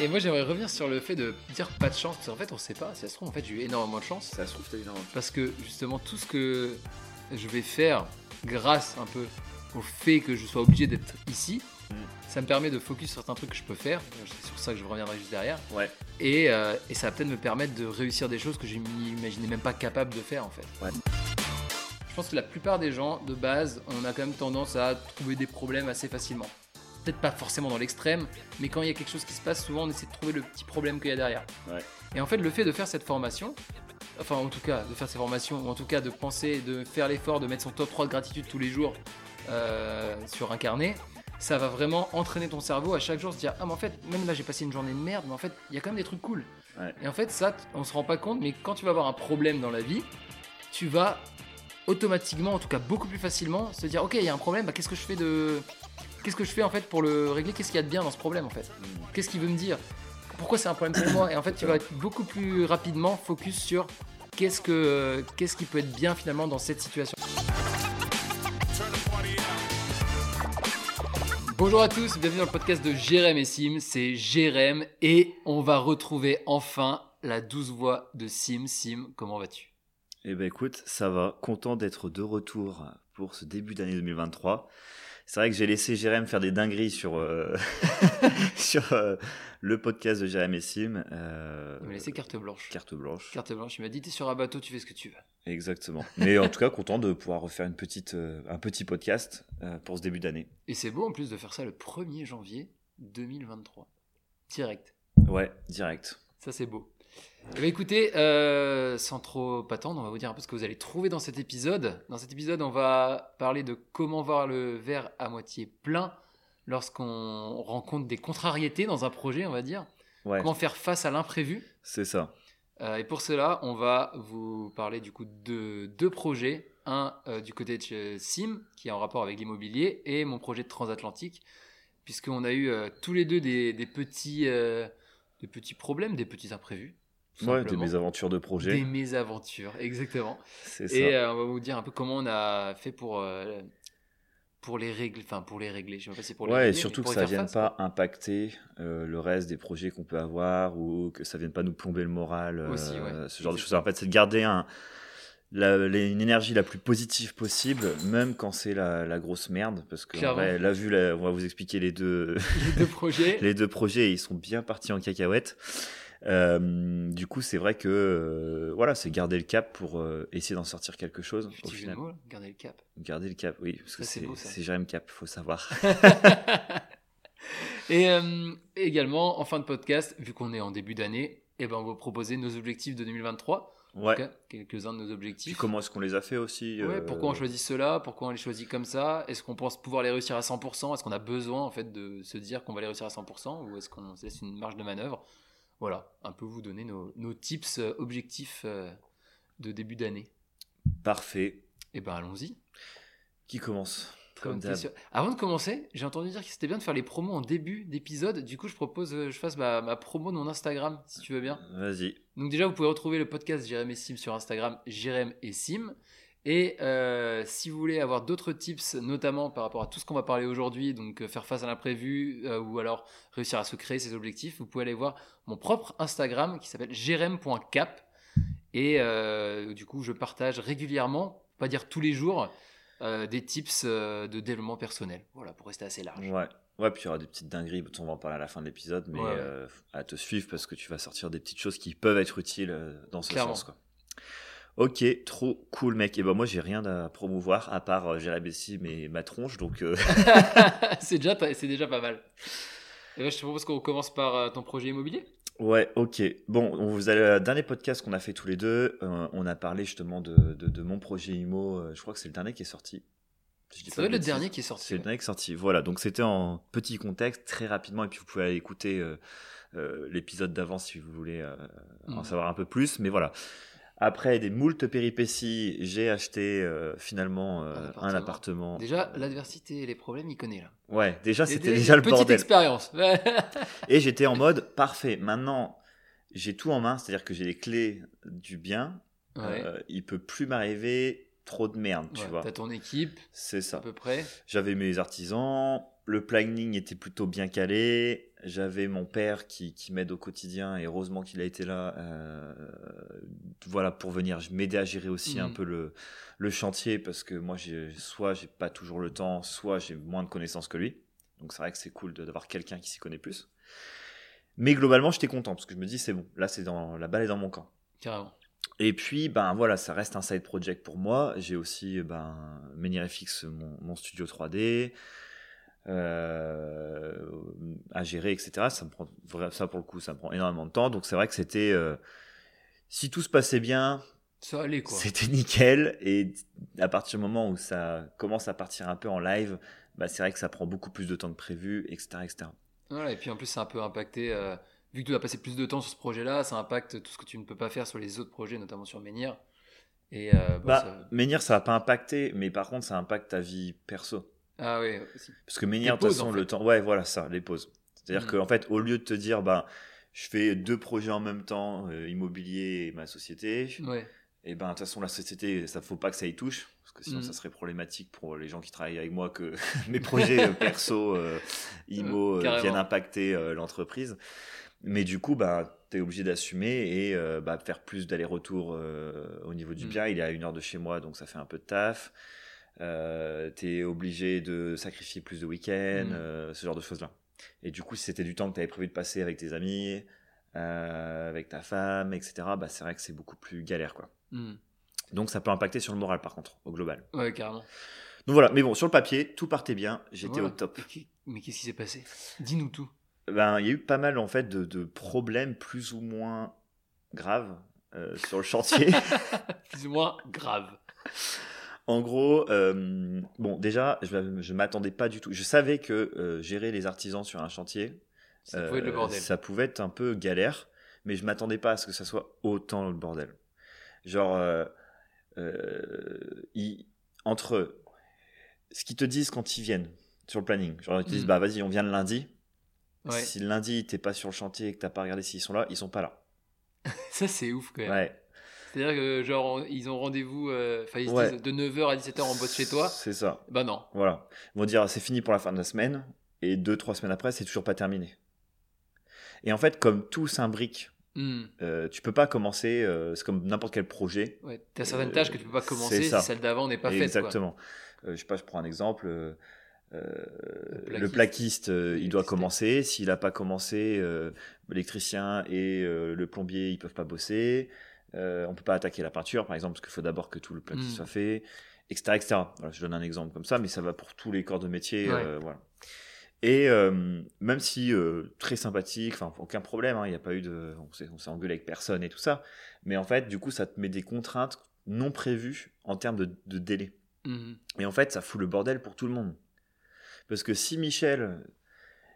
Et moi j'aimerais revenir sur le fait de dire pas de chance, parce qu'en fait on sait pas, si ça se trouve en fait j'ai eu énormément de chance, Ça se trouve, t'as énormément de parce que justement tout ce que je vais faire grâce un peu au fait que je sois obligé d'être ici, Mm. ça me permet de focus sur certains trucs que je peux faire, c'est sur ça que je reviendrai juste derrière, Ouais. et, euh, et ça va peut-être me permettre de réussir des choses que je m'imaginais même pas capable de faire en fait. Ouais. Je pense que la plupart des gens de base, on a quand même tendance à trouver des problèmes assez facilement. Peut-être pas forcément dans l'extrême, mais quand il y a quelque chose qui se passe, souvent on essaie de trouver le petit problème qu'il y a derrière. Ouais. Et en fait, le fait de faire cette formation, enfin en tout cas de faire ces formations, ou en tout cas de penser, de faire l'effort de mettre son top 3 de gratitude tous les jours euh, sur un carnet, ça va vraiment entraîner ton cerveau à chaque jour se dire ah mais en fait même là j'ai passé une journée de merde mais en fait il y a quand même des trucs cool Ouais. et en fait ça on se rend pas compte mais quand tu vas avoir un problème dans la vie tu vas automatiquement en tout cas beaucoup plus facilement se dire ok il y a un problème bah, qu'est-ce que je fais de qu'est-ce que je fais en fait pour le régler? Qu'est-ce qu'il y a de bien dans ce problème en fait? Qu'est-ce qu'il veut me dire? Pourquoi c'est un problème pour moi? Et en fait tu vas être beaucoup plus rapidement focus sur qu'est-ce que qu'est-ce qui peut être bien finalement dans cette situation. Bonjour à tous, bienvenue dans le podcast de Jérém et Sim, c'est Jérém et on va retrouver enfin la douce voix de Sim. Sim, comment vas-tu? Eh ben écoute, ça va. Content d'être de retour pour ce début d'année 2023. C'est vrai que j'ai laissé Jérém faire des dingueries sur, euh, sur euh, le podcast de Jérém et Sim. Euh, Il m'a laissé carte blanche. Carte blanche. Carte blanche, il m'a dit t'es sur un bateau, tu fais ce que tu veux. Exactement. Mais en tout cas, content de pouvoir refaire une petite, euh, un petit podcast pour ce début d'année. Et c'est beau en plus de faire ça le 1er janvier 2023. Direct. Ouais, direct. Ça c'est beau. Eh ben, écoutez, euh, sans trop attendre, on va vous dire un peu ce que vous allez trouver dans cet épisode. Dans cet épisode, on va parler de comment voir le verre à moitié plein lorsqu'on rencontre des contrariétés dans un projet, on va dire. Ouais, Comment faire face à l'imprévu. c'est ça. Euh, et pour cela, on va vous parler du coup de deux projets. Un euh, du côté de chez Sim, qui est en rapport avec l'immobilier, et mon projet de transatlantique, puisqu'on a eu tous les deux des, des petits, des petits problèmes, des petits imprévus. Ouais, des mésaventures de projet. Des mésaventures, exactement. C'est ça. Et euh, on va vous dire un peu comment on a fait pour, euh, pour les régler. Enfin, pour les régler. Je sais pas si c'est pour les Ouais, et régler, surtout que ça faire vienne face, pas impacter euh, le reste des projets qu'on peut avoir ou que ça vienne pas nous plomber le moral, Aussi, ouais. ce genre de choses. En fait, c'est de garder un, la- les- une énergie la plus positive possible, même quand c'est la, la grosse merde, parce que en vrai, là, vu, on va vous expliquer les deux, Les deux projets. les deux projets, ils sont bien partis en cacahuète. Euh, du coup, c'est vrai que euh, voilà, c'est garder le cap pour euh, essayer d'en sortir quelque chose. Au Petit final, mots, là. Gardez le cap. garder le cap, oui, parce que Ça, c'est c'est Jérém Cap, faut savoir. Et également, en fin de podcast, vu qu'on est en début d'année, eh ben, on va proposer nos objectifs de 2023. En Ouais. tout cas, quelques-uns de nos Puis objectifs. comment est-ce qu'on les a fait aussi Ouais, pourquoi on choisit cela? Pourquoi on les choisit comme ça? Est-ce qu'on pense pouvoir les réussir à 100% Est-ce qu'on a besoin en fait de se dire qu'on va les réussir à 100% Ou est-ce qu'on se laisse une marge de manœuvre? Voilà, un peu vous donner nos, nos tips euh, objectifs euh, de début d'année. Parfait. Et ben allons-y. Qui commence Comme. Avant de commencer, j'ai entendu dire que c'était bien de faire les promos en début d'épisode. Du coup, je propose que je fasse ma, ma promo de mon Instagram, si tu veux bien. Vas-y. Donc déjà, vous pouvez retrouver le podcast Jérém et Sim sur Instagram, Jérém et Sim. Et euh, si vous voulez avoir d'autres tips, notamment par rapport à tout ce qu'on va parler aujourd'hui, donc euh, faire face à l'imprévu euh, ou alors réussir à se créer ses objectifs, vous pouvez aller voir mon propre Instagram qui s'appelle jérém.cap. Et euh, du coup, je partage régulièrement, pas dire tous les jours, des tips de développement personnel. Voilà, pour rester assez large. Ouais. Ouais, puis il y aura des petites dingueries, on va en parler à la fin de l'épisode, mais Ouais, à te suivre parce que tu vas sortir des petites choses qui peuvent être utiles dans ce Clairement. sens. Quoi. Ok, trop cool mec. Et ben moi j'ai rien à promouvoir à part euh, Jérém Bessim et ma tronche, donc euh, c'est déjà, c'est déjà pas mal. Et ben, je te propose qu'on commence par euh, ton projet immobilier. ouais, ok. Bon, on vous a le dernier podcast qu'on a fait tous les deux, euh, on a parlé justement de, de, de mon projet IMO. euh, je crois que c'est le dernier qui est sorti. C'est le dernier qui est sorti. C'est le dernier qui est sorti. Voilà, donc c'était en petit contexte, très rapidement, et puis vous pouvez aller écouter euh, euh, l'épisode d'avant si vous voulez euh, en Mhm. savoir un peu plus. Mais voilà. Après des moultes péripéties, j'ai acheté euh, finalement euh, Un un appartement. Déjà, l'adversité et les problèmes, il connaît là. Ouais, déjà c'était déjà le petite bordel. expérience. Ouais. Et j'étais en mode parfait. Maintenant, j'ai tout en main, c'est-à-dire que j'ai les clés du bien. Ouais. Euh, il peut plus m'arriver trop de merde, tu vois. T'as ton équipe, C'est à ça. peu près. J'avais mes artisans, le planning était plutôt bien calé. J'avais mon père qui, qui m'aide au quotidien et heureusement qu'il a été là, euh, voilà, pour venir m'aider à gérer aussi un Mhm. peu le, le chantier parce que moi, j'ai, soit j'ai pas toujours le temps, soit j'ai moins de connaissances que lui. Donc c'est vrai que c'est cool de- d'avoir quelqu'un qui s'y connaît plus. Mais globalement, j'étais content parce que je me dis c'est bon, là c'est dans la balle est dans mon camp. Carrément. Et puis, ben voilà, ça reste un side project pour moi. J'ai aussi ben, Menirefix, mon, mon studio 3D, euh, à gérer, etc. Ça, me prend, ça, pour le coup, ça me prend énormément de temps. Donc, c'est vrai que c'était. euh, si tout se passait bien, Ça allait quoi. c'était nickel. Et à partir du moment où ça commence à partir un peu en live, bah, c'est vrai que ça prend beaucoup plus de temps que prévu, etc. etc. Voilà, et puis en plus, c'est un peu impacté. euh, vu que tu dois passer plus de temps sur ce projet-là, ça impacte tout ce que tu ne peux pas faire sur les autres projets, notamment sur Menhir. Et euh, bah, Bah, ça- Menhir, ça va pas impacter, mais par contre, ça impacte ta vie perso. Ah oui, aussi. Parce que Menhir, de toute façon, en le temps. Ouais, voilà, ça, les pauses. C'est-à-dire Mm. qu'en fait, au lieu de te dire, bah, je fais deux projets en même temps, euh, immobilier et ma société, Ouais. et ben, de toute façon, la société, ça faut pas que ça y touche. Parce que sinon, Mm. ça serait problématique pour les gens qui travaillent avec moi que mes projets euh, perso, euh, IMO, carrément. viennent impacter l'entreprise. Mais du coup, bah, tu es obligé d'assumer et euh, bah, faire plus d'aller-retour euh, au niveau du Mm. bien. Il est à une heure de chez moi, donc ça fait un peu de taf. Euh, tu es obligé de sacrifier plus de week-ends, Mm. euh, ce genre de choses-là. Et du coup, si c'était du temps que tu avais prévu de passer avec tes amis, euh, avec ta femme, etc., bah, c'est vrai que c'est beaucoup plus galère. quoi. Hmm. Donc ça peut impacter sur le moral, par contre, au global. Ouais, carrément. Donc voilà, mais bon, sur le papier, tout partait bien, j'étais Voilà. au top. Mais qu'est-ce qui s'est passé? Dis-nous tout. Ben, il y a eu pas mal en fait de, de problèmes plus ou moins graves euh, sur le chantier. Plus ou moins grave. en gros, euh, bon, déjà, je, je m'attendais pas du tout. Je savais que euh, gérer les artisans sur un chantier, Ça pouvait être le bordel. ça pouvait être un peu galère, mais je m'attendais pas à ce que ça soit autant le bordel. Genre, ils- entre ce qu'ils te disent quand ils viennent sur le planning, genre ils te disent Mhm. bah vas-y, on vient le lundi. Ouais. Si lundi t'es pas sur le chantier et que t'as pas regardé s'ils sont là, ils sont pas là. Ça, c'est ouf quand même. Ouais, C'est-à-dire que, genre, ils ont rendez-vous, euh, enfin, ils se Ouais. disent de 9h à 17h, on bosse chez toi. c'est ça. Bah non. Voilà. Ils vont dire c'est fini pour la fin de la semaine et deux trois semaines après c'est toujours pas terminé. Et en fait comme tout s'imbrique, Hmm. euh, tu peux pas commencer. euh, c'est comme n'importe quel projet. Ouais, t'as certaines Euh, tâches que tu peux pas c'est commencer si celle d'avant n'est pas faite. Exactement. Euh, je sais pas, je prends un exemple. Euh, plaquiste. le plaquiste, euh, il doit commencer. S'il n'a pas commencé, euh, l'électricien et le plombier, ils peuvent pas bosser. On peut pas attaquer la peinture, par exemple, parce qu'il faut d'abord que tout le plaquiste Mm. soit fait, etc., etc. Voilà, je donne un exemple comme ça, mais ça va pour tous les corps de métier. Ouais. voilà. Et euh, même si euh, très sympathique, enfin aucun problème, hein, il n'y a pas eu de, on s'est, engueulé avec personne et tout ça, mais en fait, du coup, ça te met des contraintes non prévues en termes de, de délai. Mhm. Et en fait, ça fout le bordel pour tout le monde. Parce que si Michel,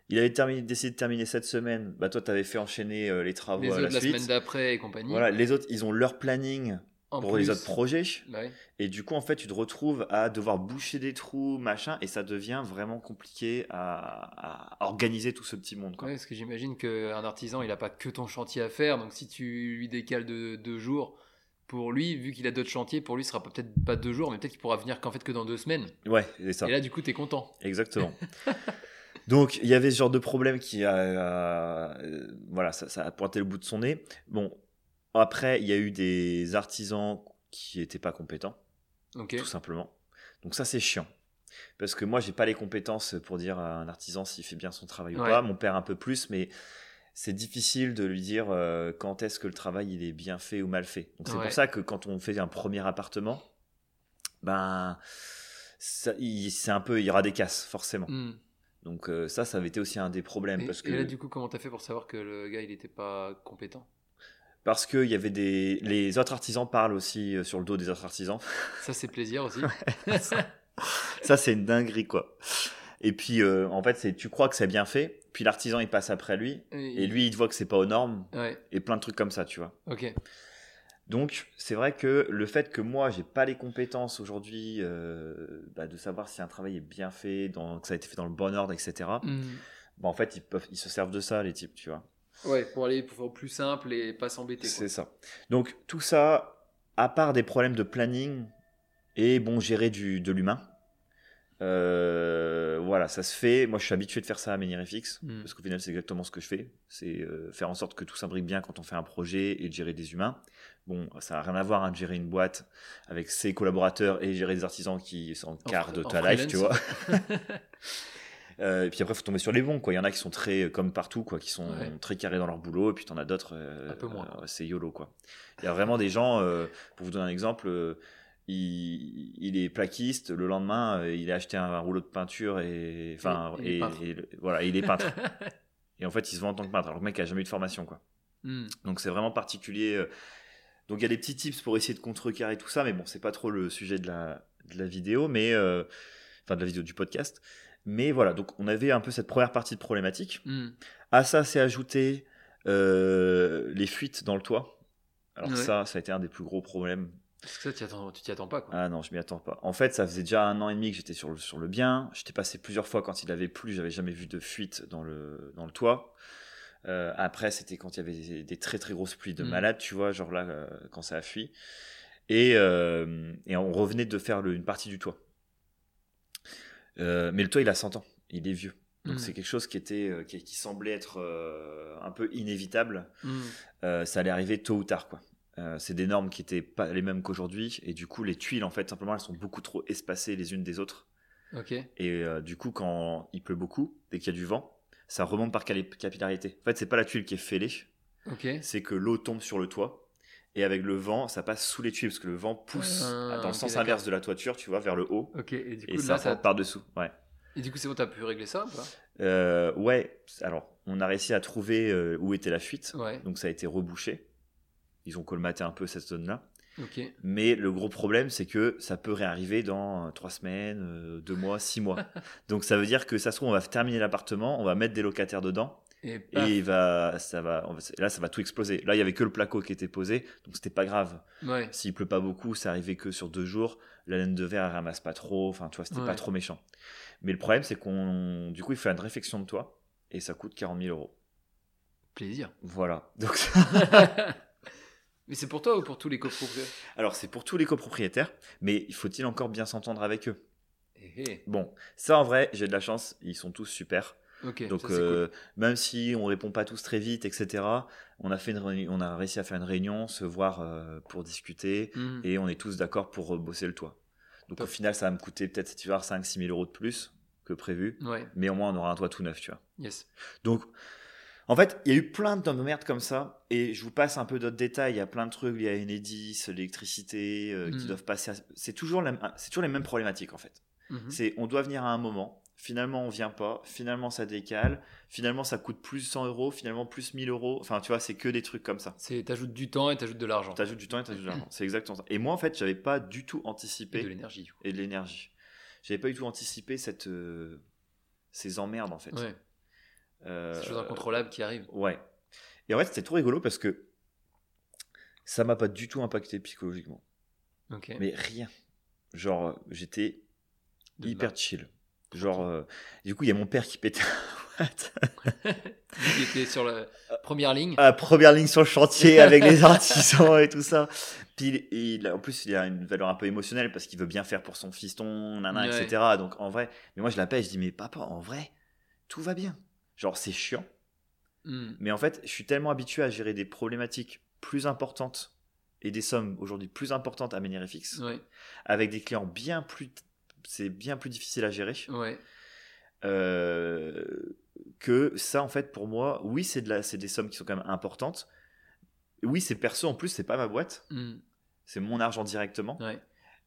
il avait terminé, décidé de terminer cette semaine, bah toi, t'avais fait enchaîner euh, les travaux Les à autres la la suite. semaine d'après et compagnie. Voilà, les autres, ils ont leur planning En pour les autres projets. Bah ouais. Et du coup, en fait, tu te retrouves à devoir boucher des trous, machin, et ça devient vraiment compliqué à, à organiser tout ce petit monde. Quoi. Ouais, parce que j'imagine qu'un artisan, il n'a pas que ton chantier à faire. Donc si tu lui décales de deux jours, pour lui, vu qu'il a d'autres chantiers, pour lui, ce sera peut-être pas deux jours, mais peut-être qu'il pourra venir qu'en fait que dans deux semaines. Ouais, c'est ça. Et là, du coup, t'es content. Exactement. Donc, il y avait ce genre de problème qui a. euh, voilà, ça, ça a pointé le bout de son nez. Bon, après, il y a eu des artisans qui n'étaient pas compétents, tout simplement. Donc, ça, c'est chiant. Parce que moi, j'ai pas les compétences pour dire à un artisan s'il fait bien son travail ou pas. Mon père, un peu plus, mais c'est difficile de lui dire euh, quand est-ce que le travail il est bien fait ou mal fait. Donc, c'est Ouais. pour ça que quand on fait un premier appartement, ben. C'est un peu, il y aura des casses, forcément. Hmm. Donc euh, ça, ça avait été aussi un des problèmes Et, parce et que là, du coup, comment t'as fait pour savoir que le gars, il n'était pas compétent? Parce que il y avait des les autres artisans parlent aussi euh, sur le dos des autres artisans. Ça, c'est plaisir aussi. ça c'est une dinguerie quoi. Et puis euh, en fait, c'est tu crois que c'est bien fait, puis l'artisan il passe après lui et lui il te voit que c'est pas aux normes Ouais, et plein de trucs comme ça, tu vois. ok. Donc c'est vrai que le fait que moi j'ai pas les compétences aujourd'hui euh, bah, de savoir si un travail est bien fait, dans, que ça a été fait dans le bon ordre, etc. Hmm. Bah, en fait ils peuvent ils se servent de ça les types, tu vois. Ouais, pour aller pour faire plus simple et pas s'embêter. C'est ça. Donc tout ça, à part des problèmes de planning, Et bon, gérer du, de l'humain. Euh, voilà, ça se fait. Moi, je suis habitué de faire ça à Menirefix, Mm. parce qu'au final, c'est exactement ce que je fais. C'est euh, faire en sorte que tout s'imbrique bien quand on fait un projet et de gérer des humains. Bon, ça n'a rien à voir hein, de gérer une boîte avec ses collaborateurs et gérer des artisans qui sont en quart fr- de ta life, tu vois. Euh, et puis après, faut tomber sur les bons, quoi. Il y en a qui sont très, comme partout, quoi, qui sont Ouais. très carrés dans leur boulot, et puis t'en as d'autres, Un peu moins, quoi. c'est YOLO, quoi. Il y a vraiment des gens, pour vous donner un exemple, il, il est plaquiste, le lendemain, euh, il a acheté un, rouleau de peinture, et, enfin, Et- voilà, il est peintre. et en fait, il se vend en tant que peintre, alors que le mec a jamais eu de formation, quoi. Hmm. Donc c'est vraiment particulier. euh. Donc il y a des petits tips pour essayer de contrecarrer tout ça, mais bon, c'est pas trop le sujet de la, de la vidéo, mais euh, enfin de la vidéo du podcast. Mais voilà, donc on avait un peu cette première partie de problématique. Hmm. À ça, c'est ajouté euh, les fuites dans le toit. Alors Ouais. ça, ça a été un des plus gros problèmes. Parce que ça, tu t'y attends pas. Quoi. Ah non, je m'y attends pas. En fait, ça faisait déjà un an et demi que j'étais sur le, sur le bien. J'étais passé plusieurs fois quand il avait plu, j'avais jamais vu de fuite dans le, dans le toit. Euh, après, c'était quand il y avait des, des très très grosses pluies de Mm. malade, tu vois, genre là, euh, quand ça a fui. Et, euh, et on revenait de faire le- une partie du toit. Mais le toit, il a 100 ans, il est vieux. Donc Mm. c'est quelque chose qui, était, qui, qui semblait être un peu inévitable. Euh, ça allait arriver tôt ou tard, quoi. Euh, c'est des normes qui étaient pas les mêmes qu'aujourd'hui, et du coup, les tuiles, en fait, simplement, elles sont beaucoup trop espacées les unes des autres. Ok. Et euh, du coup, quand il pleut beaucoup, dès qu'il y a du vent, ça remonte par capillarité. En fait, c'est pas la tuile qui est fêlée, Ok. c'est que l'eau tombe sur le toit. Et avec le vent, ça passe sous les tuiles, parce que le vent pousse Ah, dans le sens inverse de la toiture, tu vois, vers le haut. Ok. Et du coup, Et là, ça ça. rentre par-dessous. Ouais. Et du coup, c'est bon, t'as pu régler ça ou pas? Euh, ouais, alors, on a réussi à trouver où était la fuite. Ouais. Donc ça a été rebouché. Ils ont colmaté un peu cette zone-là. Mais le gros problème, c'est que ça peut réarriver dans euh, trois semaines, euh, deux mois, six mois. Donc ça veut dire que ça se trouve, on va terminer l'appartement, on va mettre des locataires dedans, Et, il va, ça va, là, ça va tout exploser. Là, il y avait que le placo qui était posé, donc c'était pas grave. Ouais. S'il pleut pas beaucoup, ça arrivait que sur deux jours. La laine de verre, elle ramasse pas trop. Enfin, tu vois, c'était Ouais. pas trop méchant. Mais le problème, c'est qu'on, du coup, il fait une réfection de toit, et ça coûte 40 000 euros. Plaisir. Voilà. Donc, Mais c'est pour toi ou pour tous les copropriétaires? Alors c'est pour tous les copropriétaires, mais faut-il encore bien s'entendre avec eux? Eh, eh. Bon, ça en vrai, j'ai de la chance, ils sont tous super. Donc ça, euh, même si on répond pas tous très vite, etc. On a fait une on a réussi à faire une réunion, se voir euh, pour discuter. Hmm. et on est tous d'accord pour euh, bosser le toit. Donc Top. au final, ça va me coûter peut-être cet hiver 5-6 000 euros de plus que prévu, Ouais. mais au moins on aura un toit tout neuf, tu vois. Yes. Donc, en fait, il y a eu plein de merde comme ça, et je vous passe un peu d'autres détails. Il y a plein de trucs liés à Enedis, l'électricité, euh, qui Mm. doivent passer. à- C'est toujours, la- toujours les mêmes problématiques en fait. Mhm. C'est on doit venir à un moment. Finalement, on vient pas. Finalement, ça décale. Finalement, ça coûte plus 100 euros. Finalement, plus 1000 euros. Enfin, tu vois, c'est que des trucs comme ça. C'est t'ajoutes du temps et t'ajoutes de l'argent. T'ajoutes du temps et t'ajoutes de l'argent. C'est exactement ça. Et moi, en fait, j'avais pas du tout Et anticipé de l'énergie. et de l'énergie. J'avais pas du tout anticipé cette euh, ces emmerdes en fait. Ouais. Euh, des choses incontrôlables qui arrivent. Ouais. Et en fait, c'était trop rigolo parce que ça m'a pas du tout impacté psychologiquement. Ok. Mais rien. Genre, euh, j'étais hyper chill. Genre, euh, du coup, il y a mon père qui pétait. Qui était sur la première ligne. à première ligne sur le chantier avec les artisans et tout ça. Puis il, il- en plus, il a une valeur un peu émotionnelle parce qu'il veut bien faire pour son fiston, nana, Ouais. etc. Donc en vrai, mais moi je l'appelle, je dis, mais papa, en vrai, tout va bien. Genre, c'est chiant. Hmm. Mais en fait, je suis tellement habitué à gérer des problématiques plus importantes et des sommes aujourd'hui plus importantes à Menirefix, Ouais. avec des clients bien plus. C'est bien plus difficile à gérer. Ouais. Euh, que ça, en fait, pour moi, oui, c'est de la, des sommes qui sont quand même importantes. Oui, c'est perso en plus, c'est pas ma boîte, Hmm. c'est mon argent directement. Ouais.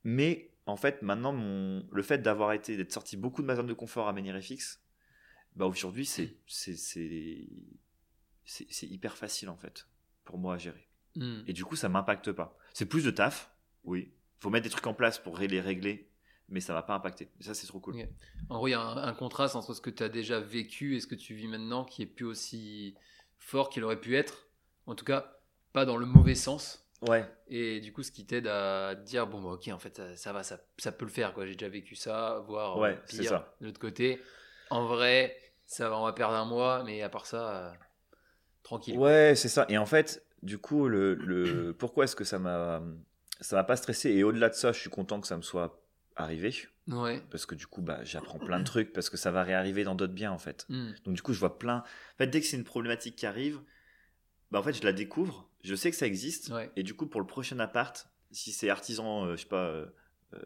Mais en fait, maintenant, mon, le fait d'avoir été, d'être sorti beaucoup de ma zone de confort à Menirefix, bah aujourd'hui, c'est, c'est, c'est, hyper facile en fait pour moi à gérer. Hmm. Et du coup, ça m'impacte pas. C'est plus de taf, oui. Faut mettre des trucs en place pour les régler, mais ça va pas impacter. Et ça, c'est trop cool. En gros, il y a un, un contraste entre ce que tu as déjà vécu et ce que tu vis maintenant qui est plus aussi fort qu'il aurait pu être. En tout cas, pas dans le mauvais sens. Ouais. Et du coup, ce qui t'aide à dire bon, bah, ok, en fait, ça, ça va, ça, ça peut le faire. quoi. J'ai déjà vécu ça, voire euh, Ouais, pire. De l'autre côté, en vrai, ça va, on va perdre un mois, mais à part ça, euh, tranquille. Ouais, c'est ça. Et en fait, du coup, le, le pourquoi est-ce que ça m'a ça m'a pas stressé? Et au-delà de ça, je suis content que ça me soit arrivé. Ouais. Parce que du coup, bah, j'apprends plein de trucs, parce que ça va réarriver dans d'autres biens, en fait. Hmm. Donc du coup, je vois plein. En fait, dès que c'est une problématique qui arrive, bah, en fait, je la découvre, je sais que ça existe. Ouais. Et du coup, pour le prochain appart, si c'est artisan, euh, je sais pas, euh, euh,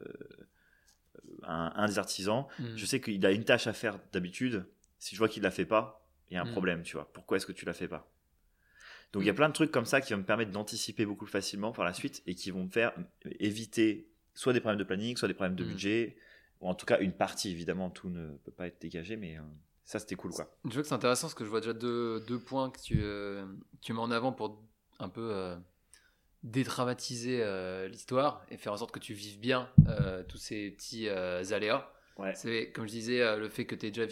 un, un des artisans, Hmm. je sais qu'il a une tâche à faire d'habitude. Si je vois qu'il la fait pas, il y a un Mm. problème, tu vois. Pourquoi est-ce que tu la fais pas? Donc il y a plein de trucs comme ça qui vont me permettre d'anticiper beaucoup plus facilement par la suite et qui vont me faire éviter soit des problèmes de planning, soit des problèmes de Mm. budget, ou en tout cas une partie, évidemment, tout ne peut pas être dégagé, mais euh, ça c'était cool quoi. Je vois que c'est intéressant parce que je vois déjà deux, deux points que tu, euh, tu mets en avant pour un peu euh, dédramatiser euh, l'histoire et faire en sorte que tu vives bien tous ces petits aléas. Ouais. C'est comme je disais, euh, le fait que tu aies déjà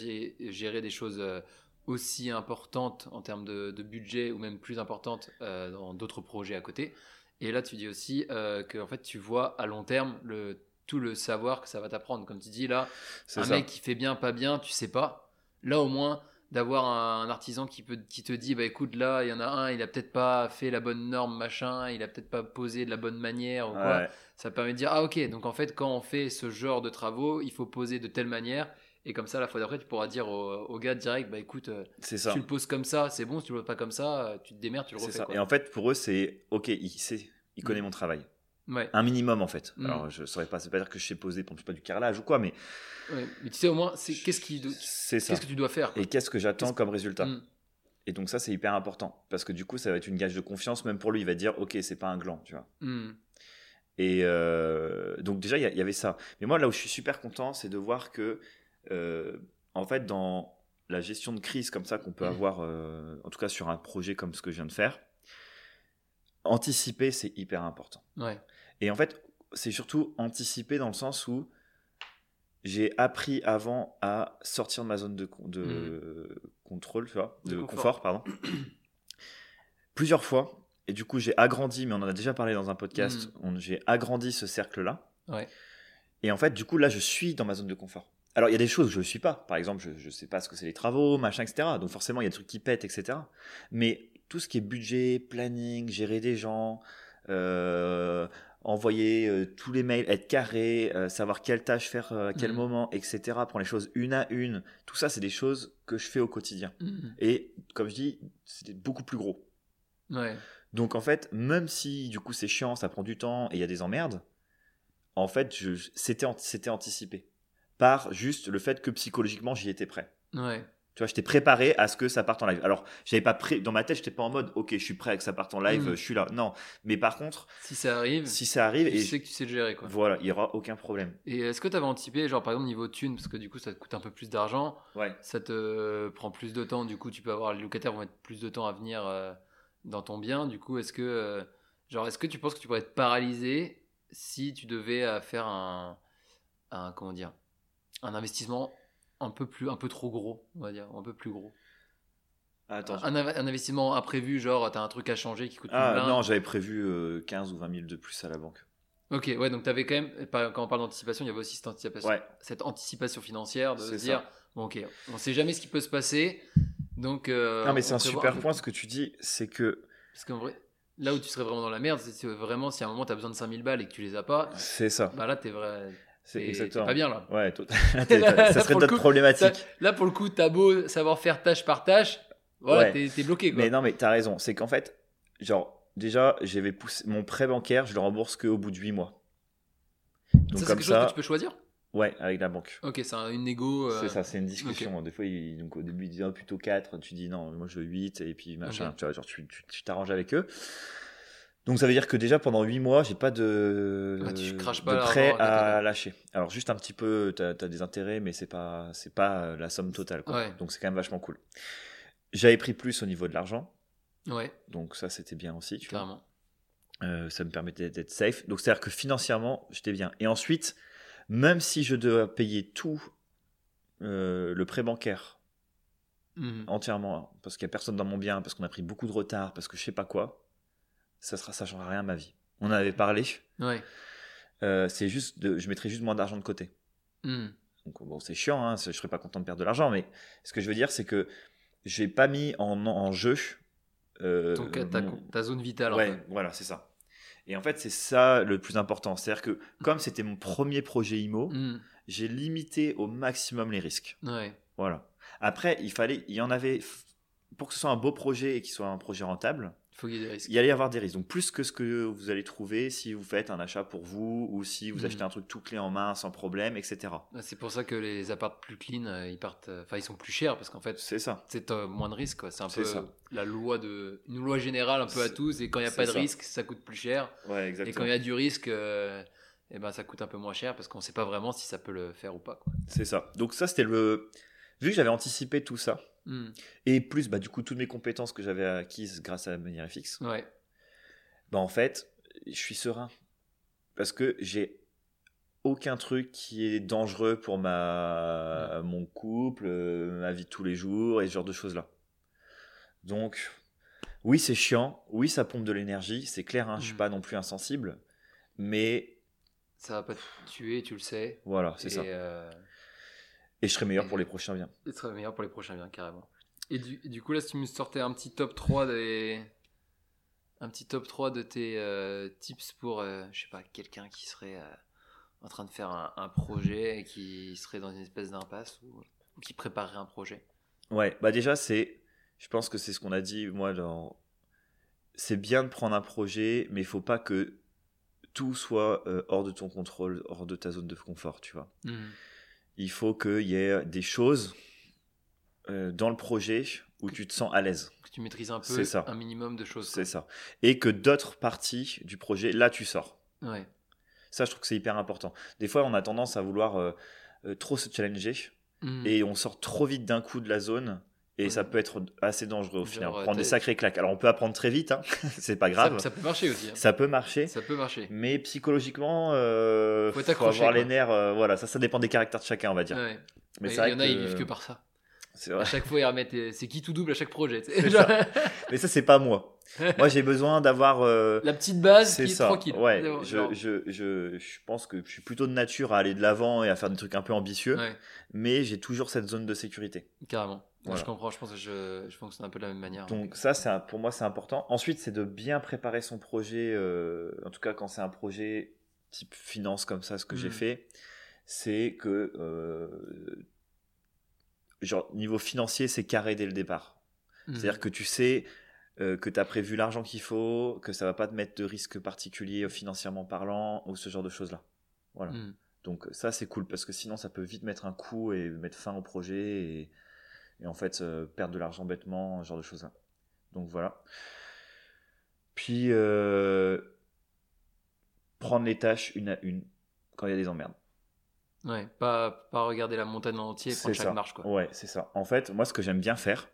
géré des choses euh, aussi importantes en termes de, de budget ou même plus importantes euh, dans d'autres projets à côté. Et là, tu dis aussi euh, que en fait, tu vois à long terme le, tout le savoir que ça va t'apprendre. Comme tu dis là, un ça. mec qui fait bien, pas bien, tu sais pas. Là, au moins, d'avoir un, artisan qui, peut, qui te dit, bah écoute, là, il y en a un, il a peut-être pas fait la bonne norme, machin, il a peut-être pas posé de la bonne manière ou quoi. Ouais. Ça permet de dire, ah ok, donc en fait, quand on fait ce genre de travaux, il faut poser de telle manière. Et comme ça, la fois d'après, tu pourras dire au, au gars direct, bah écoute, euh, ça. tu le poses comme ça, c'est bon, si tu le poses pas comme ça, euh, tu te démerdes, tu le refais. ça. quoi. Et en fait, pour eux, c'est ok, il sait, il connaît Mm. mon travail. Ouais. Un minimum en fait. Mm. Alors je saurais pas, c'est pas dire que je sais poser, je sais pas du carrelage ou quoi, mais Ouais. Mais tu sais au moins, c'est qu'est-ce qui qu'est-ce que tu dois faire. quoi? Et qu'est-ce que j'attends comme résultat? Mm. Et donc ça, c'est hyper important parce que du coup, ça va être une gage de confiance même pour lui. Il va dire, ok, c'est pas un gland, tu vois. Mm. Et euh, donc déjà, il y avait ça. Mais moi, là où je suis super content, c'est de voir que, euh, en fait, dans la gestion de crise comme ça qu'on peut Mhm. avoir, euh, en tout cas sur un projet comme ce que je viens de faire, anticiper, c'est hyper important. Ouais. Et en fait, c'est surtout anticiper dans le sens où j'ai appris avant à sortir de ma zone de, de contrôle, tu vois, De de, confort. confort. pardon. Plusieurs fois. Et du coup, j'ai agrandi, mais on en a déjà parlé dans un podcast, on- j'ai agrandi ce cercle-là. Ouais. Et en fait, du coup, là, je suis dans ma zone de confort. Alors, il y a des choses où je ne suis pas. Par exemple, je ne sais pas ce que c'est les travaux, machin, etc. Donc, forcément, il y a des trucs qui pètent, etc. Mais tout ce qui est budget, planning, gérer des gens, euh, envoyer euh, tous les mails, être carré, euh, savoir quelle tâche faire à quel Mhm. moment, etc. Prendre les choses une à une. Tout ça, c'est des choses que je fais au quotidien. Mm. Et comme je dis, c'est beaucoup plus gros. Ouais. Donc en fait, même si du coup c'est chiant, ça prend du temps et il y a des emmerdes, en fait, c'était an- c'était anticipé par juste le fait que psychologiquement j'y étais prêt. Ouais. Tu vois, j'étais préparé à ce que ça parte en live. Alors, j'avais pas prêt dans ma tête, j'étais pas en mode OK, je suis prêt à que ça parte en live, Mm. je suis là. Non, mais par contre, Si ça arrive, si ça arrive tu et sais que tu sais le gérer quoi. voilà, il y aura aucun problème. Et est-ce que tu avais anticipé, genre par exemple niveau thune, parce que du coup ça te coûte un peu plus d'argent, Ouais. ça te prend plus de temps, du coup tu peux avoir les locataires vont mettre plus de temps à venir euh, dans ton bien. Du coup, est-ce que euh, genre est-ce que tu penses que tu pourrais être paralysé si tu devais euh, faire un, un comment dire un investissement un peu plus un peu trop gros, on va dire, un peu plus gros? Attends. Un, un investissement imprévu, genre t'as un truc à changer qui coûte Ah non, j'avais prévu euh, 15 ou 20 000 de plus à la banque. Ok, ouais, donc tu avais quand même, quand on parle d'anticipation, il y avait aussi cette anticipation, Ouais. cette anticipation financière de se C'est ça. dire, bon, ok, on sait jamais ce qui peut se passer, donc. euh, non, mais c'est un super point ce que tu dis, c'est que Parce qu'en vrai, là où tu serais vraiment dans la merde, c'est si vraiment si à un moment tu as besoin de 5000 balles et que tu les as pas, c'est ça. bah là t'es vrai. C'est exactement. pas bien là. Ouais, là, ça serait pour le notre coup, problématique. Ça- là pour le coup, t'as beau savoir faire tâche par tâche, voilà, Ouais. t'es bloqué quoi. Mais non, mais t'as raison. C'est qu'en fait, genre, déjà, j'avais poussé mon prêt bancaire, je le rembourse qu'au bout de 8 mois. ça, Donc, c'est comme quelque chose ça, que tu peux choisir? Ouais, avec la banque. Ok, c'est un- une négo. euh, C'est ça, c'est une discussion. Des fois, il- donc, au début, ils disaient oh, plutôt 4. Tu dis non, moi je veux 8. Et puis machin. Tu vois, genre, tu tu- tu t'arranges avec eux. Donc, ça veut dire que déjà pendant 8 mois, j'ai pas de, tu craches pas de prêt à à lâcher. Alors, juste un petit peu, t'as as des intérêts, mais c'est pas, c'est pas euh, la somme totale. Quoi. Ouais. Donc, c'est quand même vachement cool. J'avais pris plus au niveau de l'argent. Ouais, Donc, ça, c'était bien aussi. Tu vois. carrément. Euh, ça me permettait d'être safe. Donc, c'est-à-dire que financièrement, j'étais bien. Et ensuite, même si je dois payer tout euh, le prêt bancaire Mhm. entièrement, parce qu'il n'y a personne dans mon bien, parce qu'on a pris beaucoup de retard, parce que je sais pas quoi, ça sera, ça changera rien à ma vie. On en avait parlé. Ouais. Euh, c'est juste, de, je mettrai juste moins d'argent de côté. Mhm. Donc bon, c'est chiant, hein, je serais pas content de perdre de l'argent, mais ce que je veux dire, c'est que j'ai pas mis en, en jeu. euh, Donc ta, mon- ta zone vitale. ouais, voilà, c'est ça. Et en fait, c'est ça le plus important. C'est-à-dire que comme c'était mon premier projet IMO, Hmm. j'ai limité au maximum les risques. Ouais. Voilà. Après, il fallait, il y en avait pour que ce soit un beau projet et qu'il soit un projet rentable. Il faut y ait des risques. Il y y avoir des risques. Donc plus que ce que vous allez trouver si vous faites un achat pour vous ou si vous Mhm. achetez un truc tout clé en main sans problème, etc. Ouais, C'est pour ça que les apparts plus clean, euh, ils partent. euh, Enfin, ils sont plus chers parce qu'en fait, C'est ça. c'est euh, moins de risques. C'est un peu ça. la loi de, une loi générale un peu à tous. Et quand il n'y a pas de ça. risque, ça coûte plus cher. Ouais, Et quand il y a du risque, euh, eh ben, ça coûte un peu moins cher parce qu'on ne sait pas vraiment si ça peut le faire ou pas. C'est ça. Donc ça, c'était le. Vu que j'avais anticipé tout ça, Hmm. et plus, bah, du coup, toutes mes compétences que j'avais acquises grâce à manière FX, Ouais. bah, en fait, je suis serein. Parce que j'ai aucun truc qui est dangereux pour ma, mon couple, euh, ma vie de tous les jours et ce genre de choses-là. Donc, oui, c'est chiant. Oui, ça pompe de l'énergie. C'est clair, hein, je suis Mhm. pas non plus insensible. Mais Ça va pas te tuer, tu le sais. voilà, c'est ça. euh, Et je serai meilleur pour les prochains biens. et ce sera meilleur pour les prochains biens, carrément. Et du, et du coup, là, si tu me sortais un petit top 3 des. Un petit top 3 de tes euh, tips pour, euh, je sais pas, quelqu'un qui serait euh, en train de faire un, un projet et qui serait dans une espèce d'impasse ou, ou qui préparerait un projet? Ouais, bah déjà, c'est. Je pense que c'est ce qu'on a dit, moi, dans. C'est bien de prendre un projet, mais il faut pas que tout soit euh, hors de ton contrôle, hors de ta zone de confort, tu vois. Il faut qu'il y ait des choses euh, dans le projet où tu te sens à l'aise. Que tu maîtrises un peu ça. un minimum de choses. C'est ça. Et que d'autres parties du projet, là, tu sors. Ouais. Ça, je trouve que c'est hyper important. Des fois, on a tendance à vouloir euh, euh, trop se challenger Mhm. et on sort trop vite d'un coup de la zone. Et Ouais. ça peut être assez dangereux au final. Prendre des sacrées claques. Alors on peut apprendre très vite, hein. c'est pas grave. Ça, ça peut marcher aussi. hein. Ça peut marcher. Ça peut marcher. Mais psychologiquement, euh, Faut avoir les nerfs. euh, voilà, ça, ça dépend des caractères de chacun, on va dire. Ouais. Mais Il vrai y en a, ils vivent que par ça. C'est À chaque fois, ils remettent. euh, C'est qui tout double à chaque projet. Mais ça, c'est pas moi. Moi, j'ai besoin d'avoir. euh, La petite base c'est qui est ça. tranquille. Ouais. Je, je, je, je pense que je suis plutôt de nature à aller de l'avant et à faire des trucs un peu ambitieux, Ouais, mais j'ai toujours cette zone de sécurité. carrément. Moi, je comprends. Je pense que je, je fonctionne un peu de la même manière. Donc ça, c'est pour moi, c'est important. Ensuite, c'est de bien préparer son projet. euh, en tout cas, quand c'est un projet type finance comme ça, ce que j'ai Mm. fait, c'est que euh, genre niveau financier, c'est carré dès le départ. Mhm. C'est-à-dire que tu sais euh, que tu as prévu l'argent qu'il faut, que ça va pas te mettre de risque particulier euh, financièrement parlant ou ce genre de choses là. Voilà. Mhm. Donc ça c'est cool parce que sinon ça peut vite mettre un coup et mettre fin au projet et, et en fait euh, perdre de l'argent bêtement, ce genre de choses là. Donc voilà. Puis euh, prendre les tâches une à une quand il y a des emmerdes. Ouais, pas, pas regarder la montagne en entier et prendre C'est chaque ça. marche. Quoi. Ouais, c'est ça. En fait, moi ce que j'aime bien faire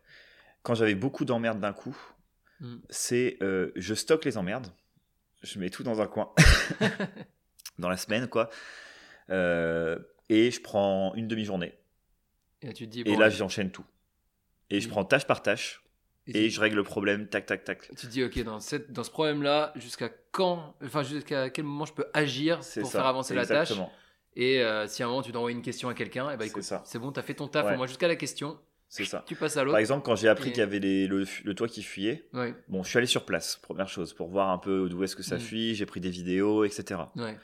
quand j'avais beaucoup d'emmerdes d'un coup, Mm. c'est euh, je stocke les emmerdes, je mets tout dans un coin dans la semaine quoi, Euh, et je prends une demi-journée. Et là, tu te dis. Et bon, là, allez. j'enchaîne tout. Et je Mm. prends tâche par tâche Et je règle le problème, tac, tac, tac. Tu te dis, ok, dans, cette, dans ce problème-là, jusqu'à quand, enfin, jusqu'à quel moment je peux agir pour ça. faire avancer la tâche. Et euh, si à un moment tu dois envoyer une question à quelqu'un, et bah C'est écoute, ça. c'est bon, t'as fait ton taf, Ouais. au moins jusqu'à la question, C'est ça. tu passes à Par l'autre. exemple, quand j'ai appris Et- qu'il y avait les- le, le toit qui fuyait, Ouais, bon, je suis allé sur place, première chose, pour voir un peu d'où est-ce que ça Mm. fuit, j'ai pris des vidéos, etc. ouais.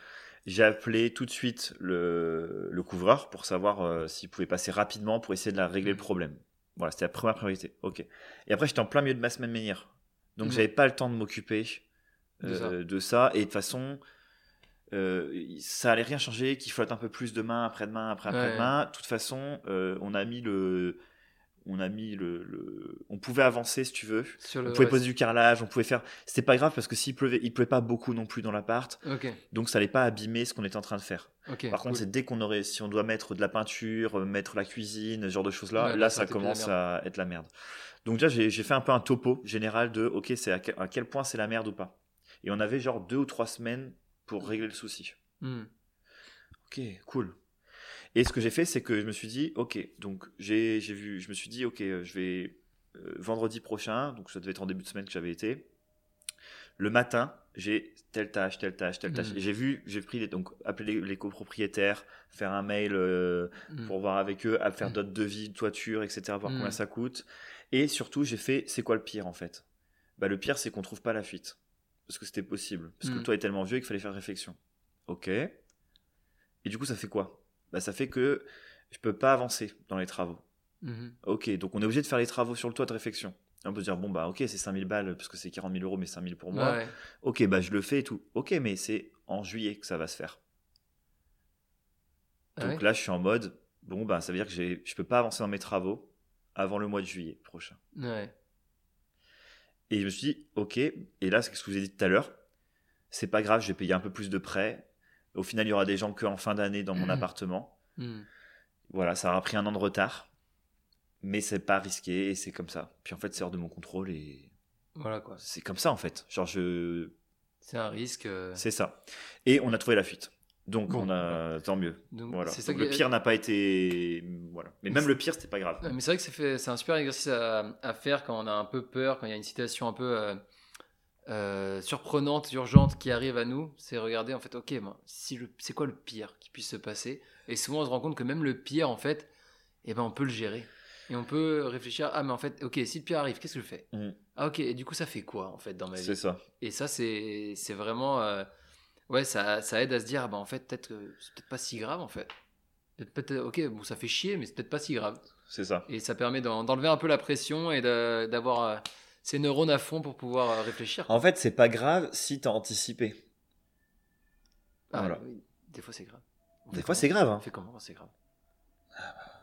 J'ai appelé tout de suite le, le couvreur pour savoir euh, s'il pouvait passer rapidement pour essayer de la régler le Mm. problème. Voilà, c'était la première priorité. Ok. Et après, j'étais en plein milieu de ma semaine meunière. Donc, Mm. j'avais pas le temps de m'occuper De euh, ça. de ça. Et de toute façon, euh, ça allait rien changer, qu'il flotte un peu plus demain, après-demain, après, après-demain. De toute façon, euh, on a mis le. On a mis le, le- On pouvait avancer si tu veux. Sur On pouvait ouais, poser du carrelage, on pouvait faire. C'était pas grave parce que s'il pleuvait, il pleuvait pas beaucoup non plus dans l'appart, donc ça allait pas abîmer ce qu'on était en train de faire. Par contre, cool. c'est dès qu'on aurait, si on doit mettre de la peinture, euh, mettre la cuisine, ce genre de choses là, Ouais, là, ça commence à être la merde. Donc déjà, j'ai fait un peu un topo général de, ok, c'est à, à quel point c'est la merde ou pas. Et on avait genre deux ou trois semaines pour régler le souci. Hmm. Ok, cool. Et ce que j'ai fait, c'est que je me suis dit, ok, donc j'ai vu, je me suis dit, ok, euh, je vais euh, vendredi prochain, donc ça devait être en début de semaine que j'avais été. Le matin, j'ai telle tâche, telle tâche, telle tâche. Et j'ai vu, j'ai pris les, donc appeler les, les copropriétaires, faire un mail euh, Hmm. pour voir avec eux, à faire d'autres devis, de toiture, etc., voir combien ça coûte. Et surtout, j'ai fait, c'est quoi le pire en fait? Bah le pire, c'est qu'on trouve pas la fuite. Parce que c'était possible. Parce que Mm. le toit est tellement vieux qu'il fallait faire réflexion. Ok. Et du coup, ça fait quoi? Bah, Ça fait que je peux pas avancer dans les travaux. Mhm. Ok, donc on est obligé de faire les travaux sur le toit de réflexion. Et on peut se dire, bon, bah ok, c'est 5000 balles, parce que c'est 40 000 euros, mais 5000 pour moi. Ouais. Ok, bah je le fais et tout. Ok, mais c'est en juillet que ça va se faire. Ah Donc ouais là, je suis en mode, bon, bah ça veut dire que j'ai- je peux pas avancer dans mes travaux avant le mois de juillet prochain. Ouais. Et je me suis dit, ok, et là, c'est ce que je vous ai dit tout à l'heure, c'est pas grave, je vais payer un peu plus de prêts. Au final, il y aura des gens qu'en fin d'année dans mon Mhm. appartement. Mhm. Voilà, ça aura pris un an de retard, mais c'est pas risqué et c'est comme ça. Puis en fait, c'est hors de mon contrôle et Voilà quoi. c'est comme ça en fait. Genre, je. C'est un risque. euh, C'est ça. Et on a trouvé la fuite. Donc, Bon, on a. Tant mieux. Donc, Voilà. ça Donc, le pire n'a pas été. Voilà. Mais même le pire, c'était pas grave. Mais c'est vrai que c'est fait- c'est un super exercice à, à faire quand on a un peu peur, quand il y a une situation un peu euh, euh, surprenante, urgente qui arrive à nous. C'est regarder en fait, ok, si le- c'est quoi le pire qui puisse se passer? Et souvent on se rend compte que même le pire, en fait, eh ben, on peut le gérer. Et on peut réfléchir, ah mais en fait, ok, si le pire arrive, qu'est-ce que je fais? Mm. Ah ok, et du coup ça fait quoi en fait dans ma vie? C'est ça. Et ça c'est c'est vraiment... euh, ouais, ça, ça aide à se dire, ah ben en fait, peut-être que c'est peut-être pas si grave en fait. Peut-être, ok, bon ça fait chier, mais c'est peut-être pas si grave. C'est ça. Et ça permet d'en- d'enlever un peu la pression et d'avoir euh, ces neurones à fond pour pouvoir euh, réfléchir. En fait, c'est pas grave si t'as anticipé. Ah, voilà. oui, des fois c'est grave. On Des fois, c'est grave. On hein. fait comment c'est grave?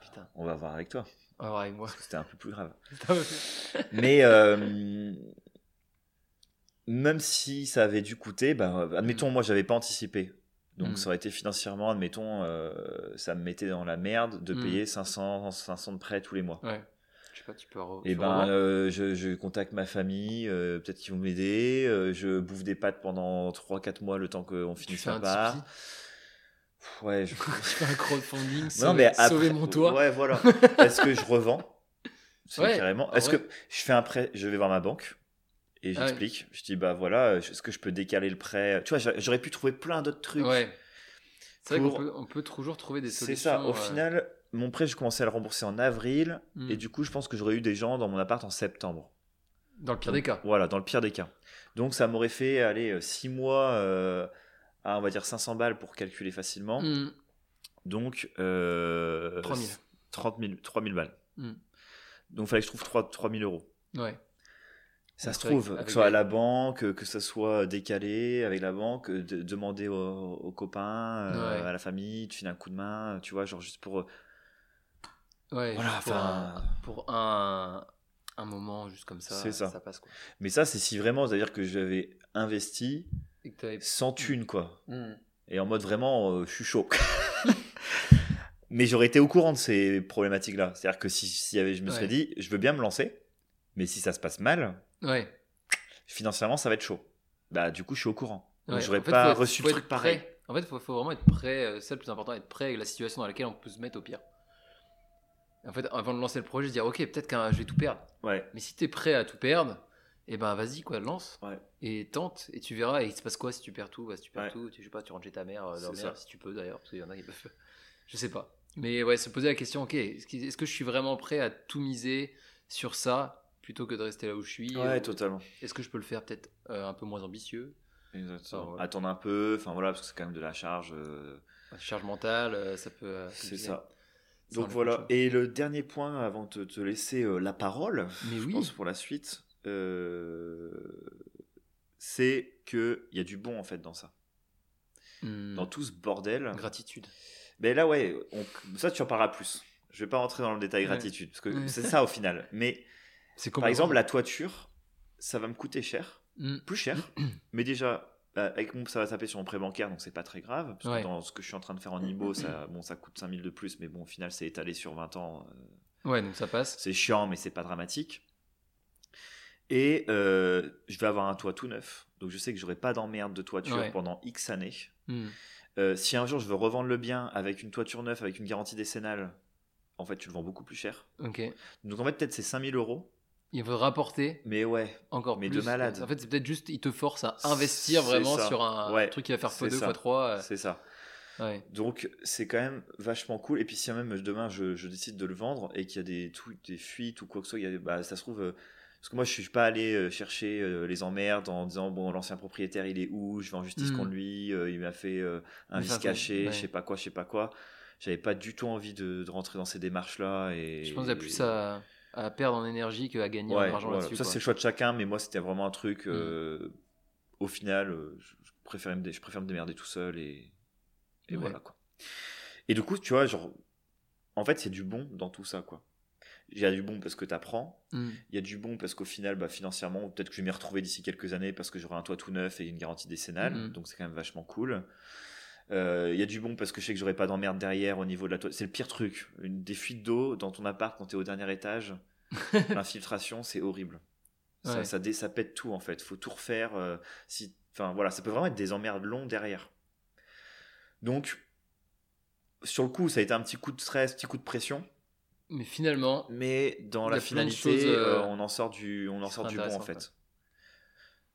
Putain, On va voir avec toi. on va voir avec moi. C'était un peu plus grave. Mais euh, même si ça avait dû coûter, bah, admettons, moi, j'avais pas anticipé. Donc, Mm. ça aurait été financièrement, admettons, euh, ça me mettait dans la merde de Mm. payer 500, 500 de prêts tous les mois. Je sais pas, tu peux. Et tu ben, euh, je, je contacte ma famille, euh, peut-être qu'ils vont m'aider. euh, je bouffe des pâtes pendant 3-4 mois le temps qu'on finisse un part. Ouais, je... tu fais un crowdfunding, non, sauver, mais après, sauver mon toit. Ouais, voilà. Est-ce que je revends? C'est Ouais, carrément. en Est-ce que je fais un prêt Je vais voir ma banque et Ah ouais. j'explique. Je dis bah voilà, est-ce que je peux décaler le prêt Tu vois, j'a- j'aurais pu trouver plein d'autres trucs. Ouais. C'est vrai Pour- qu'on peut, on peut toujours trouver des C'est solutions. ça. Au euh, final, mon prêt, je commençais à le rembourser en avril hmm. et du coup, je pense que j'aurais eu des gens dans mon appart en septembre. Dans le pire des cas. Voilà, dans le pire des cas. Donc ça m'aurait fait aller 6 mois euh, à on va dire 500 balles pour calculer facilement. Hmm. Donc euh, 3000. 30 000, 3000 balles. Mm. Donc il fallait que je trouve 3, 3000 euros. Ouais. Ça se trouve, que ce soit à la banque, que ce soit décalé avec la banque, de- demander aux, aux copains, euh, Ouais. à la famille, de filer un coup de main, tu vois, genre juste pour. Ouais, Voilà, juste pour, un, pour un, un moment, juste comme ça, C'est ça. passe quoi. Mais ça, c'est si vraiment, c'est-à-dire que j'avais investi sans thune, quoi. Hmm. Et en mode vraiment, euh, je suis chaud. Mais j'aurais été au courant de ces problématiques-là. C'est-à-dire que si, si je me serais Ouais. dit, je veux bien me lancer, mais si ça se passe mal, Ouais. financièrement, ça va être chaud. Bah, du coup, je suis au courant. Donc, Ouais, j'aurais en fait, pas faut reçu faut le truc pareil. En fait, il faut, faut vraiment être prêt. euh, C'est le plus important, être prêt avec la situation dans laquelle on peut se mettre au pire. En fait, avant de lancer le projet, se dire, ok, peut-être que je vais tout perdre. Ouais. Mais si tu es prêt à tout perdre, et ben vas-y, quoi, lance. Ouais. Et tente, et tu verras. Et il se passe quoi si tu perds tout? Bah, Si tu perds tout, tu, je sais pas, tu rentres chez ta mère, euh, ça. si tu peux d'ailleurs, parce qu'il y en a qui peuvent. Je sais pas. Mais ouais, se poser la question, ok, est-ce que, est-ce que je suis vraiment prêt à tout miser sur ça? Plutôt que de rester là où je suis Ouais, ou totalement. Est-ce que je peux le faire peut-être euh, un peu moins ambitieux? Exactement. Ouais. Attendre un peu, enfin voilà, parce que c'est quand même de la charge. euh, Charge mentale, euh, ça peut. euh, c'est ça. Donc voilà. Et le dernier point avant de te laisser euh, la parole, Mais je oui. pense pour la suite, euh, c'est qu'il y a du bon en fait dans ça. Hmm. Dans tout ce bordel. Gratitude. Mais là, ouais, on- ça tu en parleras plus. Je vais pas rentrer dans le détail Ouais. gratitude, parce que Ouais. c'est ça au final. Mais Par exemple, la toiture, ça va me coûter cher, Hmm. plus cher, mais déjà. euh, Avec mon, ça va taper sur mon prêt bancaire, donc c'est pas très grave. Parce Ouais. que dans ce que je suis en train de faire en IMO, ça, bon, ça coûte 5000 de plus, mais bon, au final, c'est étalé sur 20 ans. euh, Ouais, donc ça passe. C'est chiant, mais c'est pas dramatique. Et euh, je vais avoir un toit tout neuf. Donc je sais que j'aurai pas d'emmerde de toiture Ouais. pendant X années. Hmm. Euh, si un jour je veux revendre le bien avec une toiture neuve, avec une garantie décennale, en fait tu le vends beaucoup plus cher. Ok. Donc en fait peut-être c'est 5000 euros. Il veut rapporter Mais ouais, encore Mais de plus. malade. En fait, c'est peut-être juste, il te force à investir vraiment ça. sur un Ouais, truc qui va faire c'est x2, ça. x3. c'est ça. Ouais. Donc c'est quand même vachement cool. Et puis si même demain je, je décide de le vendre et qu'il y a des, trucs, des fuites ou quoi que ce soit, il y a- bah, ça se trouve, euh, Parce que moi, je suis pas allé euh, chercher euh, les emmerdes en disant bon, l'ancien propriétaire, il est où? Je vais en justice Mm. contre lui. euh, il m'a fait euh, un vice caché, ouais. je sais pas quoi, je sais pas quoi. J'avais pas du tout envie de, de rentrer dans ces démarches-là. Et Je pense qu'il y a plus à, à perdre en énergie qu'à gagner Ouais, en argent voilà. là-dessus. Ça. Mm. c'est le choix de chacun, mais moi, c'était vraiment un truc. euh, Au final, euh, je, je préfère me je préfère me démerder tout seul et, et Ouais. voilà quoi. Et du coup, tu vois, genre, en fait, c'est du bon dans tout ça, quoi. Il y a du bon parce que tu apprends, Mm. il y a du bon parce qu'au final, bah, financièrement, peut-être que je vais m'y retrouver d'ici quelques années parce que j'aurai un toit tout neuf et une garantie décennale, Mhm. donc c'est quand même vachement cool. Euh, Il y a du bon parce que je sais que j'aurai pas d'emmerde derrière au niveau de la toile. C'est le pire truc. Une, des fuites d'eau dans ton appart quand tu es au dernier étage, l'infiltration, c'est horrible. Ça, Ouais. ça, dé- ça pète tout en fait. Faut tout refaire. euh, si, enfin voilà, ça peut vraiment être des emmerdes longs derrière. Donc, sur le coup, ça a été un petit coup de stress, petit coup de pression. Mais finalement, Mais dans la finalité, choses, euh, euh, on en sort du, on en sort du bon en fait.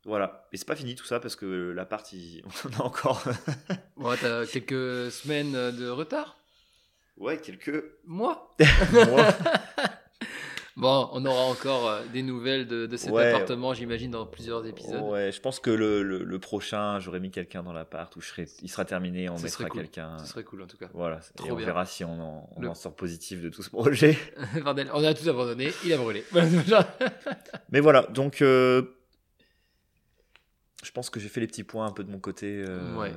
Voilà. Et c'est pas fini tout ça parce que l'appart, il- on en a encore. ouais, t'as quelques semaines de retard? ouais, quelques Moi? Mois. Bon, on aura encore euh, des nouvelles de, de cet Ouais. appartement, j'imagine, dans plusieurs épisodes. Ouais, je pense que le, le, le prochain, j'aurais mis quelqu'un dans l'appart où je serai, il sera terminé, on Ce mettra cool. quelqu'un. Ce serait cool en tout cas. Voilà, Trop et on bien. verra si on en, on Le- en sort positif de tout ce projet. Bordel, on a tout abandonné, il a brûlé. Mais voilà, donc euh, je pense que j'ai fait les petits points un peu de mon côté. euh, Ouais.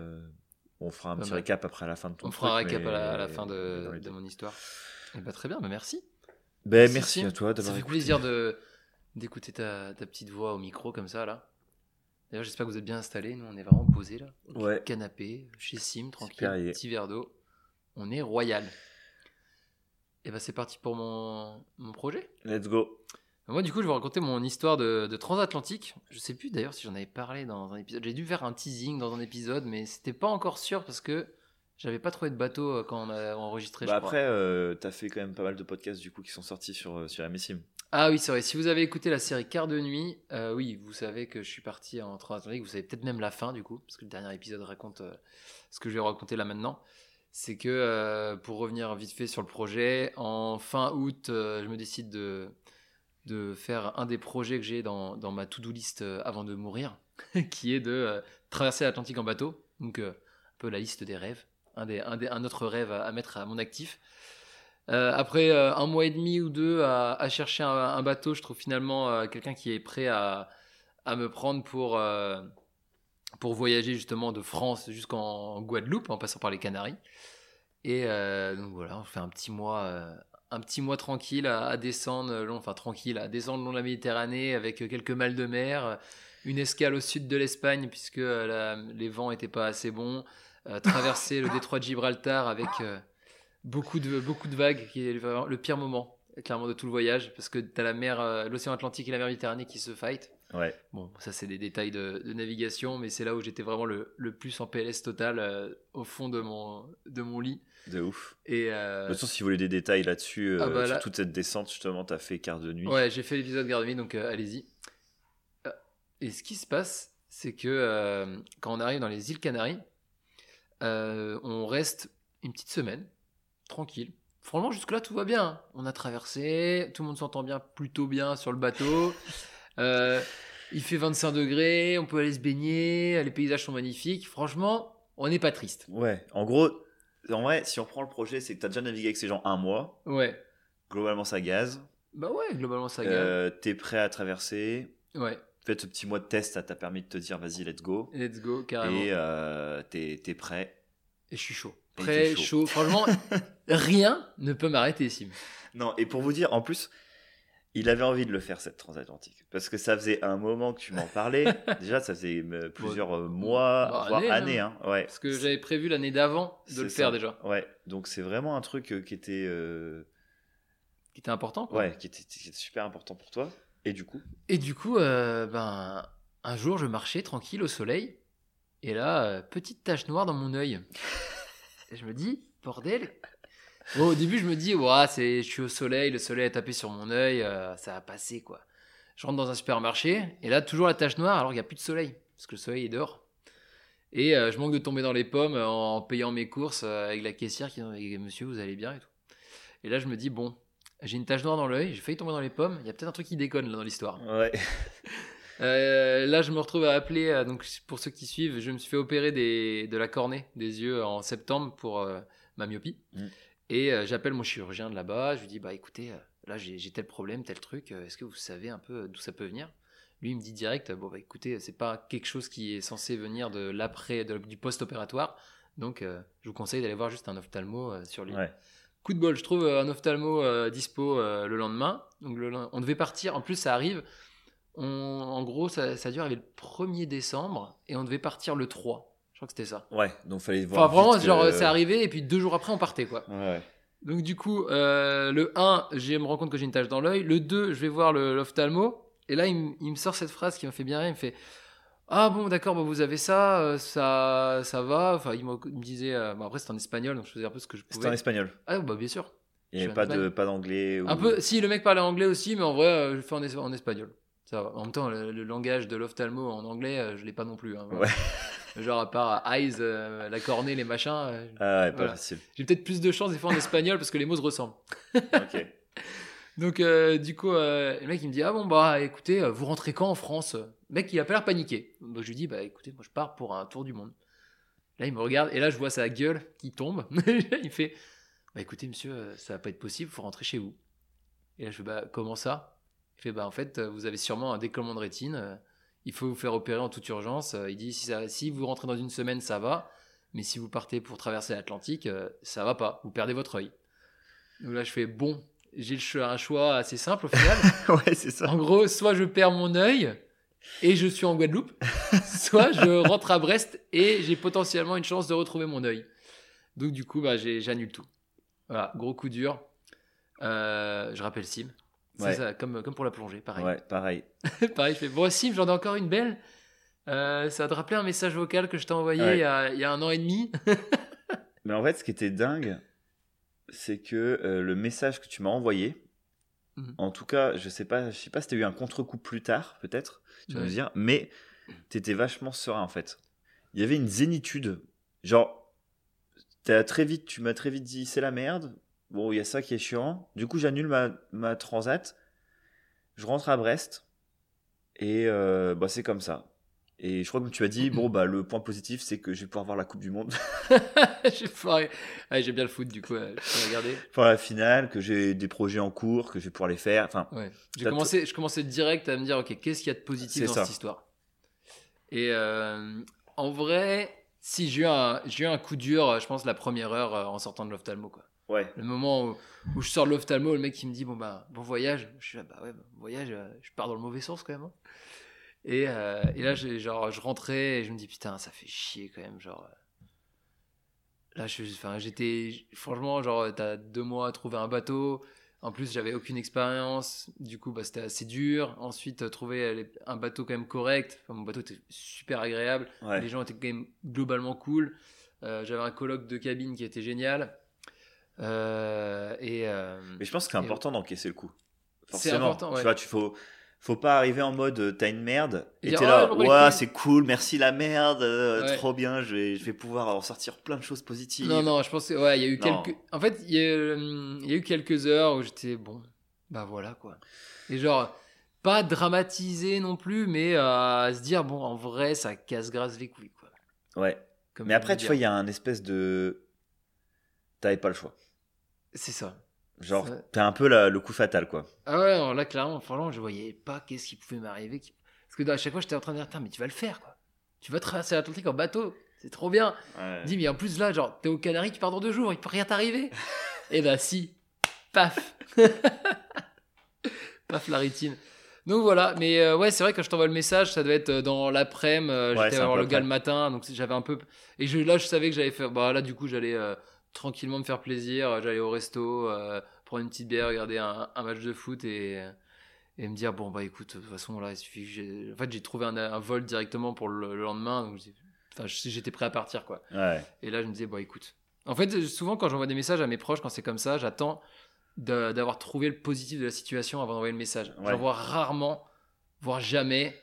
On fera un petit récap après à la fin de ton on fera un récap à la, à la mais- fin de, mon histoire. Et bah, très bien, bah, merci. Ben, Merci, à toi Ça d'avoir fait écouté. plaisir de d'écouter ta, ta petite voix au micro comme ça là. D'ailleurs, j'espère que vous êtes bien installés. Nous, on est vraiment posés là, Ouais. canapé, chez Sim, tranquille, petit verre d'eau. On est royal. Et bah, c'est parti pour mon, mon projet. Let's go. Moi, du coup, je vais raconter mon histoire de, de transatlantique. Je sais plus d'ailleurs si j'en avais parlé dans un épisode. J'ai dû faire un teasing dans un épisode, mais c'était pas encore sûr parce que j'avais pas trouvé de bateau euh, quand on a enregistré. Bah je après, euh, t'as fait quand même pas mal de podcasts du coup qui sont sortis sur, euh, sur MSIM. Ah oui, c'est vrai. Si vous avez écouté la série Quart de nuit, euh, oui, vous savez que je suis parti en transatlantique. Vous savez peut-être même la fin du coup, parce que le dernier épisode raconte euh, ce que je vais raconter là maintenant. C'est que pour revenir vite fait sur le projet, en fin août, je me décide de, de faire un des projets que j'ai dans, dans ma to-do list avant de mourir, qui est de traverser l'Atlantique en bateau. Donc un peu la liste des rêves, un, autre rêve à, mettre à mon actif. Euh, après euh, un mois et demi ou deux à, chercher un, bateau, je trouve finalement euh, quelqu'un qui est prêt à, me prendre pour, pour voyager justement de France jusqu'en Guadeloupe en passant par les Canaries. Et donc voilà, on fait un petit mois, un petit mois tranquille à, descendre, enfin tranquille, à descendre le long de la Méditerranée avec quelques mal de mer, une escale au sud de l'Espagne puisque les vents n'étaient pas assez bons, traverser le détroit de Gibraltar avec euh, beaucoup, de, beaucoup de vagues, qui est le pire moment clairement de tout le voyage parce que tu as la mer, euh, l'océan Atlantique et la mer Méditerranée qui se fight. Ouais. Bon, ça c'est des détails de, de navigation, mais c'est là où j'étais vraiment le, le plus en PLS total euh, au fond de mon, de mon lit. De ouf. Et euh, De toute façon, si vous voulez des détails là-dessus, euh, Ah bah sur toute cette descente, justement, t'as fait quart de nuit. ouais, j'ai fait l'épisode garde nuit, donc euh, allez-y. Euh, Et ce qui se passe, c'est que euh, quand on arrive dans les îles Canaries, euh, on reste une petite semaine, tranquille. Franchement, jusque-là, tout va bien. hein. On a traversé, tout le monde s'entend bien, plutôt bien sur le bateau. Euh, il fait 25 degrés, on peut aller se baigner, les paysages sont magnifiques. Franchement, on n'est pas triste. Ouais. En gros, en vrai, si on prend le projet, c'est que t'as déjà navigué avec ces gens un mois. Ouais. Globalement, ça gaze. Bah ouais, globalement, ça gagne. Euh, T'es prêt à traverser. Ouais, Peut-être ce petit mois de test, ça t'a permis de te dire, vas-y, let's go. let's go, carrément. Et euh, t'es t'es prêt. Et je suis chaud. T'es chaud. chaud. Franchement, rien ne peut m'arrêter, Sim. Non, et pour vous dire, en plus, il avait envie de le faire cette transatlantique. Parce que ça faisait un moment que tu m'en parlais. Déjà, ça faisait euh, plusieurs euh, mois, voire années, années. hein. Hein. Ouais. Parce que j'avais prévu l'année d'avant de le ça. faire déjà. Ouais, donc c'est vraiment un truc euh, qui était, euh, Qui était important, quoi. ouais, qui était, qui était super important pour toi. Et du coup, Et du coup, euh, ben, un jour, je marchais tranquille au soleil. Et là, euh, petite tache noire dans mon œil. Et je me dis, bordel. Bon, au début, je me dis, ouah, c'est, je suis au soleil, le soleil a tapé sur mon œil, euh, ça va passer, quoi. Je rentre dans un supermarché, et là, toujours la tache noire, alors qu'il n'y a plus de soleil, parce que le soleil est dehors. Et je manque de tomber dans les pommes en payant mes courses avec la caissière qui dit, monsieur, vous allez bien et tout. Et là, je me dis, bon, j'ai une tache noire dans l'œil, j'ai failli tomber dans les pommes. Il y a peut-être un truc qui déconne là dans l'histoire. Ouais. Euh, là, je me retrouve à appeler. euh, donc, pour ceux qui suivent, je me suis fait opérer des, de la cornée des yeux en septembre pour euh, ma myopie. Mm. Et j'appelle mon chirurgien de là-bas. Je lui dis Bah écoutez, là j'ai tel problème, tel truc. Est-ce que vous savez un peu d'où ça peut venir? Lui, il me dit direct Bon, bah écoutez, c'est pas quelque chose qui est censé venir de l'après, du post-opératoire. Donc, je vous conseille d'aller voir juste un ophtalmo sur l'île. Ouais. Coup de bol, je trouve euh, un ophtalmo euh, dispo euh, le lendemain. Donc le on devait partir. En plus, ça arrive. On- en gros, ça, ça a dû arriver le 1er décembre et on devait partir le 3. Je crois que c'était ça. Ouais, donc fallait voir. Enfin, vraiment, que- genre, c'est arrivé et puis deux jours après, on partait quoi. Ouais, ouais. Donc, du coup, euh, le 1, je me rends compte que j'ai une tache dans l'œil. Le 2, je vais voir l'ophtalmo. Et là, il, me- il me sort cette phrase qui m'a fait bien rire. Il me fait Ah bon, d'accord, bah, vous avez ça, euh, ça, ça va. Enfin, il, me- il me disait. euh, bon, après, c'était en espagnol, donc je faisais un peu ce que je C'était en pouvais. espagnol. Ah, bah, bien sûr. Il n'y avait pas de pas d'anglais. ou- Un peu, si le mec parlait anglais aussi, mais en vrai, euh, je fais en, es- en espagnol. Ça va. En même temps, le, le langage de l'ophtalmo en anglais, je l'ai pas non plus. hein, voilà. Genre, à part eyes, la cornée, les machins, Ah ouais, pas Voilà. facile. j'ai peut-être plus de chance des fois en espagnol parce que les mots se ressemblent. Ok. Donc, euh, du coup, euh, le mec, il me dit Ah bon, bah écoutez, euh, vous rentrez quand en France? Le mec, il a pas l'air paniqué. Donc, je lui dis Bah écoutez, moi je pars pour un tour du monde. Là, il me regarde et là, je vois sa gueule qui tombe. il fait Bah écoutez, monsieur, ça va pas être possible, faut rentrer chez vous. Et là, je fais Bah comment ça? Il fait Bah en fait, vous avez sûrement un décollement de rétine. Il faut vous faire opérer en toute urgence. Il dit si, si vous rentrez dans une semaine, ça va. Mais si vous partez pour traverser l'Atlantique, ça va pas. Vous perdez votre œil. Donc là, je fais Bon, j'ai un choix assez simple au final. ouais, c'est ça. En gros, soit je perds mon œil et je suis en Guadeloupe, soit je rentre à Brest et j'ai potentiellement une chance de retrouver mon œil. Donc du coup, bah, j'annule tout. Voilà, gros coup dur. Euh, je rappelle Sim. Ouais. ça, comme, comme pour la plongée, pareil. Ouais, pareil. pareil, je fais bon Sim, j'en ai encore une belle. Euh, ça va te rappeler un message vocal que je t'ai envoyé Ouais. il, y a, il y a un an et demi? Mais en fait, ce qui était dingue, c'est que euh, le message que tu m'as envoyé, Mhm. en tout cas, je sais pas, je sais pas si t'as eu un contre-coup plus tard, peut-être, tu vas nous dire, mais t'étais vachement serein en fait. Il y avait une zénitude, genre, t'as très vite, tu m'as très vite dit, c'est la merde. Bon, il y a ça qui est chiant. Du coup, j'annule ma, ma transat. Je rentre à Brest et euh, bah, c'est comme ça. Et je crois que tu as dit, bon, bah, le point positif, c'est que je vais pouvoir voir la Coupe du Monde. j'ai. Ouais, bien le foot, du coup, euh, je peux regarder. pour la finale, que j'ai des projets en cours, que je vais pouvoir les faire. Enfin, Ouais. J'ai commencé, je commençais direct à me dire, ok, qu'est-ce qu'il y a de positif dans ça. cette histoire? Et euh, en vrai, si j'ai eu, un- eu un coup dur, je pense, la première heure euh, en sortant de l'ophtalmo. Quoi. ouais. Le moment où, où je sors de l'ophtalmo, le mec qui me dit, bon, bah, bon voyage. Je suis là, bah ouais, bon voyage, je pars dans le mauvais sens quand même. hein. Et, euh, et là, genre, je rentrais et je me dis, putain, ça fait chier quand même. Genre, euh, là, j'étais, franchement, genre, t'as deux mois à trouver un bateau. En plus, j'avais aucune expérience. Du coup, bah, c'était assez dur. Ensuite, euh, trouver un bateau quand même correct. Enfin, mon bateau était super agréable. ouais. Les gens étaient quand même globalement cool. Euh, j'avais un colloque de cabine qui était génial. Euh, et euh, Mais je pense que c'est important d'encaisser le coup. C'est important, ouais. Tu vois, tu faut, faut pas arriver en mode euh, t'as une merde Et t'es Ah, là, les ouais, couilles. c'est cool, merci la merde, euh, Ouais. trop bien, je vais, je vais pouvoir en sortir plein de choses positives. Non, non, je pense que, ouais, il y a eu Non. quelques. En fait, il y, a, euh, il y a eu quelques heures où j'étais bon, bah voilà quoi. Et genre, pas dramatiser non plus, mais euh, à se dire, bon, en vrai, ça casse grâce les couilles quoi. Ouais. Comme Mais après, tu vois, il y a un espèce de. T'avais pas le choix. C'est ça. Genre, t'as un peu la- le coup fatal, quoi. Ah ouais, là, clairement, franchement, je voyais pas qu'est-ce qui pouvait m'arriver. qui- Parce que à chaque fois, j'étais en train de dire, mais tu vas le faire quoi. Tu vas traverser l'Atlantique en bateau, c'est trop bien. Dis, mais en plus, là, genre, t'es aux Canaries, tu pars dans deux jours, il peut rien t'arriver. Et bah, si. Paf. Paf, la rétine. Donc voilà, mais euh, ouais, c'est vrai, quand je t'envoie le message, ça devait être euh, dans l'après-midi. euh, Ouais, J'étais voir le gars le matin, donc j'avais un peu. Et je, là, je savais que j'allais faire. Bah là, du coup, j'allais euh, tranquillement me faire plaisir. J'allais au resto, euh, prendre une petite bière, regarder un, un match de foot et, et me dire bon, bah écoute, de toute façon, là, il suffit que j'ai. En fait, j'ai trouvé un, un vol directement pour le, le lendemain, donc enfin, j'étais prêt à partir, quoi. Ouais. Et là, je me disais, bon, écoute. En fait, souvent, quand j'envoie des messages à mes proches, quand c'est comme ça, j'attends d'avoir trouvé le positif de la situation avant d'envoyer le message. Ouais. J'envoie rarement, voire jamais,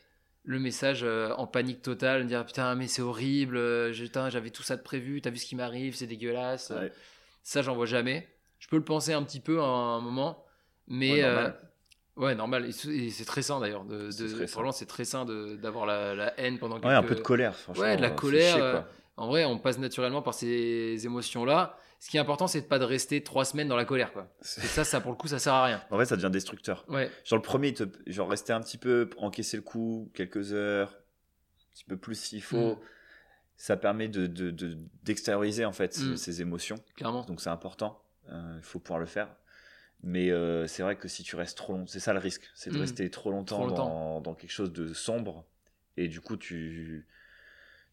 le message euh, en panique totale, me dire putain, mais c'est horrible, euh, j'avais tout ça de prévu, t'as vu ce qui m'arrive, c'est dégueulasse. Ouais. Ça, j'en vois jamais. Je peux le penser un petit peu à un moment, Mais Ouais, euh, normal. ouais, normal. Et c'est très sain d'ailleurs. De, de, franchement, c'est très sain d'avoir la, la haine pendant quelques... Ouais, un peu de colère, franchement. Ouais, de la euh, colère, chier, euh. En vrai, on passe naturellement par ces émotions-là. Ce qui est important, c'est de pas de rester trois semaines dans la colère, quoi. Et ça, ça pour le coup, ça sert à rien. En vrai, ça devient destructeur. Ouais, Genre le premier, te- genre rester un petit peu, encaisser le coup, quelques heures, un petit peu plus s'il faut. Mm. Ça permet de de- de- d'extérioriser en fait Mm. ces émotions. clairement. Donc c'est important. Euh, Il faut pouvoir le faire. Mais euh, c'est vrai que si tu restes trop longtemps, c'est ça le risque, c'est de Mm. rester trop longtemps, Trop longtemps. Dans, dans quelque chose de sombre. Et du coup, tu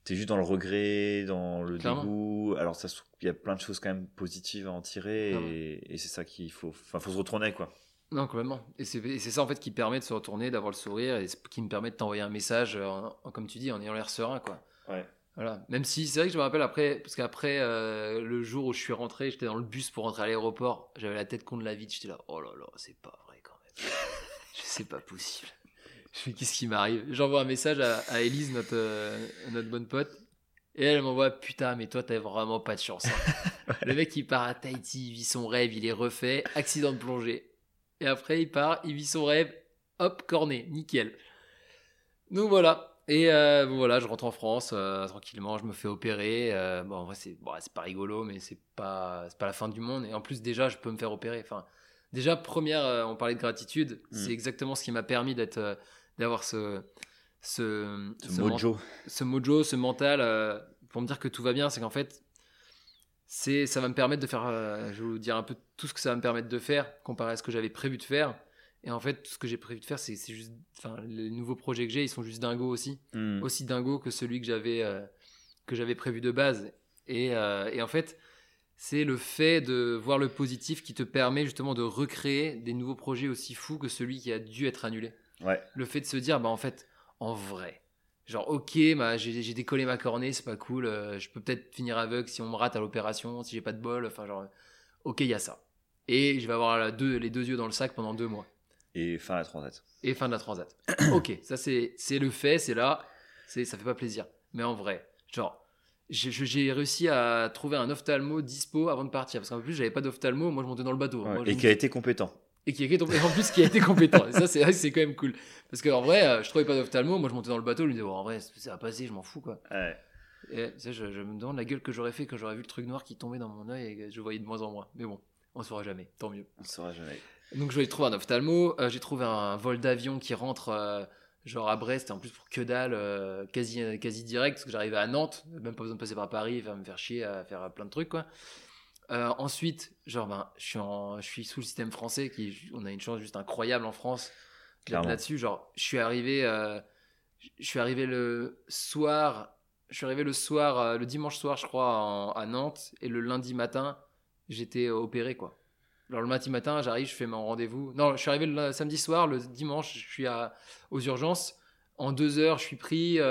es juste dans le regret, dans le Clairement. dégoût. Alors ça, il y a plein de choses quand même positives à en tirer. Clairement. Et, et c'est ça qu'il faut. Enfin, faut se retourner quoi. Non, complètement. Et c'est c'est ça, en fait, qui permet de se retourner, d'avoir le sourire, et c'est- qui me permet de t'envoyer un message, euh, en- en- comme tu dis, en ayant l'air serein, quoi. Ouais. Voilà. Même si c'est vrai que je me rappelle après, parce qu'après euh, le jour où je suis rentré, j'étais dans le bus pour rentrer à l'aéroport, j'avais la tête contre la vitre, j'étais là, oh là là, c'est pas vrai quand même. sais pas possible. Je qu'est-ce qui m'arrive? J'envoie un message à, à Elise, notre, euh, notre bonne pote, et elle m'envoie putain, mais toi t'as vraiment pas de chance. hein. Le mec il part à Tahiti, il vit son rêve, il est refait, accident de plongée. Et après il part, il vit son rêve, hop, corné, nickel. Donc voilà. Et euh, voilà, je rentre en France euh, tranquillement, je me fais opérer. euh, bon, en vrai, c'est bon, pas rigolo, mais c'est pas, pas la fin du monde. Et en plus, déjà, je peux me faire opérer. Enfin, déjà, première, on parlait de gratitude. Mm. C'est exactement ce qui m'a permis d'être, d'avoir ce, ce, Ce ce men- mojo. ce mojo, ce mental, euh, pour me dire que tout va bien, c'est qu'en fait, c'est, ça va me permettre de faire, euh, je vais vous dire un peu tout ce que ça va me permettre de faire, comparé à ce que j'avais prévu de faire. Et en fait, tout ce que j'ai prévu de faire, c'est, juste, enfin, les nouveaux projets que j'ai, ils sont juste dingos aussi, Mm. aussi dingos que celui que j'avais, euh, que j'avais prévu de base. Et, et en fait, c'est le fait de voir le positif qui te permet justement de recréer des nouveaux projets aussi fous que celui qui a dû être annulé Ouais. le fait de se dire, bah en fait, en vrai, genre, ok, bah, j'ai décollé ma cornée, c'est pas cool, euh, je peux peut-être finir aveugle si on me rate à l'opération, si j'ai pas de bol, enfin, genre, ok, il y a ça. Et je vais avoir la deux, les deux yeux dans le sac pendant deux mois. Et fin à la transat. Et fin de la transat. ok, ça c'est le fait, c'est là, c'est ça fait pas plaisir. Mais en vrai, genre, j'ai réussi à trouver un ophtalmo dispo avant de partir. Parce qu'en plus, j'avais pas d'ophtalmo, moi je montais dans le bateau. Ouais. Moi, je Et qui a été compétent. Et qui a été en plus qui a été compétent. Et ça, c'est que quand même cool. Parce qu'en vrai, euh, je trouvais pas d'ophtalmo. Moi, je montais dans le bateau, je me disais, en vrai, ça va passer, je m'en fous, quoi. Ouais. Et sais, je, je me demande la gueule que j'aurais fait quand j'aurais vu le truc noir qui tombait dans mon œil et que je voyais de moins en moins. Mais bon, on saura jamais, tant mieux. On ne saura jamais. Donc, je vais trouver un ophtalmo. euh, j'ai trouvé un vol d'avion qui rentre, euh, genre à Brest, et en plus pour que dalle, euh, quasi, quasi direct, parce que j'arrivais à Nantes, même pas besoin de passer par Paris, faire me faire chier à faire plein de trucs, quoi. Euh, ensuite, genre, ben, je suis, en, je suis sous le système français, qui, on a une chance juste incroyable en France là-dessus. Genre, je suis arrivé, euh, je suis arrivé le soir, je suis arrivé le soir, euh, le dimanche soir, je crois, en- à Nantes, et le lundi matin, j'étais opéré, quoi. Alors le lundi matin, j'arrive, je fais mon rendez-vous. Non, je suis arrivé le samedi soir, le dimanche, je suis à, aux urgences. En deux heures, je suis pris, on,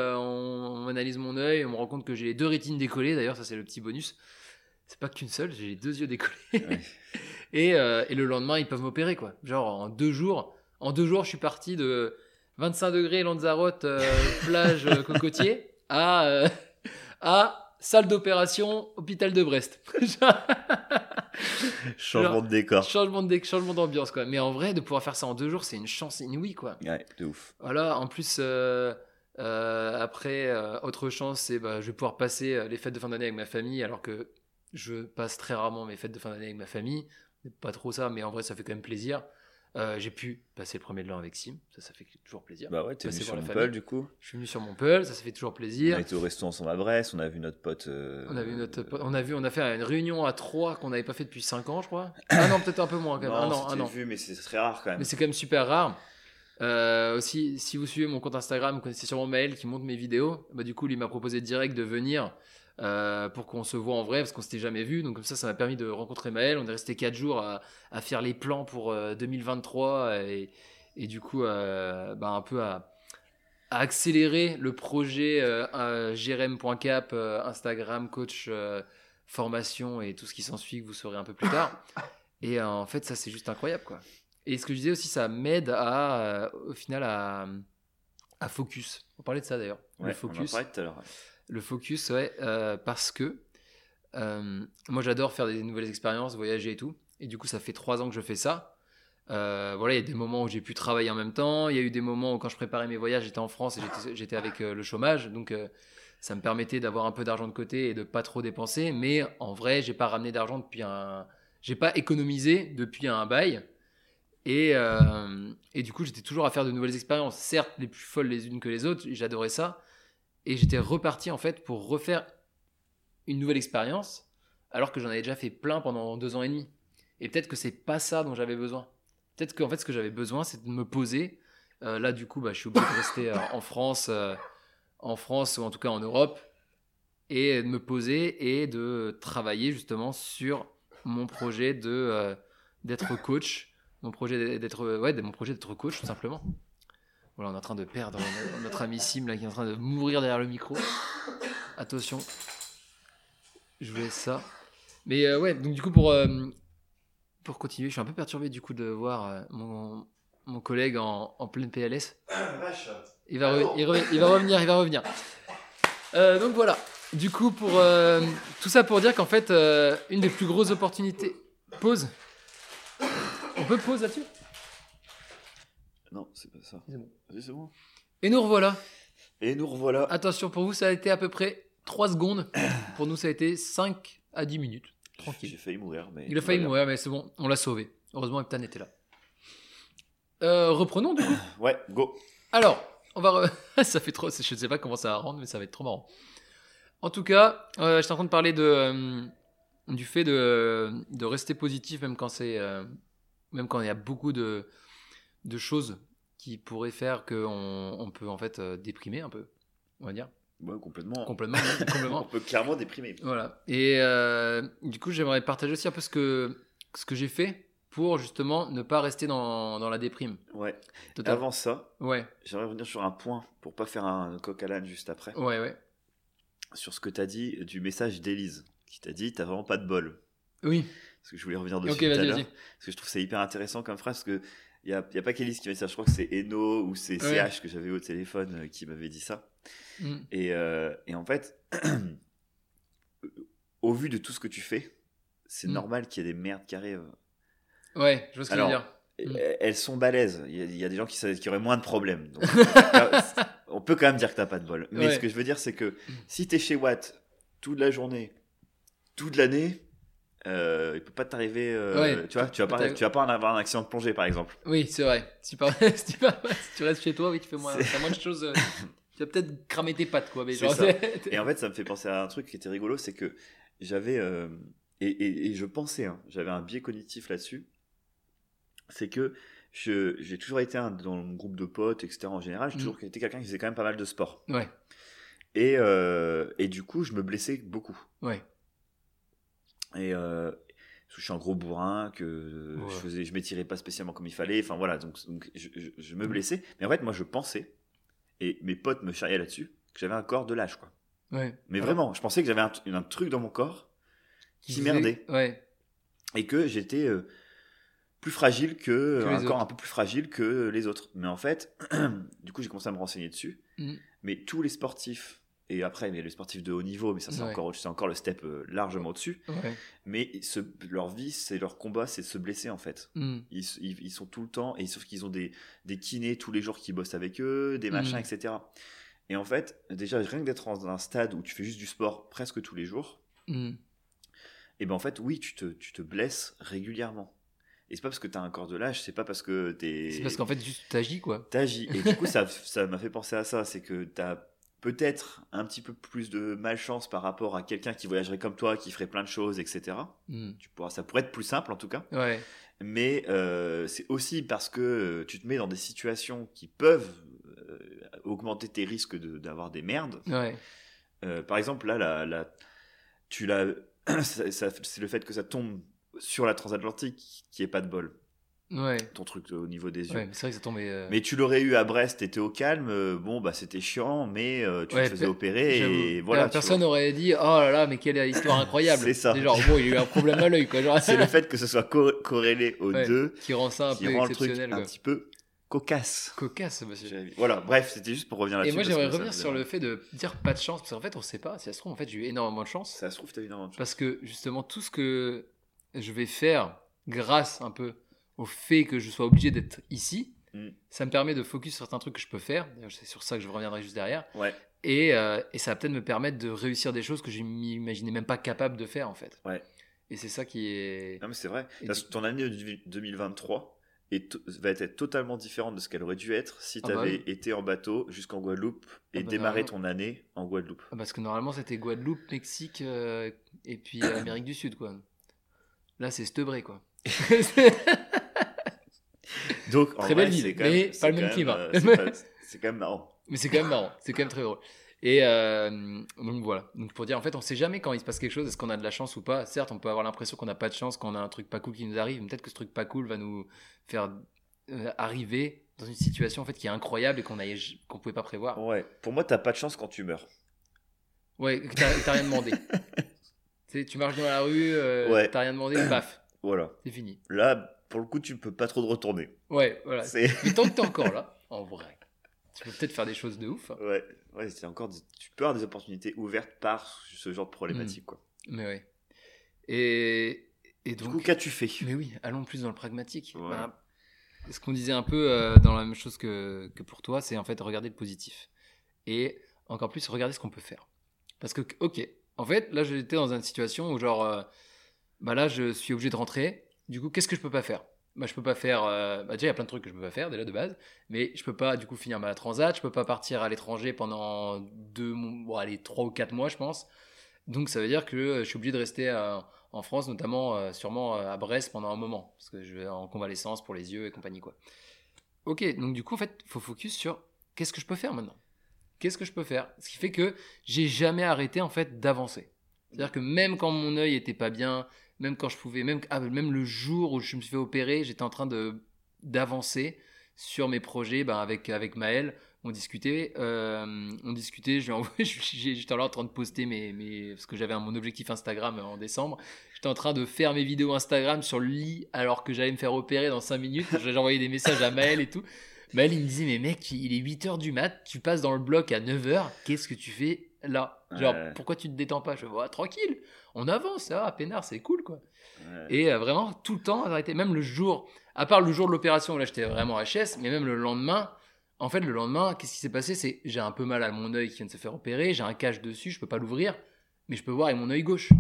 on analyse mon œil, on me rend compte que j'ai les deux rétines décollées. D'ailleurs, ça c'est le petit bonus. C'est pas qu'une seule, j'ai les deux yeux décollés. Ouais. et, euh, et le lendemain, ils peuvent m'opérer, quoi. Genre en deux jours. En deux jours, je suis parti de 25 degrés Lanzarote, euh, plage euh, cocotier, à, à salle d'opération, hôpital de Brest. Changement de décor. changement de changement d'ambiance, quoi. Mais en vrai, de pouvoir faire ça en deux jours, c'est une chance inouïe, quoi. Ouais, de ouf. Voilà, en plus, euh, après, euh, autre chance, c'est bah, je vais pouvoir passer euh, les fêtes de fin d'année avec ma famille, alors que je passe très rarement mes fêtes de fin d'année avec ma famille. Pas trop ça, mais en vrai, ça fait quand même plaisir. Euh, j'ai pu passer le premier de l'an avec Sim, ça, ça fait toujours plaisir. Bah ouais, t'es venu sur mon. Peul du coup. Je suis venu sur mon Peul, ça, ça fait toujours On plaisir. a été au resto ensemble à Brest, on a vu notre pote. euh, On a vu notre, pote- on a vu, on a fait une réunion à trois qu'on n'avait pas fait depuis 5 ans, je crois. Ah non, peut-être un peu moins, quand même. Non, on un s'était an. vu, mais c'est très rare quand même. Mais c'est quand même super rare. Euh, aussi, si vous suivez mon compte Instagram, vous connaissez sûrement Maël qui monte mes vidéos. Bah, du coup, lui m'a proposé direct de venir euh, pour qu'on se voit en vrai parce qu'on s'était jamais vu. Donc comme ça, ça m'a permis de rencontrer Maël. On est resté 4 jours à, à faire les plans pour euh, 2023 et, et du coup, euh, bah, un peu à, à accélérer le projet euh, euh, euh, Instagram, coach, euh, formation et tout ce qui s'ensuit que vous saurez un peu plus tard. Et euh, en fait, ça, c'est juste incroyable, quoi. Et ce que je disais aussi, ça m'aide à, euh, au final, à, à focus. On parlait de ça d'ailleurs. Ouais, le focus. On en parlait tout à l'heure. Le focus, ouais, euh, parce que euh, moi j'adore faire des nouvelles expériences, voyager et tout. Et du coup, ça fait trois ans que je fais ça. Euh, voilà, il y a des moments où j'ai pu travailler en même temps. Il y a eu des moments où, quand je préparais mes voyages, j'étais en France et j'étais- avec le chômage. Donc, ça me permettait d'avoir un peu d'argent de côté et de pas trop dépenser. Mais en vrai, j'ai pas ramené d'argent depuis un. J'ai pas économisé depuis un bail. Et, et du coup, j'étais toujours à faire de nouvelles expériences. Certes, les plus folles les unes que les autres. J'adorais ça. Et j'étais reparti, en fait, pour refaire une nouvelle expérience. Alors que j'en avais déjà fait plein pendant deux ans et demi. Et peut-être que c'est pas ça dont j'avais besoin. Peut-être qu'en fait, ce que j'avais besoin, c'est de me poser. Euh, là, du coup, bah, je suis obligé de rester euh, en France, euh, en France ou en tout cas en Europe, et de me poser et de travailler justement sur mon projet de d'être coach, mon projet d'être ouais, mon projet d'être coach tout simplement. Voilà, on est en train de perdre notre- ami Sim là qui est en train de mourir derrière le micro. Attention, je vous laisse ça. Mais euh, ouais, donc du coup pour euh, pour continuer, je suis un peu perturbé du coup de voir euh, mon, mon collègue en, en pleine PLS. Il va, re- il, re- il va revenir, il va revenir. Donc voilà. Du coup, pour tout ça pour dire qu'en fait, une des plus grosses opportunités. Pause. On peut pause là-dessus? Non, c'est pas ça. C'est bon. Vas-y, c'est bon. Et nous revoilà. Et nous revoilà. Attention, pour vous, ça a été à peu près 3 secondes. Pour nous, ça a été 5 à 10 minutes. J'ai Tranquille. failli mourir, mais. Il a failli mourir, mais c'est bon, on l'a sauvé. Heureusement, Eptan était là. Euh, reprenons du coup. Ouais, go. Alors, on va. re- ça fait trop. Je ne sais pas comment ça va rendre, mais ça va être trop marrant. En tout cas, euh, j'étais en train de parler de, euh, du fait de, de rester positif, même quand c'est, euh, même quand il y a beaucoup de, de choses qui pourraient faire qu'on on peut en fait euh, déprimer un peu, on va dire. Ouais, complètement. Complètement, même, On complètement. peut clairement déprimer. Voilà. Et euh, du coup, j'aimerais partager aussi un peu ce que, ce que j'ai fait pour justement ne pas rester dans, dans la déprime. Ouais. Total. Avant ça, Ouais, j'aimerais revenir sur un point pour pas faire un coq à l'âne juste après. ouais, ouais. Sur ce que tu as dit du message d'Élise, qui t'a dit T'as vraiment pas de bol. Oui. Parce que je voulais revenir dessus Ok, vas-y, vas-y. Parce que je trouve c'est hyper intéressant comme phrase. Parce que il n'y a, y a pas qu'Élise qui m'a dit ça. Je crois que c'est Eno ou c'est Ouais. CH que j'avais au téléphone euh, qui m'avait dit ça. Mm. Et, euh, et en fait, au vu de tout ce que tu fais, c'est Mm. normal qu'il y ait des merdes qui arrivent. Ouais, je vois ce que tu veux dire. Mm. Elles sont balèzes. Il y, a, il y a des gens qui, qui auraient moins de problèmes. Donc, on peut quand même dire que t'as pas de bol. Mais Ouais. ce que je veux dire, c'est que si t'es chez Watt toute la journée, toute l'année, euh, il peut pas t'arriver. euh, Ouais. tu vois, tu vas pas, tu vas pas en avoir un accident de plongée, par exemple. Oui, c'est vrai. Si, par- si tu, pars- si tu restes chez toi, oui, tu fais moins, moins de choses. euh, tu vas peut-être cramer tes pattes, quoi. Mais genre, ça. Et en fait, ça me fait penser à un truc qui était rigolo, c'est que j'avais euh, et, et- et je pensais, hein, j'avais un biais cognitif là-dessus, c'est que j'ai toujours été un, dans mon groupe de potes, etc. En général, j'ai Mm. toujours été quelqu'un qui faisait quand même pas mal de sport. Ouais, Et, euh, et du coup, je me blessais beaucoup. ouais. Et euh, je suis un gros bourrin, que Ouais. je faisais, je m'étirais pas spécialement comme il fallait. Enfin voilà, donc, donc je, je- je me blessais. Mais en fait, moi, je pensais, et mes potes me charriaient là-dessus, que j'avais un corps de lâche, quoi. ouais. Mais vraiment, je pensais que j'avais un, un truc dans mon corps qui merdait Ouais, et que j'étais euh, plus fragile que, Que un corps un peu plus fragile que les autres. Mais en fait, du coup, j'ai commencé à me renseigner dessus. Mm. Mais tous les sportifs et après, a les sportifs de haut niveau, mais ça c'est Ouais. encore, c'est encore le step euh, largement au-dessus. ouais. Mais ce- leur vie, c'est leur combat, c'est de se blesser en fait. Mm. Ils, ils- ils sont tout le temps, et sauf qu'ils ont des, des kinés tous les jours qui bossent avec eux, des machins, Mhm. etc. Et en fait, déjà, rien que d'être dans un stade où tu fais juste du sport presque tous les jours, Mm. et ben en fait, oui, tu te, tu te blesses régulièrement. Et c'est pas parce que t'as un corps de lâche, c'est pas parce que t'es. C'est parce qu'en fait, juste t'agis, quoi. T'agis. Et du coup, ça ça m'a fait penser à ça. C'est que t'as peut-être un petit peu plus de malchance par rapport à quelqu'un qui voyagerait comme toi, qui ferait plein de choses, etc. Mm. Tu pourras, ça pourrait être plus simple en tout cas. Ouais, Mais euh, c'est aussi parce que euh, tu te mets dans des situations qui peuvent euh, augmenter tes risques de- d'avoir des merdes. ouais. Euh, par exemple, là, la, la- tu l'as, c'est le fait que ça tombe sur la transatlantique qui est pas de bol. Ouais. Ton truc au niveau des yeux. Ouais, mais c'est vrai que ça tombait. euh, Mais tu l'aurais eu à Brest, t'étais au calme, euh, bon bah c'était chiant, mais euh, tu Ouais, te faisais opérer et voilà. Personne aurait dit Oh là là, mais quelle histoire incroyable. C'est ça. genre, bon, il y a eu un problème à l'œil, quoi. Genre, C'est le fait que ce soit co- corrélé aux deux qui rend ça un qui peu rend le truc exceptionnel, un petit peu cocasse. Cocasse, monsieur. Voilà, bref, c'était juste pour revenir Et là-dessus. moi, parce j'aimerais revenir sur le fait de dire pas de chance, parce qu'en fait, on sait pas. Si ça se trouve, en fait, j'ai eu énormément de chance. Ça se trouve, t'as évidemment. Parce que justement, tout ce que je vais faire grâce un peu au fait que je sois obligé d'être ici, Mm. ça me permet de focus sur certains trucs que je peux faire. C'est sur ça que je reviendrai juste derrière. Ouais. Et, euh, et ça va peut-être me permettre de réussir des choses que je m'imaginais même pas capable de faire en fait. Ouais. Et c'est ça qui est. Non, mais c'est vrai. Parce que ton année de 2023 est va être totalement différente de ce qu'elle aurait dû être si Ah tu bah avais oui. été en bateau jusqu'en Guadeloupe et Ah bah démarré ton année en Guadeloupe. Ah, Parce que normalement c'était Guadeloupe, Mexique euh, et puis Amérique du Sud quoi. Là c'est Stebré quoi. Donc, Très belle ville, mais même- pas le même climat. euh, c'est quand même marrant. Mais c'est quand même marrant, c'est quand même très drôle. Et euh, donc voilà, donc pour dire en fait on sait jamais quand il se passe quelque chose, est-ce qu'on a de la chance ou pas. Certes on peut avoir l'impression qu'on n'a pas de chance quand on a un truc pas cool qui nous arrive, peut-être que ce truc pas cool va nous faire euh, arriver dans une situation en fait qui est incroyable et qu'on ne qu'on pouvait pas prévoir. Ouais. Pour moi, t'as pas de chance quand tu meurs. Ouais, t'as rien demandé. tu marches dans la rue, euh, Ouais. t'as rien demandé, paf, Voilà. c'est fini. Là, pour le coup, tu peux pas trop te retourner. Ouais, voilà. Tant que t'es encore là, en vrai, tu peux peut-être faire des choses de ouf. hein. ouais, ouais, c'est encore des- tu peux avoir des opportunités ouvertes par ce genre de problématique quoi. Mais ouais. Et, et Du donc. coup, qu'as-tu fait? Mais oui, allons plus dans le pragmatique. Ouais. Bah, ce qu'on disait un peu euh, dans la même chose que, que pour toi, c'est en fait regarder le positif. Et encore plus, regarder ce qu'on peut faire. Parce que, ok, en fait, là, j'étais dans une situation où, genre, euh, bah là, je suis obligé de rentrer. Du coup, qu'est-ce que je peux pas faire? Bah, je peux pas faire. euh, bah, déjà, il y a plein de trucs que je peux pas faire déjà de base, mais je peux pas du coup finir ma transat. Je peux pas partir à l'étranger pendant deux, bon, allez, trois ou quatre mois, je pense. Donc, ça veut dire que euh, je suis obligé de rester euh, en France, notamment sûrement à Brest pendant un moment, parce que je vais en convalescence pour les yeux et compagnie quoi. Ok, donc du coup en fait, faut focus sur qu'est-ce que je peux faire maintenant? Qu'est-ce que je peux faire? Ce qui fait que j'ai jamais arrêté en fait d'avancer. C'est-à-dire que même quand mon œil était pas bien, même quand je pouvais, même ah, même le jour où je me suis fait opérer, j'étais en train d'avancer sur mes projets ben, avec avec Maël. On discutait, euh, on discutait. Je j'étais en train de poster mes, mes parce que j'avais mon objectif Instagram en décembre. J'étais en train de faire mes vidéos Instagram sur le lit alors que j'allais me faire opérer dans 5 minutes. J'ai envoyé des messages à Maël et tout. Maël, il me disait, mais mec, il est 8h du mat, tu passes dans le bloc à 9h, qu'est-ce que tu fais là? Genre, Ouais. pourquoi tu te détends pas? Je fais, Ouais, tranquille, on avance, ça va, peinard, c'est cool, quoi. Ouais. Et euh, vraiment, tout le temps, arrêté. Même le jour, à part le jour de l'opération, où là, j'étais vraiment HS, mais même le lendemain, en fait, le lendemain, qu'est-ce qui s'est passé? C'est j'ai un peu mal à mon œil qui vient de se faire opérer, j'ai un cache dessus, je peux pas l'ouvrir, mais je peux voir avec mon œil gauche.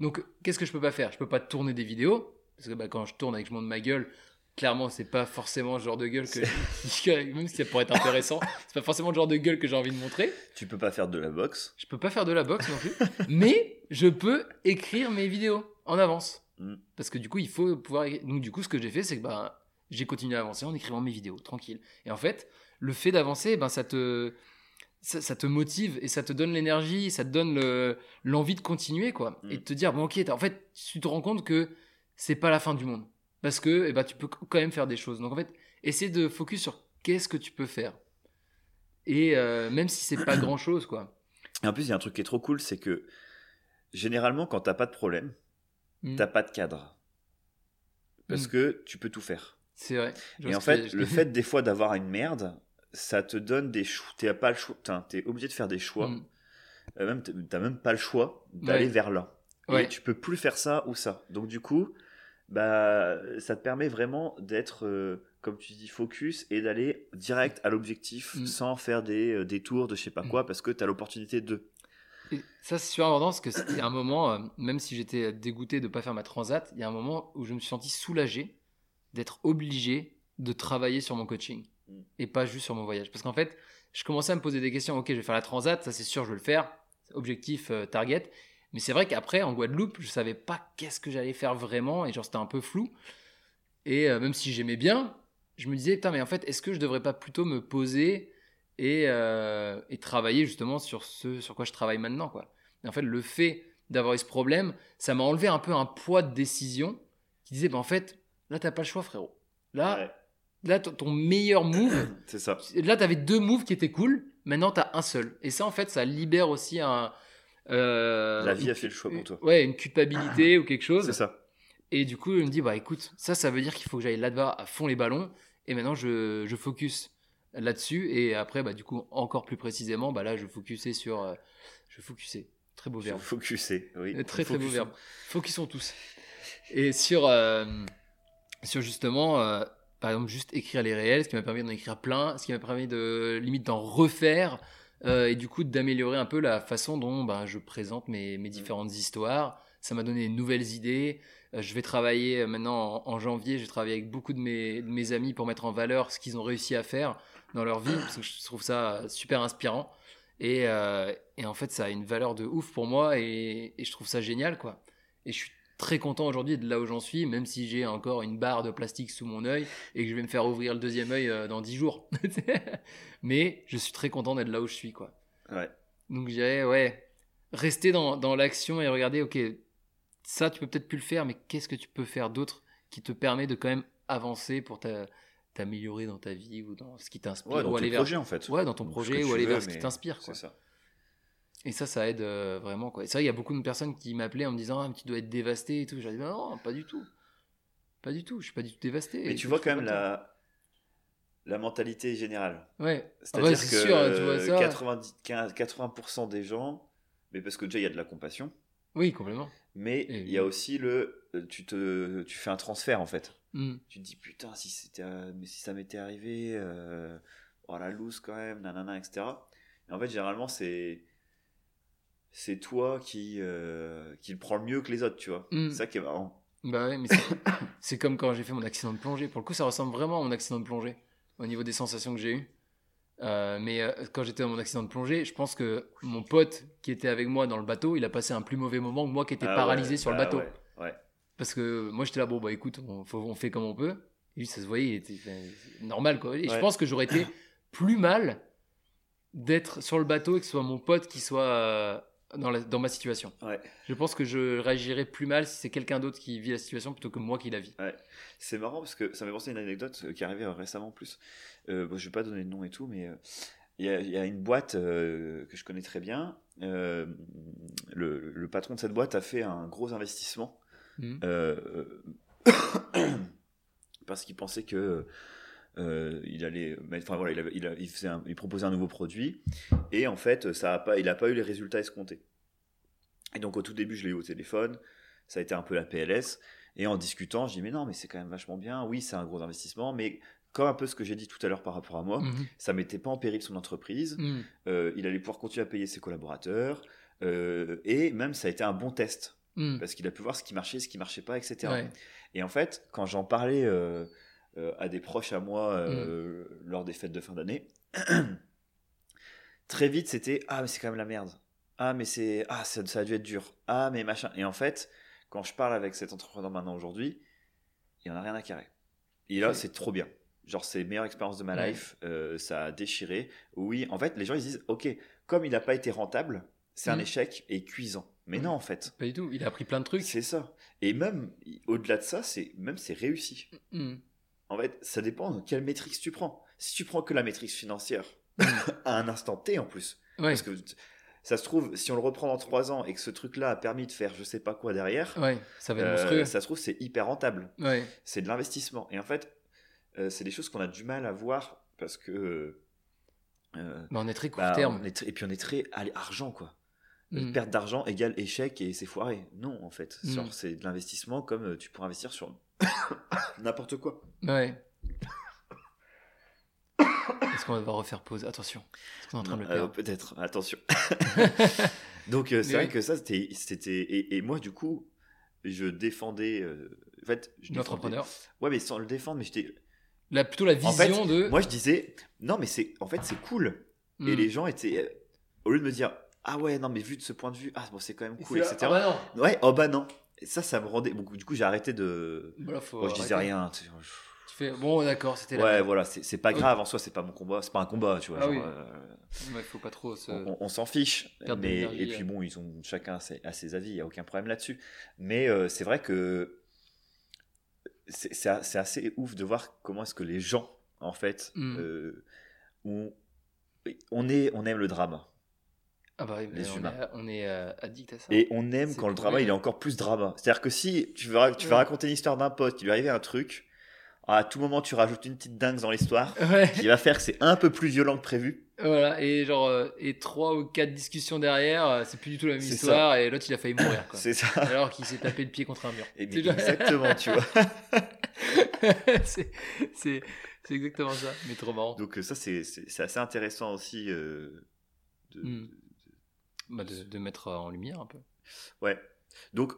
Donc, qu'est-ce que je peux pas faire? Je peux pas tourner des vidéos, parce que bah, quand je tourne avec je monte ma gueule, clairement, c'est pas forcément le genre de gueule que, même si ça pourrait être intéressant, c'est pas forcément le genre de gueule que j'ai envie de montrer. Tu peux pas faire de la boxe. Je peux pas faire de la boxe non plus, mais je peux écrire mes vidéos en avance. Mm. Parce que du coup, il faut pouvoir. Donc, du coup, ce que j'ai fait, c'est que bah, j'ai continué à avancer en écrivant mes vidéos, tranquille. Et en fait, le fait d'avancer, ben, ça te. Ça, ça te motive et ça te donne l'énergie, ça te donne le- l'envie de continuer, quoi. Mm. Et de te dire, bon, ok, en fait, tu te rends compte que c'est pas la fin du monde. Parce que eh ben, tu peux quand même faire des choses. Donc, en fait, essaie de focus sur qu'est-ce que tu peux faire. Et euh, même si c'est pas grand chose, quoi. Et en plus, il y a un truc qui est trop cool, c'est que généralement, quand t'as pas de problème, Mm. t'as pas de cadre. Parce Mm. que tu peux tout faire. C'est vrai. Et en fait, le fait des fois d'avoir une merde, ça te donne des choix. T'es pas le choix. T'es obligé de faire des choix. Mm. Euh, même t'as- t'as même pas le choix d'aller Ouais. vers là. Ouais. Et tu peux plus faire ça ou ça. Donc du coup, bah, ça te permet vraiment d'être, euh, comme tu dis, focus et d'aller direct à l'objectif Mm. sans faire des, euh, des tours de je sais pas quoi parce que tu as l'opportunité de. Et ça, c'est super important parce que c'était un moment, euh, même si j'étais dégoûté de ne pas faire ma transat, il y a un moment où je me suis senti soulagé d'être obligé de travailler sur mon coaching Mm. et pas juste sur mon voyage. Parce qu'en fait, je commençais à me poser des questions. Ok, je vais faire la transat, ça c'est sûr, je vais le faire. Objectif, euh, target. Mais c'est vrai qu'après, en Guadeloupe, je savais pas qu'est-ce que j'allais faire vraiment et genre c'était un peu flou. Et euh, même si j'aimais bien, je me disais, putain, mais en fait, est-ce que je devrais pas plutôt me poser et, euh, et travailler justement sur ce sur quoi je travaille maintenant, quoi? Et en fait, le fait d'avoir eu ce problème, ça m'a enlevé un peu un poids de décision qui disait, bah, en fait, là, t'as pas le choix, frérot. Là, Ouais, là ton- ton meilleur move, c'est ça. là, t'avais deux moves qui étaient cool, maintenant, t'as un seul. Et ça, en fait, ça libère aussi un. Euh, La vie a fait le choix pour toi. Ouais, une culpabilité ou quelque chose. C'est ça. Et du coup, il me dit, bah écoute, ça, ça veut dire qu'il faut que j'aille là-bas à fond les ballons. Et maintenant, je, je focus là-dessus. Et après, bah du coup, encore plus précisément, bah là, je focusais sur. euh, je focusais. Très beau verbe. Focusser, oui. Euh, Très très beau verbe. Focusons tous. Et sur, euh, sur justement, euh, par exemple, juste écrire les réels, ce qui m'a permis d'en écrire plein, ce qui m'a permis de limite d'en refaire et du coup d'améliorer un peu la façon dont ben, je présente mes, mes différentes histoires. Ça m'a donné de nouvelles idées. Euh, je vais travailler euh, maintenant en, en janvier, je vais travailler avec beaucoup de mes, de mes amis pour mettre en valeur ce qu'ils ont réussi à faire dans leur vie, parce que je trouve ça super inspirant. Et, euh, et en fait, ça a une valeur de ouf pour moi et, et je trouve ça génial, quoi. Et je suis très content aujourd'hui de là où j'en suis, même si j'ai encore une barre de plastique sous mon œil et que je vais me faire ouvrir le deuxième œil euh, dans 10 jours. Mais je suis très content d'être là où je suis, quoi. Ouais. Donc je dirais, ouais, rester dans, dans l'action et regarder, ok, ça tu peux peut-être plus le faire, mais qu'est-ce que tu peux faire d'autre qui te permet de quand même avancer pour ta- t'améliorer dans ta vie ou dans ce qui t'inspire Ouais, dans ou ton aller vers projet en fait. ouais dans ton projet ou aller veux, vers ce qui t'inspire quoi. Ça. Et ça, ça aide euh, vraiment. Quoi. Et C'est vrai, il y a beaucoup de personnes qui m'appelaient en me disant ah, tu dois être dévasté et tout. J'ai dit non, pas du tout. Pas du tout. Je suis pas du tout dévasté. Mais tu vois quand même la, la mentalité générale. Ouais. C'est-à-dire ouais, que c'est sûr, tu vois ça. 90, 15, 80% des gens, mais parce que déjà il y a de la compassion, Oui, complètement. mais il y a aussi le, euh, tu te, tu fais un transfert en fait. Hmm. Tu te dis putain si euh, mais si ça m'était arrivé, euh, oh la loose quand même, nanana, etc. Et en fait généralement c'est, c'est toi qui, euh, qui le prend le mieux que les autres, tu vois. Mm. C'est ça qui est marrant. Bah ouais, mais c'est- comme quand j'ai fait mon accident de plongée. Pour le coup, ça ressemble vraiment à mon accident de plongée au niveau des sensations que j'ai eues. Euh, mais euh, quand j'étais dans mon accident de plongée, je pense que mon pote qui était avec moi dans le bateau, il a passé un plus mauvais moment que moi qui étais Ah paralysé ouais, sur le bah bateau. ouais, ouais. Parce que moi j'étais là, bon bah écoute, on, faut- on fait comme on peut. Et lui, ça se voyait, il était normal quoi. Et je pense que j'aurais été plus mal d'être sur le bateau et que ce soit mon pote qui soit dans, la- dans ma situation. Ouais. Je pense que je réagirais plus mal si c'est quelqu'un d'autre qui vit la situation plutôt que moi qui la vis. C'est marrant parce que ça m'a pensé à une anecdote euh, qui est arrivée euh, récemment en plus. Euh, bon, je vais pas donner de nom et tout, mais euh, il y, a, il y a une boîte euh, que je connais très bien. Le, le patron de cette boîte a fait un gros investissement euh, parce qu'il pensait que euh, il allait mettre, enfin voilà, il, avait- il, il un- il proposait un nouveau produit et en fait ça a pas, il a pas eu les résultats escomptés. Et donc au tout début je l'ai eu au téléphone, ça a été un peu la PLS et en discutant je dis mais non mais c'est quand même vachement bien, oui c'est un gros investissement mais comme un peu ce que j'ai dit tout à l'heure par rapport à moi, Mhm. ça mettait pas en péril son entreprise, Mhm. euh, il allait pouvoir continuer à payer ses collaborateurs euh, et même ça a été un bon test Mhm. parce qu'il a pu voir ce qui marchait, ce qui marchait pas, etc. Ouais. Et en fait, quand j'en parlais euh, euh, à des proches à moi euh, lors des fêtes de fin d'année, très vite c'était ah mais c'est quand même la merde. Ah mais c'est ah ça, ça a dû être dur. Ah mais machin. Et en fait, quand je parle avec cet entrepreneur maintenant aujourd'hui, il y en a rien à carrer. Et là Ouais. c'est trop bien. Genre c'est la meilleure expérience de ma Ouais. life. euh, ça a déchiré. Oui, en fait les gens ils se disent ok comme il n'a pas été rentable, c'est un échec et cuisant. Mais non en fait. Pas du tout. Il a appris plein de trucs. C'est ça. Et même au-delà de ça, c'est même c'est réussi. En fait, ça dépend de quelle métrique tu prends. Si tu prends que la métrique financière à un instant T en plus, Ouais. parce que ça se trouve, si on le reprend dans trois ans et que ce truc-là a permis de faire je sais pas quoi derrière, Ouais, ça va être euh, monstrueux. ça se trouve c'est hyper rentable. Ouais. C'est de l'investissement. Et en fait, euh, c'est des choses qu'on a du mal à voir parce que euh, Mais on est très court bah, terme. est et puis on est très argent quoi. Mhm. Perte d'argent égale échec et c'est foiré. Non, en fait. Mm. C'est de l'investissement comme euh, tu pourrais investir sur n'importe quoi. Ouais. Est-ce qu'on va devoir refaire pause? Attention. Est-ce qu'on est en train de le Euh, Peut-être, attention. Donc, euh, c'est vrai que ça, c'était. c'était et, et moi, du coup, je défendais. euh, en fait, je défendais- L'entrepreneur. Ouais, mais sans le défendre, mais j'étais. La, plutôt la En fait, vision de. Moi, je disais, non, mais c'est. En fait, c'est cool. Et Mhm. les gens étaient. euh, Au lieu de me dire, ah ouais, non, mais vu de ce point de vue, ah bon, c'est quand même cool, etc. Ah bah non. Ouais, oh bah non. Et ça, ça me rendait. bon, du coup, j'ai arrêté de. Voilà, faut Moi, je disais arrêter. rien. tu fais bon, d'accord, c'était la Ouais, merde. voilà, c'est pas grave en soi, c'est pas mon combat, c'est pas un combat, tu vois. Ah genre, oui. euh, Ouais, faut pas trop se. on on s'en fiche. Mais, et puis bon, ils ont chacun ses, a ses avis, il n'y a aucun problème là-dessus. Mais euh, c'est vrai que c'est assez ouf de voir comment est-ce que les gens, en fait, Mm. euh, ont- on, est, on aime le drame. Ah bah oui, les on humains. est, on est euh, addict à ça. Et on aime quand le drama, il est encore plus drama. C'est-à-dire que si tu veux, tu Ouais. raconter une histoire d'un pote, il lui arrivait un truc, à tout moment tu rajoutes une petite dingue dans l'histoire Ouais. qui va faire que c'est un peu plus violent que prévu. Voilà, et genre, euh, et trois ou quatre discussions derrière, euh, c'est plus du tout la même histoire, et l'autre il a failli mourir. C'est ça. Alors qu'il s'est tapé le pied contre un mur. Et exactement, tu vois. c'est, c'est, c'est exactement ça, mais trop marrant. Donc ça c'est assez intéressant aussi. euh, de- Mm. Bah, de, de mettre en lumière un peu. Ouais. Donc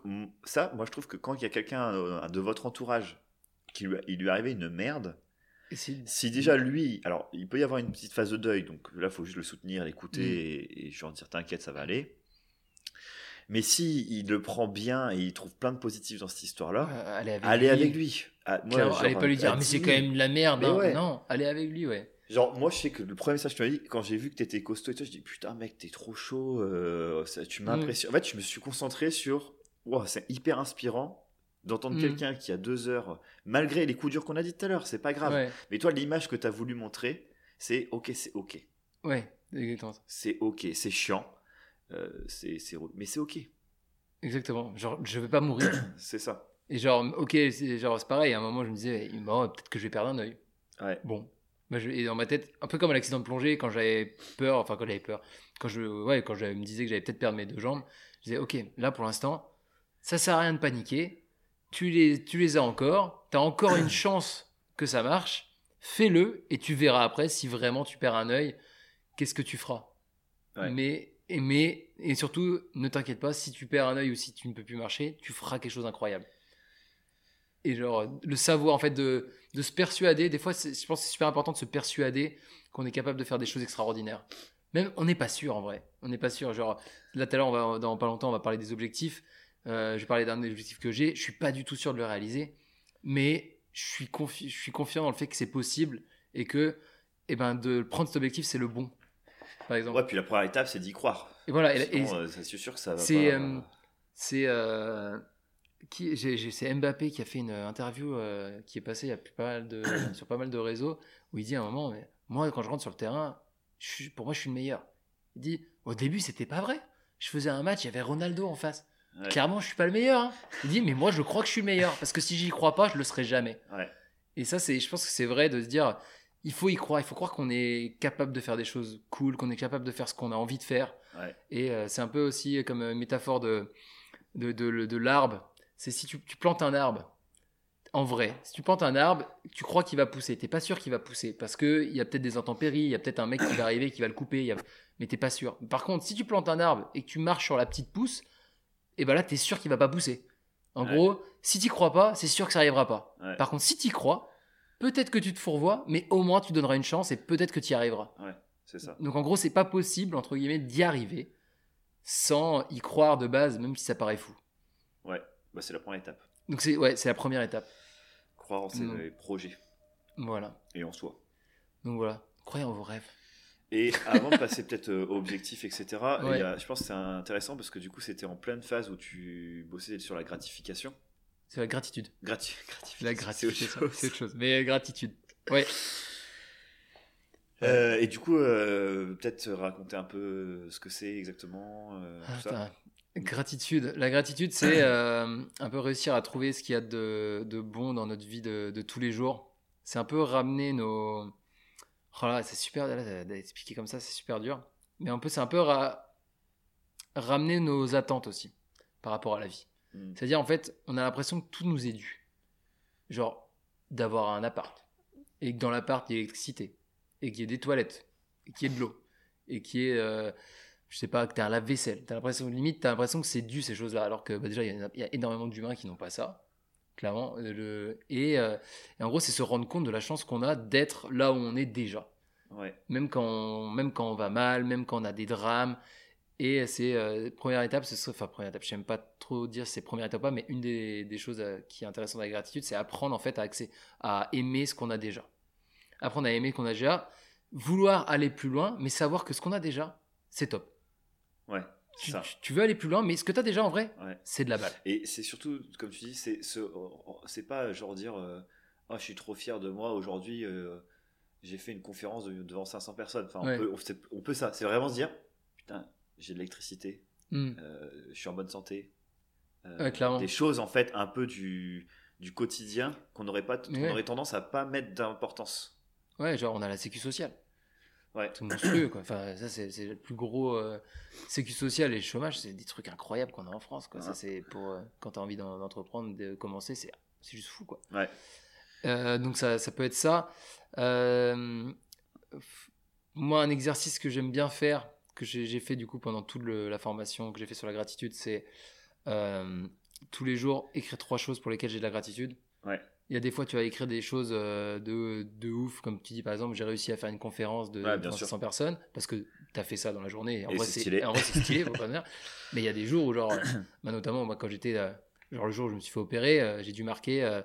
ça, moi je trouve que quand il y a quelqu'un euh, de votre entourage qui lui, il lui arrivait une merde, si déjà lui, alors il peut y avoir une petite phase de deuil, donc là il faut juste le soutenir, l'écouter Mm. et, et genre dire t'inquiète ça va aller. Mais si il le prend bien et il trouve plein de positifs dans cette histoire-là, euh, allez avec allez lui. avec lui. Ah, moi, genre, allez pas lui dire, Ah, mais c'est 10 quand 000. même de la merde. Hein. ouais. Non, allez avec lui, ouais. Genre, moi, je sais que le premier message que tu m'as dit, quand j'ai vu que t'étais costaud et tout, je dis putain, mec, t'es trop chaud, euh, ça- tu m'as Mm. impressionné. En fait, je me suis concentré sur, wow, c'est hyper inspirant d'entendre Mm. quelqu'un qui a deux heures, malgré les coups durs qu'on a dit tout à l'heure, c'est pas grave. Ouais, Mais toi, l'image que t'as voulu montrer, c'est ok, c'est ok. ouais, exactement. C'est ok, c'est chiant, euh, c'est mais c'est ok, Exactement. Genre, je vais pas mourir. c'est ça. Et genre, ok, c'est genre, c'est pareil. À un moment, je me disais, bon, peut-être que je vais perdre un œil. Ouais. Bon. Bah, je- et dans ma tête, un peu comme à l'accident de plongée, quand j'avais peur, enfin, quand j'avais peur, quand je, ouais, quand je me disais que j'allais peut-être perdre mes deux jambes, je disais, ok, là, pour l'instant, ça sert à rien de paniquer. Tu les, tu les as encore. Tu as encore une chance que ça marche. Fais-le et tu verras après si vraiment tu perds un œil, qu'est-ce que tu feras. Ouais. Mais, et, mais, et surtout, ne t'inquiète pas, si tu perds un œil ou si tu ne peux plus marcher, tu feras quelque chose d'incroyable. Et genre, le savoir, en fait, de, de se persuader, des fois, je pense que c'est super important de se persuader qu'on est capable de faire des choses extraordinaires. Même, on n'est pas sûr, en vrai. On n'est pas sûr. Genre, là, tout à l'heure, on va, dans pas longtemps, on va parler des objectifs. Euh, je vais parler d'un des objectifs que j'ai. Je suis pas du tout sûr de le réaliser. Mais je suis, confi- je suis confiant dans le fait que c'est possible et que, eh ben, de prendre cet objectif, c'est le bon. Par exemple. Ouais, puis la première étape, c'est d'y croire. Et voilà. et- et- euh, c'est sûr que ça va c'est pas. euh, c'est euh, qui c'est Mbappé qui a fait une interview euh, qui est passée il y a plus pas mal de, sur pas mal de réseaux où il dit à un moment mais moi quand je rentre sur le terrain je pour moi je suis le meilleur il dit au début c'était pas vrai je faisais un match il y avait Ronaldo en face Ouais. clairement je suis pas le meilleur hein. il dit mais moi je crois que je suis le meilleur parce que si j'y crois pas je le serai jamais Ouais. et ça c'est je pense que c'est vrai de se dire il faut y croire il faut croire qu'on est capable de faire des choses cool qu'on est capable de faire ce qu'on a envie de faire Ouais. et euh, c'est un peu aussi comme euh, métaphore de, de, de, de l'arbre. C'est si tu, tu plantes un arbre, en vrai, si tu plantes un arbre, tu crois qu'il va pousser. T'es pas sûr qu'il va pousser parce qu'il y a peut-être des intempéries, il y a peut-être un mec qui va arriver qui va le couper, il y a- mais t'es pas sûr. Par contre, si tu plantes un arbre et que tu marches sur la petite pousse, et ben là, t'es sûr qu'il va pas pousser. En Ouais. gros, si t'y crois pas, c'est sûr que ça arrivera pas. Ouais. Par contre, si t'y crois, peut-être que tu te fourvoies, mais au moins tu donneras une chance et peut-être que tu y arriveras. C'est ça. Donc en gros, c'est pas possible, entre guillemets, d'y arriver sans y croire de base, même si ça paraît fou. Bah, c'est la première étape. Donc c'est ouais, c'est la première étape. Croire en ses Mm. euh, projets Voilà. et en soi. Donc voilà. Croyez en vos rêves. Et avant de passer peut-être euh, aux objectifs, etc., Ouais. je pense que c'est intéressant parce que du coup, c'était en pleine phase où tu bossais sur la gratification. C'est la gratitude. Grati gratification. La gratitude, c'est autre chose. Mais gratitude. Ouais. Euh, et du coup, euh, peut-être raconter un peu ce que c'est exactement. euh, Ah, tout ça. Gratitude. La gratitude, c'est euh, un peu réussir à trouver ce qu'il y a de, de bon dans notre vie de, de tous les jours. C'est un peu ramener nos. Oh là, c'est super. D'expliquer comme ça, c'est super dur. Mais un peu, c'est un peu ra- ramener nos attentes aussi par rapport à la vie. Mm. C'est-à-dire, en fait, on a l'impression que tout nous est dû. Genre, d'avoir un appart. Et que dans l'appart, il y ait l'électricité. Et qu'il y ait des toilettes. Et qu'il y ait de l'eau. Et qu'il y ait, euh, je sais pas, que tu as un lave-vaisselle. T'as l'impression, limite, tu as l'impression que c'est dû ces choses-là. Alors que bah, déjà, il y, a- y a énormément d'humains qui n'ont pas ça. Clairement. Euh, Le... Et, euh, et en gros, c'est se rendre compte de la chance qu'on a d'être là où on est déjà Ouais. même quand on, même quand on va mal, même quand on a des drames. Et c'est euh, première étape, ce serait, enfin première étape, j'aime pas trop dire c'est première étape ou pas, mais une des, des choses euh, qui est intéressante avec la gratitude, c'est apprendre en fait à, accès, à aimer ce qu'on a déjà. Apprendre à aimer ce qu'on a déjà, vouloir aller plus loin, mais savoir que ce qu'on a déjà, c'est top. Ouais. Tu, Ça. tu- tu veux aller plus loin, mais ce que tu as déjà en vrai, Ouais. c'est de la balle. Et c'est surtout, comme tu dis, c'est ce, c'est pas genre dire euh, Ah, je suis trop fier de moi aujourd'hui, euh, j'ai fait une conférence de- devant 500 personnes. Enfin, Ouais. on, peut, on, c'est- on peut ça. C'est vraiment se dire Putain, j'ai de l'électricité, Hmm. euh, je suis en bonne santé. Euh, Ouais, clairement. Des choses, en fait, un peu du, du quotidien qu'on aurait pas, aurait tendance à pas mettre d'importance. Ouais, genre on a la sécu sociale. Ouais. C'est monstrueux, quoi. Enfin, ça, c'est le plus gros. euh, sécu sociale et le chômage, c'est des trucs incroyables qu'on a en France, quoi. Ça, Ouais. c'est pour. euh, quand t'as envie d'en- d'entreprendre, de commencer, c'est c'est juste fou, quoi. Ouais. Euh, donc, ça, ça peut être ça. Euh, moi, un exercice que j'aime bien faire, que j'ai fait du coup pendant toute le- la formation que j'ai fait sur la gratitude, c'est tous les jours écrire trois choses pour lesquelles j'ai de la gratitude. Ouais. Il y a des fois, tu vas écrire des choses euh, de, de ouf, comme tu dis par exemple, j'ai réussi à faire une conférence de Ouais, bien 300 personnes parce que tu as fait ça dans la journée. En Et vrai, c'est stylé. en vrai, c'est stylé, faut pas dire. Mais il y a des jours où, genre, bah, notamment moi, quand j'étais, euh, genre le jour où je me suis fait opérer, euh, j'ai dû marquer, euh,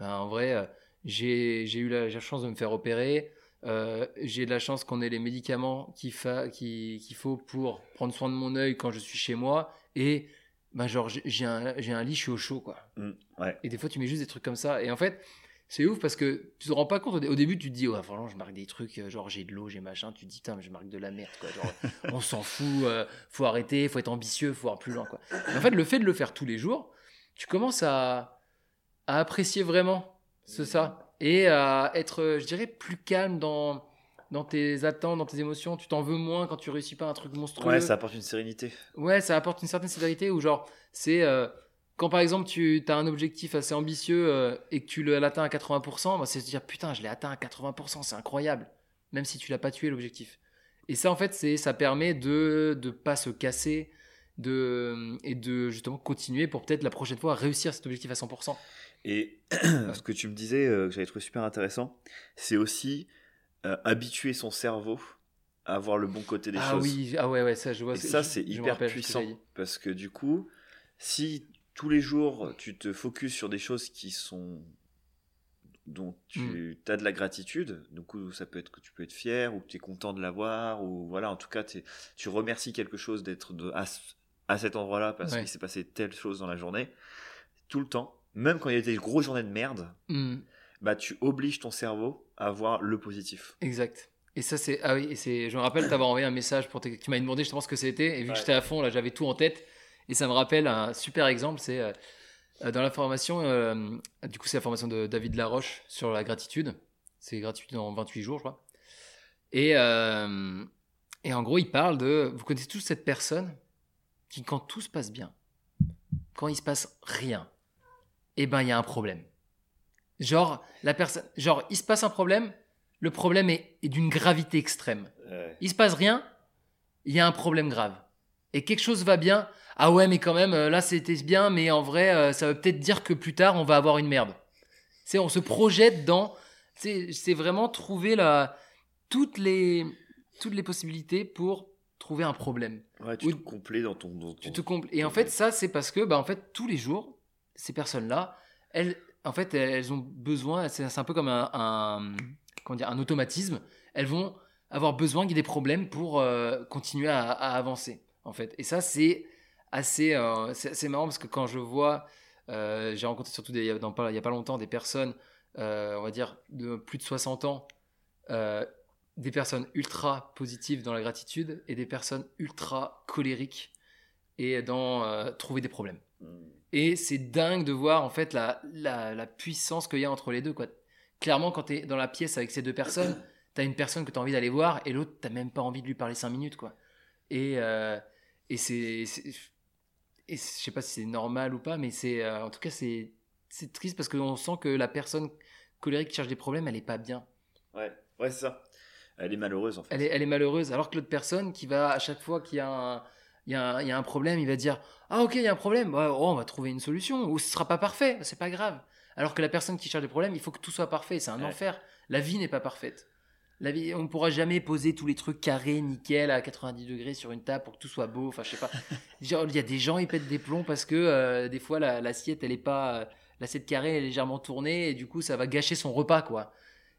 bah, en vrai, j'ai j'ai eu la, chance de me faire opérer. euh, j'ai de la chance qu'on ait les médicaments qu'il fa- qu'il qu'il faut pour prendre soin de mon œil quand je suis chez moi. Et bah, genre, j'ai- un, j'ai un lit, je suis au chaud, quoi. Mm, ouais. Et des fois, tu mets juste des trucs comme ça. Et en fait, c'est ouf parce que tu te rends pas compte. Au dé- Au début, tu te dis, ouais, franchement, je marque des trucs, euh, genre j'ai de l'eau, j'ai machin. Tu te dis, putain, mais je marque de la merde, quoi. Genre, on s'en fout, euh, faut arrêter, faut être ambitieux, faut voir plus loin, quoi. En fait, le fait de le faire tous les jours, tu commences à, à apprécier vraiment ce ça. Et à être, je dirais, plus calme dans, dans tes attentes, dans tes émotions. Tu t'en veux moins quand tu réussis pas un truc monstrueux. Ouais, ça apporte une sérénité. Ouais, ça apporte une certaine sévérité où genre, c'est euh, quand par exemple tu as un objectif assez ambitieux euh, et que tu l'atteins à 80%, bah, c'est se dire putain, je l'ai atteint à 80%, c'est incroyable, même si tu l'as pas tué l'objectif. Et ça en fait, c'est ça permet de de pas se casser de et de justement continuer pour peut-être la prochaine fois réussir cet objectif à 100%. Et ce que tu me disais, euh, que j'avais trouvé super intéressant, c'est aussi euh, habituer son cerveau à voir le bon côté des ah choses. oui, ah ouais ouais, ça je vois Et ça, c'est hyper que puissant. Parce que du coup, si tous les jours, tu te focuses sur des choses qui sont dont tu Mm. as de la gratitude, du coup, ça peut être que tu peux être fier ou que tu es content de l'avoir, ou voilà, en tout cas, tu remercies quelque chose d'être à, à cet endroit-là parce Ouais. qu'il s'est passé telle chose dans la journée, tout le temps, même quand il y a des grosses journées de merde, Hmm. Bah, tu obliges ton cerveau à voir le positif. Exact. Et ça, c'est. Ah oui, et c'est. Je me rappelle t'avoir envoyé un message pour. Tu m'avais demandé justement ce que c'était, et vu Ouais. que j'étais à fond, là, j'avais tout en tête. Et ça me rappelle un super exemple c'est euh, dans la formation, euh, du coup, c'est la formation de David Laroche sur la gratitude. C'est gratuit en 28 jours, je crois. Et, euh, et en gros, il parle de. Vous connaissez tous cette personne qui, quand tout se passe bien, quand il se passe rien, eh ben, il y a un problème. Genre, la personne. Genre, il se passe un problème, le problème est, est d'une gravité extrême. Il se passe rien, il y a un problème grave. Et quelque chose va bien, ah ouais, mais quand même, euh, là c'était bien, mais en vrai, euh, ça veut peut-être dire que plus tard, on va avoir une merde. C'est, on se projette dans. C'est vraiment trouver la, toutes, les, toutes les possibilités pour trouver un problème. Ouais, tu Ou- te complais dans ton. dans Tu te compl- Et en fait, ça, c'est parce que, bah, en fait, tous les jours, ces personnes-là, elles, en fait, elles ont besoin, c'est un peu comme un, comment dire, un automatisme. Elles vont avoir besoin qu'il y ait des problèmes pour euh, continuer à, avancer, en fait. Et ça, c'est assez, euh, c'est marrant parce que quand je vois, euh, j'ai rencontré surtout il y a- pas, longtemps des personnes, on va dire, de plus de 60 ans, des personnes ultra positives dans la gratitude et des personnes ultra colériques et dans trouver des problèmes. Et c'est dingue de voir en fait la, la, la puissance qu'il y a entre les deux. Quoi. Clairement, quand tu es dans la pièce avec ces deux personnes, tu as une personne que tu as envie d'aller voir et l'autre, tu même pas envie de lui parler cinq minutes. Quoi. Et, euh, et c'est. Et je sais pas si c'est normal ou pas, mais c'est euh, en tout cas, c'est c'est triste parce qu'on sent que la personne colérique qui cherche des problèmes, elle est pas bien. Ouais, ouais, c'est ça. Elle est malheureuse en fait. Elle est, elle est malheureuse. Alors que l'autre personne qui va, à chaque fois qu'il y a un, il y a un, il y a un problème, il va dire Ah, ok, il y a un problème, oh, on va trouver une solution. Ou ce sera pas parfait, c'est pas grave. Alors que la personne qui cherche des problèmes, il faut que tout soit parfait. C'est un Ouais. enfer. La vie n'est pas parfaite. La vie, on ne pourra jamais poser tous les trucs carrés, nickel, à 90 degrés sur une table pour que tout soit beau. Enfin, je sais pas. Genre, il y a des gens, ils pètent des plombs parce que euh, des fois, la- l'assiette, elle est pas. euh, L'assiette carrée est légèrement tournée et du coup, ça va gâcher son repas, quoi.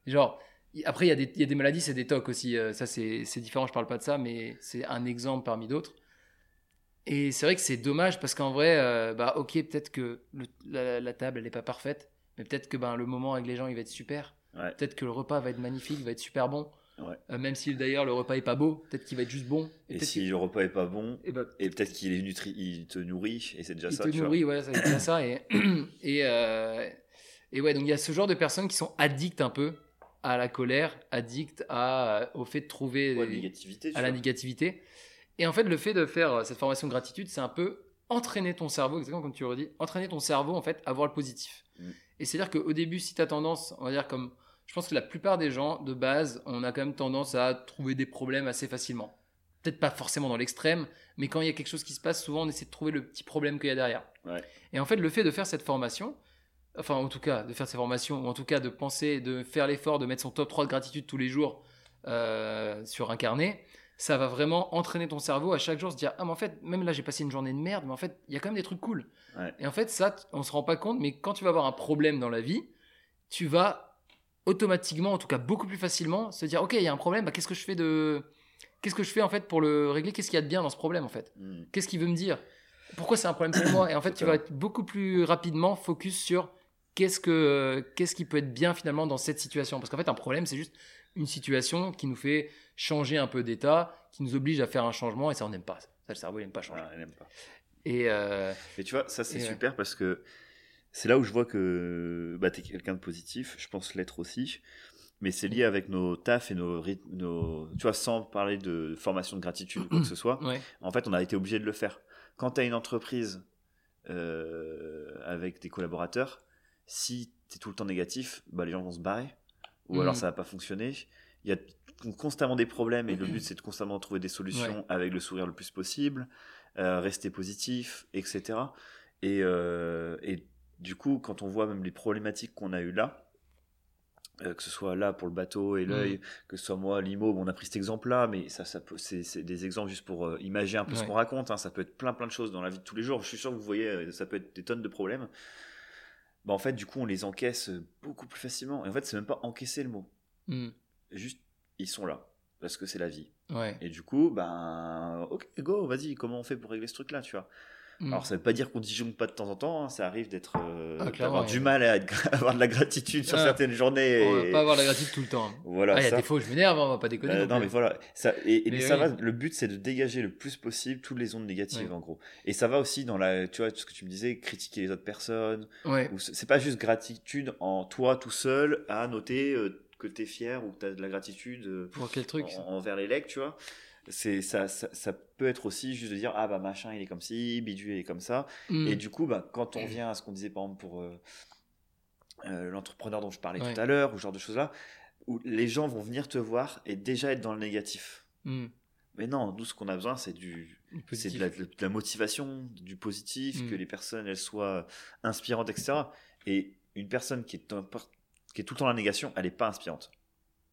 Genre, après, il y, a des- il y a des maladies, c'est des tocs aussi. euh, ça, c'est c'est différent, je parle pas de ça, mais c'est un exemple parmi d'autres. Et c'est vrai que c'est dommage parce qu'en vrai, euh, bah, ok, peut-être que le- la, la table, elle est pas parfaite, mais peut-être que ben, le moment avec les gens, il va être super. Ouais. Peut-être que le repas va être magnifique, va être super bon. Ouais. Euh, même si d'ailleurs le repas est pas beau, peut-être qu'il va être juste bon. Et si le repas est pas bon, eh ben, et peut-être qu'il est nutri, il te nourrit, et c'est déjà il ça. te tu vois. nourrit, ouais, c'est déjà ça. Et, et, euh, Et ouais, donc il y a ce genre de personnes qui sont addictes un peu à la colère, addictes à, au fait de trouver Ouais, des- négativité. tu à la négativité. Et en fait, le fait de faire euh, cette formation de gratitude, c'est un peu entraîner ton cerveau, exactement comme tu le redis, entraîner ton cerveau en fait à voir le positif. Mm. Et c'est-à-dire qu'au début, si tu as tendance, on va dire comme, je pense que la plupart des gens, de base, on a quand même tendance à trouver des problèmes assez facilement. Peut-être pas forcément dans l'extrême, mais quand il y a quelque chose qui se passe, souvent on essaie de trouver le petit problème qu'il y a derrière. Ouais. Et en fait, le fait de faire cette formation, enfin en tout cas de faire ces formations, ou en tout cas de penser, de faire l'effort de mettre son top 3 de gratitude tous les jours euh, sur un carnet, ça va vraiment entraîner ton cerveau à chaque jour se dire ah mais en fait même là j'ai passé une journée de merde mais en fait il y a quand même des trucs cool Ouais. et en fait ça on se rend pas compte mais quand tu vas avoir un problème dans la vie tu vas automatiquement en tout cas beaucoup plus facilement se dire ok il y a un problème bah, qu'est-ce que je fais de qu'est-ce que je fais en fait pour le régler? Qu'est-ce qu'il y a de bien dans ce problème en fait? Mm. qu'est-ce qu'il veut me dire? Pourquoi c'est un problème pour moi? Et en fait, tu vas être beaucoup plus rapidement focus sur qu'est-ce que qu'est-ce qui peut être bien finalement dans cette situation. Parce qu'en fait, un problème, c'est juste une situation qui nous fait changer un peu d'état, qui nous oblige à faire un changement, et ça, on n'aime pas. Ça, le cerveau, il n'aime pas changer. Aime pas. Et euh, Mais tu vois, ça c'est ouais. super parce que c'est là où je vois que bah, tu es quelqu'un de positif, je pense l'être aussi, mais c'est lié avec nos tafs et nos rythmes, nos... tu vois, sans parler de formation de gratitude ou quoi que ce soit, ouais, en fait on a été obligé de le faire. Quand tu as une entreprise euh, avec des collaborateurs, si tu es tout le temps négatif, bah, les gens vont se barrer, ou Mm. alors ça va pas fonctionner. Il y a constamment des problèmes et le but c'est de constamment trouver des solutions Ouais. avec le sourire le plus possible, euh, rester positif, etc. Et, euh, et du coup, quand on voit même les problématiques qu'on a eues là, euh, que ce soit là pour le bateau et l'œil, que ce soit moi, l'IMO, bon, on a pris cet exemple-là, mais ça, c'est, des exemples juste pour euh, imager un peu ce qu'on raconte. hein. ça peut être plein plein de choses dans la vie de tous les jours. Je suis sûr que vous voyez, ça peut être des tonnes de problèmes. Bah, en fait, du coup, on les encaisse beaucoup plus facilement. Et en fait, c'est même pas encaisser le mot. Mm. Juste, ils sont là. Parce que c'est la vie. ouais. Et du coup, ben, ok, go, vas-y, comment on fait pour régler ce truc-là, tu vois? Mm. Alors, ça veut pas dire qu'on disjoncte pas de temps en temps, hein, ça arrive d'être, euh, Ah, clairement, d'avoir ouais. du mal à être- avoir de la gratitude sur Ah. certaines journées. on va pas avoir la gratitude tout le temps. Voilà, Ah, Il y a ça. des fois où je m'énerve, hein, on va pas déconner. Euh, non mais voilà. Ça, et, et Mais mais ça va, le but, c'est de dégager le plus possible toutes les ondes négatives, Ouais. en gros. Et ça va aussi dans la, tu vois, ce que tu me disais, critiquer les autres personnes. Ouais. Ou c'est c'est pas juste gratitude en toi tout seul à noter euh, que t'es fier ou que t'as de la gratitude euh, Pour quel truc en- envers les legs, tu vois. C'est ça, ça, ça peut être aussi juste de dire ah bah machin il est comme ci, bidule il est comme ça. Mm. Et du coup bah quand on vient à ce qu'on disait par exemple pour euh, euh, l'entrepreneur dont je parlais Ouais. tout à l'heure ou ce genre de choses là, où les gens vont venir te voir et déjà être dans le négatif. Mm. Mais non, nous ce qu'on a besoin c'est du c'est de la, de la motivation, du positif, Mm. que les personnes elles soient inspirantes, etc. Et une personne qui est, qui est tout le temps la négation, elle n'est pas inspirante.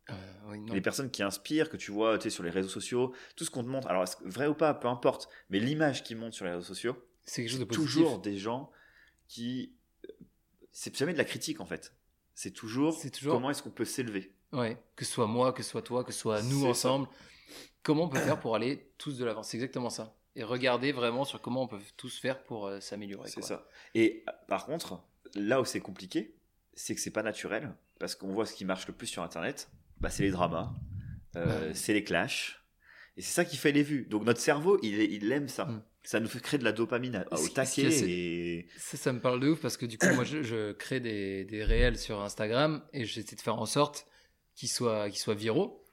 Euh, oui, non. Les personnes qui inspirent, que tu vois tu sais, sur les réseaux sociaux, tout ce qu'on te montre, alors vrai ou pas, peu importe, mais l'image qui monte sur les réseaux sociaux, C'est de toujours des gens qui. C'est jamais de la critique en fait. C'est toujours, C'est toujours- comment est-ce qu'on peut s'élever. Ouais, que ce soit moi, que ce soit toi, que ce soit nous ensemble. Comment on peut faire pour aller tous de l'avant C'est exactement ça. Et regarder vraiment sur comment on peut tous faire pour euh, s'améliorer. C'est ça. Et euh, par contre, là où c'est compliqué, c'est que c'est pas naturel, parce qu'on voit ce qui marche le plus sur Internet, bah, c'est les dramas, euh, Ouais. c'est les clashs, et c'est ça qui fait les vues. Donc notre cerveau, il, il aime ça. Mm. Ça nous fait créer de la dopamine à- au taquet. Et... Ça, ça me parle de ouf parce que du coup, moi, je, je crée des, des réels sur Instagram et j'essaie de faire en sorte qu'ils soient, qu'ils soient viraux,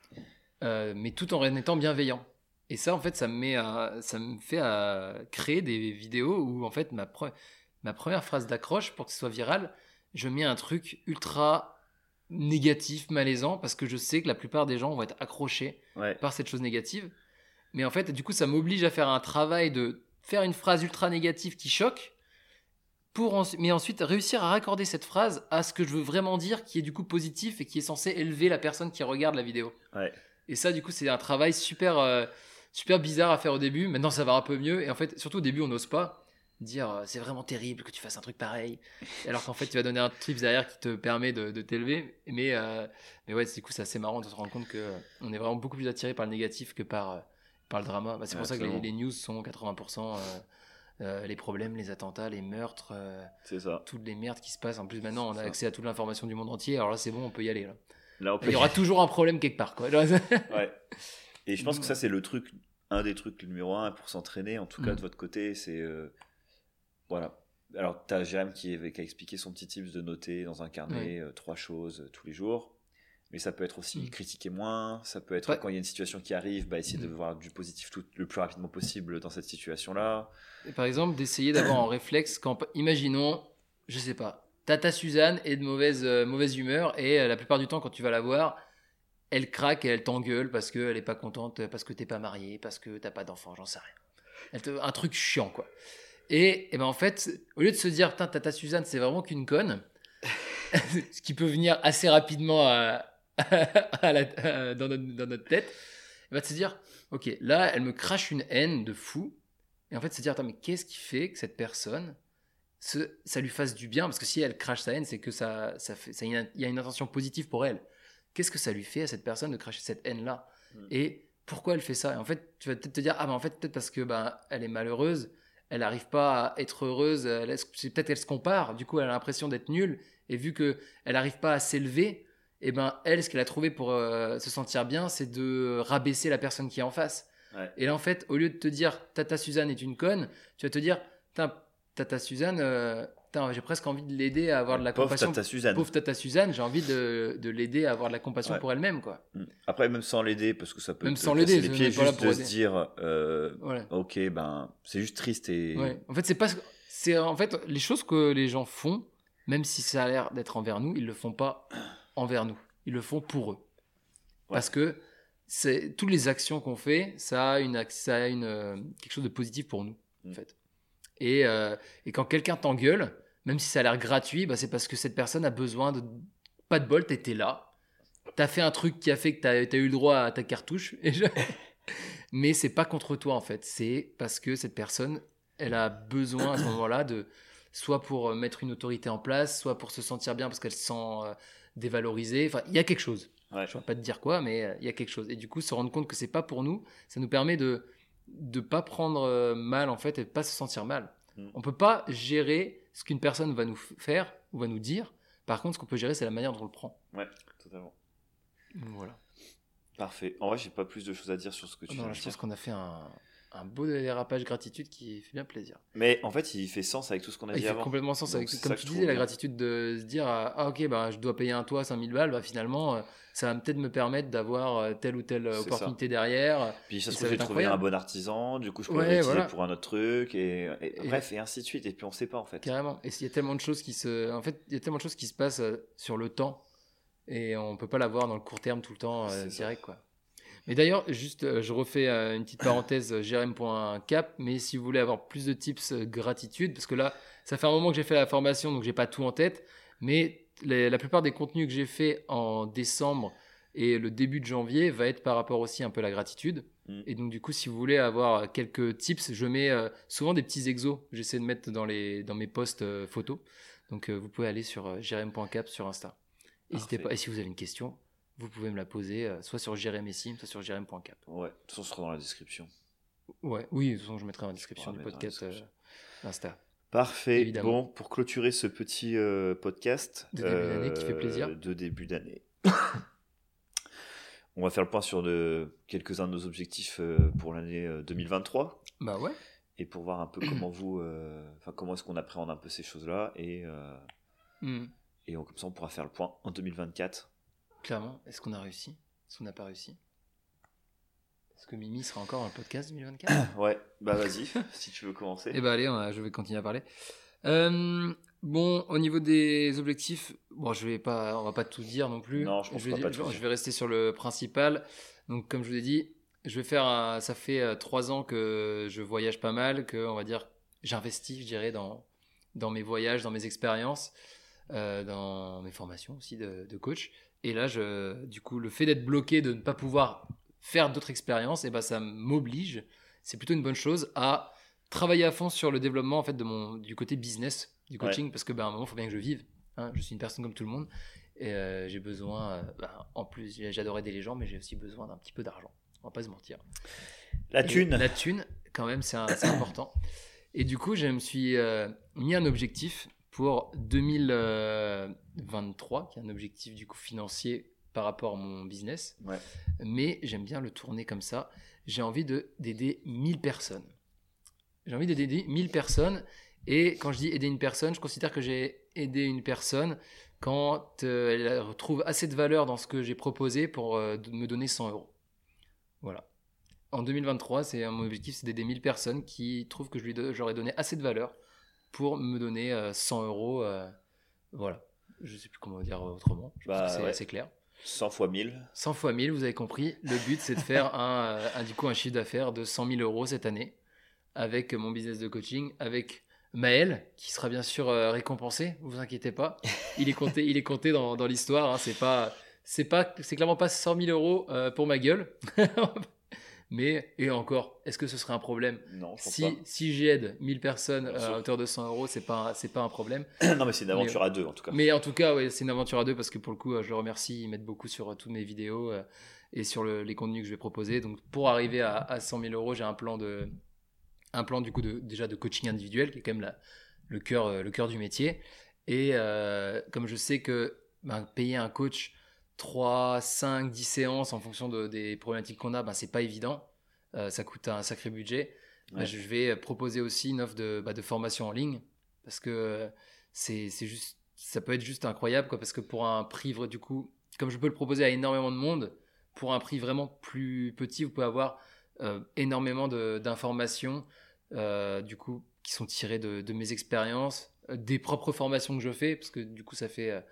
euh, mais tout en étant bienveillants. Et ça, en fait, ça me, met à- ça me fait à créer des vidéos où, en fait, ma, pre- ma première phrase d'accroche pour que ce soit viral, je mets un truc ultra négatif, malaisant, parce que je sais que la plupart des gens vont être accrochés Ouais. par cette chose négative. Mais en fait, du coup, ça m'oblige à faire un travail de faire une phrase ultra négative qui choque, pour ensu- mais ensuite réussir à raccorder cette phrase à ce que je veux vraiment dire, qui est du coup positif et qui est censé élever la personne qui regarde la vidéo. Ouais. Et ça, du coup, c'est un travail super, euh, super bizarre à faire au début. Maintenant, ça va un peu mieux. Et en fait, surtout au début, on n'ose pas dire euh, c'est vraiment terrible que tu fasses un truc pareil. Alors qu'en fait, tu vas donner un tips derrière qui te permet de, de t'élever. Mais, euh, mais ouais, du coup, c'est assez marrant de se rendre compte que euh, on est vraiment beaucoup plus attiré par le négatif que par, euh, par le drama. Bah, c'est pour ça que les, news sont 80%. euh, euh, les problèmes, les attentats, les meurtres, ça. toutes les merdes qui se passent. En plus, maintenant, on a accès à toute l'information du monde entier. Alors là, c'est bon, on peut y aller. Là. Là, on peut- Il y aura toujours un problème quelque part. Quoi. Ouais. Et je pense que ça, c'est le truc, un des trucs numéro un pour s'entraîner, en tout cas Mm. de votre côté, c'est. euh, voilà. Alors, tu as Jérém qui, qui a expliqué son petit tips de noter dans un carnet euh, trois choses euh, tous les jours. Mais ça peut être aussi Mm. critiquer moins. Ça peut être Ouais. quand il y a une situation qui arrive, bah, essayer de Mm. voir du positif tout, le plus rapidement possible dans cette situation-là. Et par exemple, d'essayer d'avoir en réflexe quand, imaginons, je sais pas, Tata Suzanne est de mauvaise, euh, mauvaise humeur et euh, la plupart du temps, quand tu vas la voir, elle craque et elle t'engueule parce qu'elle est pas contente, parce que t'es pas marié, parce que t'as pas d'enfant, j'en sais rien. Elle te- un truc chiant, quoi. Et, et ben en fait, au lieu de se dire, putain, Tata Suzanne, c'est vraiment qu'une conne, ce qui peut venir assez rapidement à- à la- à- dans, notre, dans notre tête, va te se dire, ok, là, elle me crache une haine de fou. Et en fait, se dire, attends, mais qu'est-ce qui fait que cette personne, ce- ça lui fasse du bien? Parce que si elle crache sa haine, c'est que ça, ça fait, ça, il y a- il y a une intention positive pour elle. Qu'est-ce que ça lui fait à cette personne de cracher cette haine-là? Mm. Et pourquoi elle fait ça? Et en fait, tu vas peut-être te dire, ah ben en fait, peut-être parce que ben, elle est malheureuse, elle n'arrive pas à être heureuse, peut-être qu'elle se compare, du coup, elle a l'impression d'être nulle, et vu que elle n'arrive pas à s'élever, et ben elle, ce qu'elle a trouvé pour euh, se sentir bien, c'est de rabaisser la personne qui est en face. Ouais. Et là, en fait, au lieu de te dire Tata Suzanne est une conne, tu vas te dire Tata Suzanne, euh, j'ai presque envie de l'aider à avoir de la Pauvre compassion. Tata Suzanne. Pauvre Tata Suzanne, j'ai envie de, de l'aider à avoir de la compassion Ouais. pour elle-même, quoi. Mm. Après, même sans l'aider, parce que ça peut Même sans l'aider, les pieds, juste de se dire, euh, Voilà. ok, ben, c'est juste triste et Ouais. En fait, c'est pas. C'est en fait les choses que les gens font, même si ça a l'air d'être envers nous, ils le font pas envers nous. Ils le font pour eux. Parce que c'est toutes les actions qu'on fait, ça a une ça a une euh, quelque chose de positif pour nous, en Mm. fait. Et, euh, et quand quelqu'un t'engueule, même si ça a l'air gratuit, bah, c'est parce que cette personne a besoin de pas de bol, t'étais là. T'as fait un truc qui a fait que t'as as eu le droit à ta cartouche. Et je- Mais c'est pas contre toi en fait. C'est parce que cette personne, elle a besoin à ce moment-là de soit pour euh, mettre une autorité en place, soit pour se sentir bien parce qu'elle se sent euh, dévalorisée. Enfin, il y a quelque chose. Ouais. Je ne vais pas te dire quoi, mais il y a quelque chose. Et du coup, se rendre compte que c'est pas pour nous, ça nous permet de de pas prendre euh, mal en fait et de pas se sentir mal. Mm. On peut pas gérer ce qu'une personne va nous faire ou va nous dire. Par contre, ce qu'on peut gérer, c'est la manière dont on le prend. Ouais, totalement. Voilà. Parfait. En vrai, j'ai pas plus de choses à dire sur ce que tu Non, là, de je pense qu'on a fait un, un beau dérapage gratitude qui fait bien plaisir. Mais en fait, il fait sens avec tout ce qu'on a Ah, il dit fait avant. complètement sens Donc, avec, comme tu disais, la bien. gratitude de se dire euh, ah ok bah je dois payer un toit 5000 balles, bah finalement euh, ça va peut-être me permettre d'avoir euh, telle ou telle C'est opportunité derrière. Puis ça se trouve, j'ai trouvé un bon artisan, du coup, je peux Ouais, voilà. pour un autre truc, et, et- Et- bref, et ainsi de suite. Et puis on sait pas en fait. Carrément. Et il y a tellement de choses qui se, en fait, il y a tellement de choses qui se passent euh, sur le temps et on peut pas l'avoir dans le court terme tout le temps euh, ça. direct quoi. Mais d'ailleurs, juste, euh, je refais euh, une petite parenthèse, euh, jrm.cap, mais si vous voulez avoir plus de tips gratitude, parce que là, ça fait un moment que j'ai fait la formation, donc j'ai pas tout en tête, mais les- la plupart des contenus que j'ai fait en décembre et le début de janvier va être par rapport aussi un peu à la gratitude. Mm. Et donc du coup, si vous voulez avoir quelques tips, je mets euh, souvent des petits exos. J'essaie de mettre dans, les, dans mes posts euh, photos. Donc euh, vous pouvez aller sur jrm.cap sur Insta. N'hésitez pas. Et si vous avez une question, vous pouvez me la poser euh, soit sur sim, soit sur jrm.cap. Ouais, de toute façon, ce sera dans la description. Ouais, oui, de toute façon, je mettrai en description du dans la podcast euh, description. Insta. Parfait. Évidemment. Bon, pour clôturer ce petit euh, podcast De début d'année qui fait plaisir. de début d'année, on va faire le point sur de, quelques-uns de nos objectifs euh, pour l'année euh, 2023 Bah ouais. et pour voir un peu comment vous, enfin comment est-ce qu'on appréhende un peu ces choses-là et Hmm, et on- comme ça on pourra faire le point en 2024. Clairement, est-ce qu'on a réussi? Est-ce qu'on n'a pas réussi? Est-ce que Mimi sera encore dans le podcast 2024 Ouais, bah vas-y, si tu veux commencer. Eh ben allez, a- je vais continuer à parler. Euh, bon, au niveau des objectifs, bon, je vais pas, on va pas tout dire non plus. Non, je pense vais, qu'on va pas dire- tout je dire. vais rester sur le principal. Donc, comme je vous ai dit, je vais faire. un- ça fait euh, trois ans que je voyage pas mal, que on va dire, j'investis, je dirais, dans dans mes voyages, dans mes expériences, euh, dans mes formations aussi de, de coach. Et là, je, du coup, le fait d'être bloqué, de ne pas pouvoir faire d'autres expériences, et ben ça m'oblige. C'est plutôt une bonne chose à travailler à fond sur le développement en fait de mon du côté business du Ouais. coaching parce que ben à un moment il faut bien que je vive hein. je suis une personne comme tout le monde et euh, j'ai besoin euh, ben, en plus j'adore aider les gens mais j'ai aussi besoin d'un petit peu d'argent on va pas se mentir La Et thune. la thune quand même c'est important et du coup je me suis euh, mis un objectif pour 2023 qui est un objectif du coup financier par rapport à mon business Ouais. mais j'aime bien le tourner comme ça. J'ai envie de d'aider 1000 personnes. J'ai envie d'aider 1000 personnes Et quand je dis aider une personne, je considère que j'ai aidé une personne quand euh, elle trouve assez de valeur dans ce que j'ai proposé pour euh, me donner 100 euros. Voilà. En 2023, c'est mon objectif, c'est d'aider 1000 personnes qui trouvent que je j'aurais donné assez de valeur pour me donner 100 euros. voilà. Je sais plus comment dire autrement. Bah, c'est assez clair. 100 fois 1000. 100 fois 1000, vous avez compris. Le but, c'est de faire un, un, du coup, un chiffre d'affaires de 100 000 euros cette année avec mon business de coaching, avec Maël, qui sera bien sûr euh, récompensé, vous inquiétez pas. Il est compté, il est compté dans, dans l'histoire. Hein. C'est pas, c'est pas, c'est clairement pas 100 000 euros euh, pour ma gueule. Mais, et encore, est-ce que ce serait un problème Non, je si, pas. Si j'aide 1000 personnes euh, à hauteur de 100 euros, c'est pas, c'est pas un problème. non, mais c'est une aventure à deux en tout cas. Mais en tout cas, ouais, c'est une aventure à deux parce que pour le coup, je le remercie. Ils m'aident beaucoup sur toutes mes vidéos et sur le, les contenus que je vais proposer. Donc, pour arriver à, à 100 000 euros, j'ai un plan de, un plan du coup de, déjà de coaching individuel qui est quand même la, le cœur euh, le cœur du métier et euh, comme je sais que ben, payer un coach 3, 5, 10 séances en fonction de, des problématiques qu'on a, ben, c'est pas évident. Euh, ça coûte un sacré budget. Ben, je vais proposer aussi une offre de, bah, de formation en ligne parce que c'est juste, ça peut être juste incroyable quoi, parce que pour un prix, du coup, comme je peux le proposer à énormément de monde, pour un prix vraiment plus petit, vous pouvez avoir euh, énormément d'informations, euh, du coup, qui sont tirées de, mes expériences, euh, des propres formations que je fais, parce que du coup, ça fait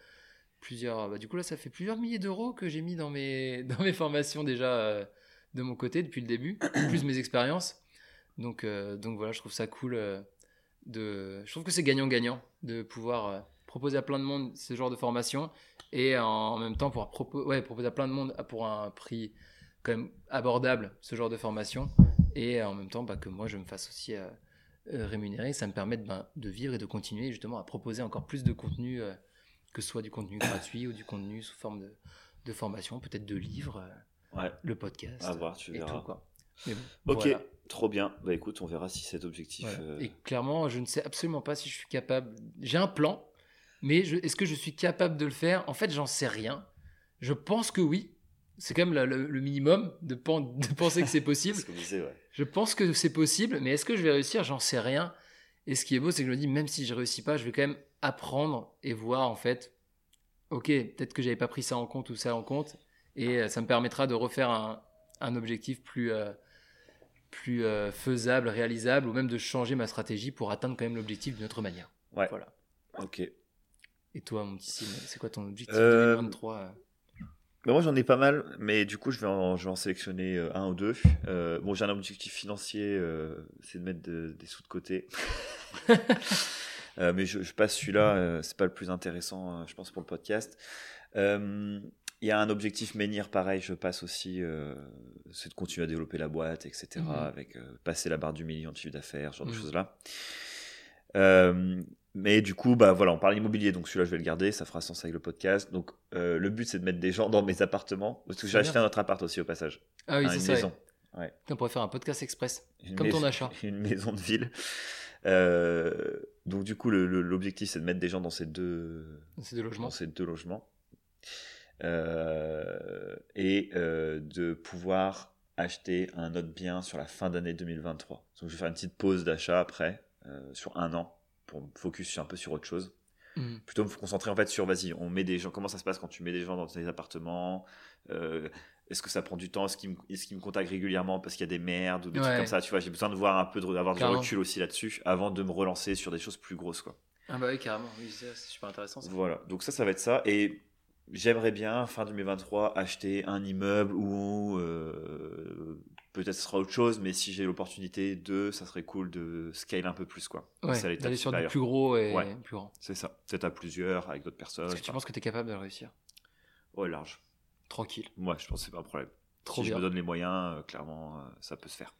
plusieurs, bah, du coup là, ça fait plusieurs milliers d'euros que j'ai mis dans mes, dans mes formations déjà de mon côté depuis le début, plus mes expériences. Donc, donc voilà, je trouve ça cool. de, je trouve que c'est gagnant-gagnant de pouvoir proposer à plein de monde ce genre de formation et en, même temps pouvoir ouais, proposer à plein de monde pour un prix quand même abordable ce genre de formation et en même temps bah, que moi je me fasse aussi euh, euh, rémunérer. Ça me permet de, ben, de, vivre et de continuer justement à proposer encore plus de contenu, euh, que ce soit du contenu gratuit ou du contenu sous forme de, de formation, peut-être de livres, ouais. le podcast. À voir, tu verras. Tout, quoi. ok, trop bien. Bah écoute, on verra si cet objectif. Et clairement, je ne sais absolument pas si je suis capable. J'ai un plan, mais est-ce que je suis capable de le faire? En fait, j'en sais rien. Je pense que oui, c'est quand même le, minimum de, de, penser que c'est possible. Je pense que c'est possible, mais est-ce que je vais réussir? J'en sais rien. Et ce qui est beau, c'est que je me dis, même si je réussis pas, je vais quand même apprendre et voir en fait, ok, peut-être que j'avais pas pris ça en compte ou ça en compte, et euh, ça me permettra de refaire un, objectif plus, euh, plus euh, faisable, réalisable, ou même de changer ma stratégie pour atteindre quand même l'objectif d'une autre manière. Ouais. Voilà. Ok. Et toi, mon petit Sim, c'est quoi ton objectif 2023 moi j'en ai pas mal, mais du coup je vais en, je vais en sélectionner euh, un ou deux. Euh, bon, j'ai un objectif financier, euh, c'est de mettre des sous de côté. mais je, passe celui-là, c'est pas le plus intéressant, je pense, pour le podcast. Il y a un objectif menhir, pareil, je passe aussi, c'est de continuer à développer la boîte, etc. Mmh. Avec passer la barre du million de chiffre d'affaires, ce genre de mmh. choses-là. Mais du coup, bah voilà, on parle immobilier, donc celui-là je vais le garder, ça fera sens avec le podcast. Donc euh, le but c'est de mettre des gens dans mes appartements, parce que j'ai acheté un autre appart aussi au passage. Ah oui, c'est ça. Maison. Ouais. On pourrait faire un podcast express, comme ton achat. Une maison de ville. Euh, donc du coup, l'objectif c'est de mettre des gens dans ces deux, ces deux logements. Dans ces deux logements. Euh, et de pouvoir acheter un autre bien sur la fin d'année 2023. Donc je vais faire une petite pause d'achat après, sur un an pour me focus un peu sur autre chose. Mm. Plutôt me concentrer en fait sur, vas-y, on met des gens, comment ça se passe quand tu mets des gens dans tes appartements euh, Est-ce que ça prend du temps Est-ce qu'ils me, est me contactent régulièrement parce qu'il y a des merdes ou des trucs comme ça Tu vois, j'ai besoin de voir un peu, d'avoir du recul aussi là-dessus avant de me relancer sur des choses plus grosses, quoi. Ah bah oui, carrément, oui, c'est super intéressant. Ça. Voilà, donc ça, ça va être ça. Et j'aimerais bien, fin 2023, acheter un immeuble ou euh, peut-être ce sera autre chose, mais si j'ai l'opportunité de, ça serait cool de scale un peu plus. quoi. Ouais, d'aller sur du plus gros et plus grand. C'est ça. Peut-être à plusieurs, avec d'autres personnes. Est-ce que tu penses que tu es capable de réussir? Ouais, large. Tranquille. Moi, je pense que c'est pas un problème. Trop si je me donne les moyens, euh, clairement, euh, ça peut se faire.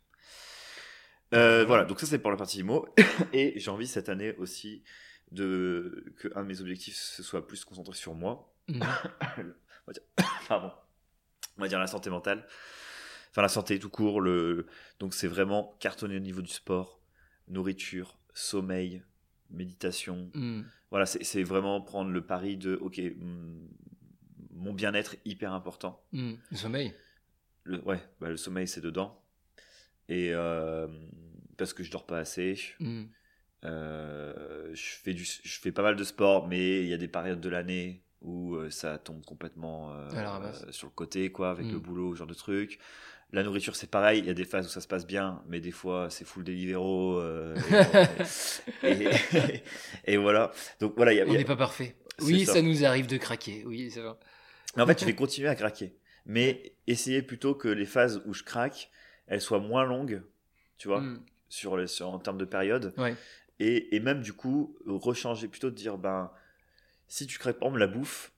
Euh, voilà, donc ça c'est pour la partie IMO. et j'ai envie cette année aussi de que un de mes objectifs ce soit plus concentré sur moi. Mhm. Pardon. On va dire la santé mentale enfin la santé tout court. Le, donc c'est vraiment cartonné au niveau du sport, nourriture, sommeil, méditation. Hmm. Voilà, c'est vraiment prendre le pari de, ok, hmm, mon bien-être hyper important. Hmm. Le sommeil? Le, Ouais, bah, le sommeil c'est dedans. Et euh, parce que je dors pas assez. Euh, je, fais du, je fais pas mal de sport, mais il y a des périodes de l'année où euh, ça tombe complètement euh, sur le côté, quoi, avec le boulot, ce genre de truc. La nourriture, c'est pareil. Il y a des phases où ça se passe bien, mais des fois, c'est full Deliveroo. euh, et, et- et- et voilà. Donc voilà, il y a, On a- n'est pas parfait. Oui, ça. ça. nous arrive de craquer. Oui, c'est vrai. Mais en fait, je vais continuer à craquer. Mais essayer plutôt que les phases où je craque, elles soient moins longues, tu vois, Mm. sur, les- sur- en termes de période. Ouais. Et, et même du coup, rechanger, plutôt de dire, ben, si tu craques, par exemple, la bouffe,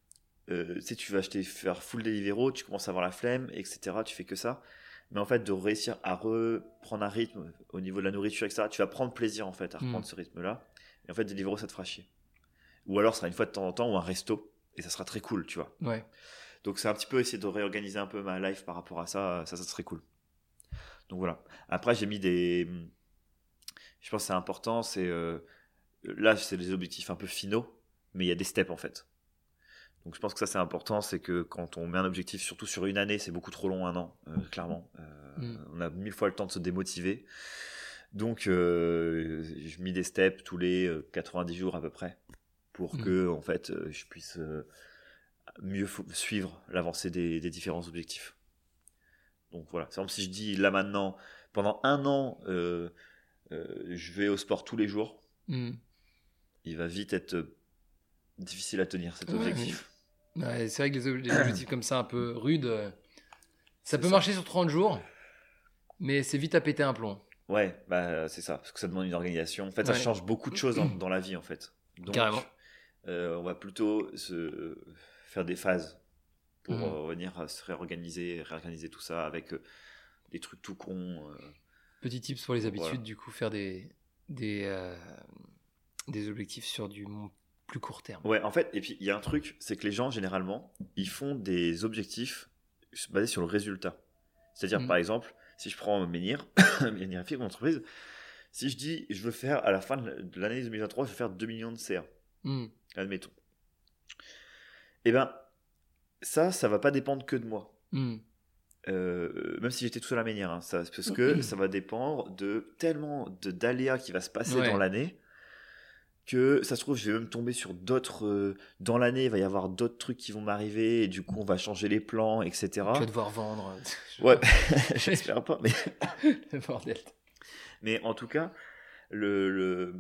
euh, tu sais, tu vas acheter, faire full Deliveroo, tu commences à avoir la flemme, etc. Tu fais que ça. Mais en fait, de réussir à reprendre un rythme au niveau de la nourriture, etc., tu vas prendre plaisir, en fait, à reprendre Mm. ce rythme-là. Et en fait, Deliveroo, ça te fera chier. Ou alors, ce sera une fois de temps en temps, ou un resto, et ça sera très cool, tu vois. Ouais. Donc c'est un petit peu essayer de réorganiser un peu ma life par rapport à ça, ça, ça serait cool. Donc voilà. Après j'ai mis des, je pense que c'est important, c'est euh, là c'est des objectifs un peu finaux, mais il y a des steps en fait. Donc je pense que ça c'est important, c'est que quand on met un objectif, surtout sur une année, c'est beaucoup trop long un an, euh, clairement. Euh, Mm. On a mille fois le temps de se démotiver. Donc euh, je mis des steps tous les euh, 90 jours à peu près pour Mm. que en fait je puisse mieux suivre l'avancée des, des différents objectifs. Donc voilà, c'est comme si je dis là maintenant, pendant un an, je vais au sport tous les jours, Mm. il va vite être difficile à tenir cet Ouais, objectif. Ouais, c'est vrai que les, ob- les objectifs comme ça, un peu rudes, euh, ça peut ça. marcher sur 30 jours, mais c'est vite à péter un plomb. Ouais, bah c'est ça, parce que ça demande une organisation. En fait, ça change beaucoup de choses dans, dans la vie en fait. Donc, Carrément. euh, on va plutôt se faire des phases pour Mhm. euh, venir à se réorganiser, réorganiser tout ça avec euh, des trucs tout cons. Petit tips pour les habitudes, Voilà. du coup, faire des, des, des objectifs sur du plus court terme. Ouais, en fait, et puis il y a un truc, c'est que les gens, généralement, ils font des objectifs basés sur le résultat. C'est-à-dire, Mhm. par exemple, si je prends Menhir, Menhir mon entreprise, si je dis, je veux faire, à la fin de l'année 2023, je veux faire 2 millions de CA, Mm. admettons. Eh ben, ça, ça va pas dépendre que de moi. Mm. Euh, même si j'étais tout seul à Menhir, hein, ça, parce que ça va dépendre de tellement de d'aléas qui va se passer Ouais. dans l'année que ça se trouve je vais même tomber sur d'autres euh, dans l'année il va y avoir d'autres trucs qui vont m'arriver et du coup on va changer les plans etc Tu vas devoir vendre. ouais j'espère pas mais Le bordel. mais en tout cas le, le-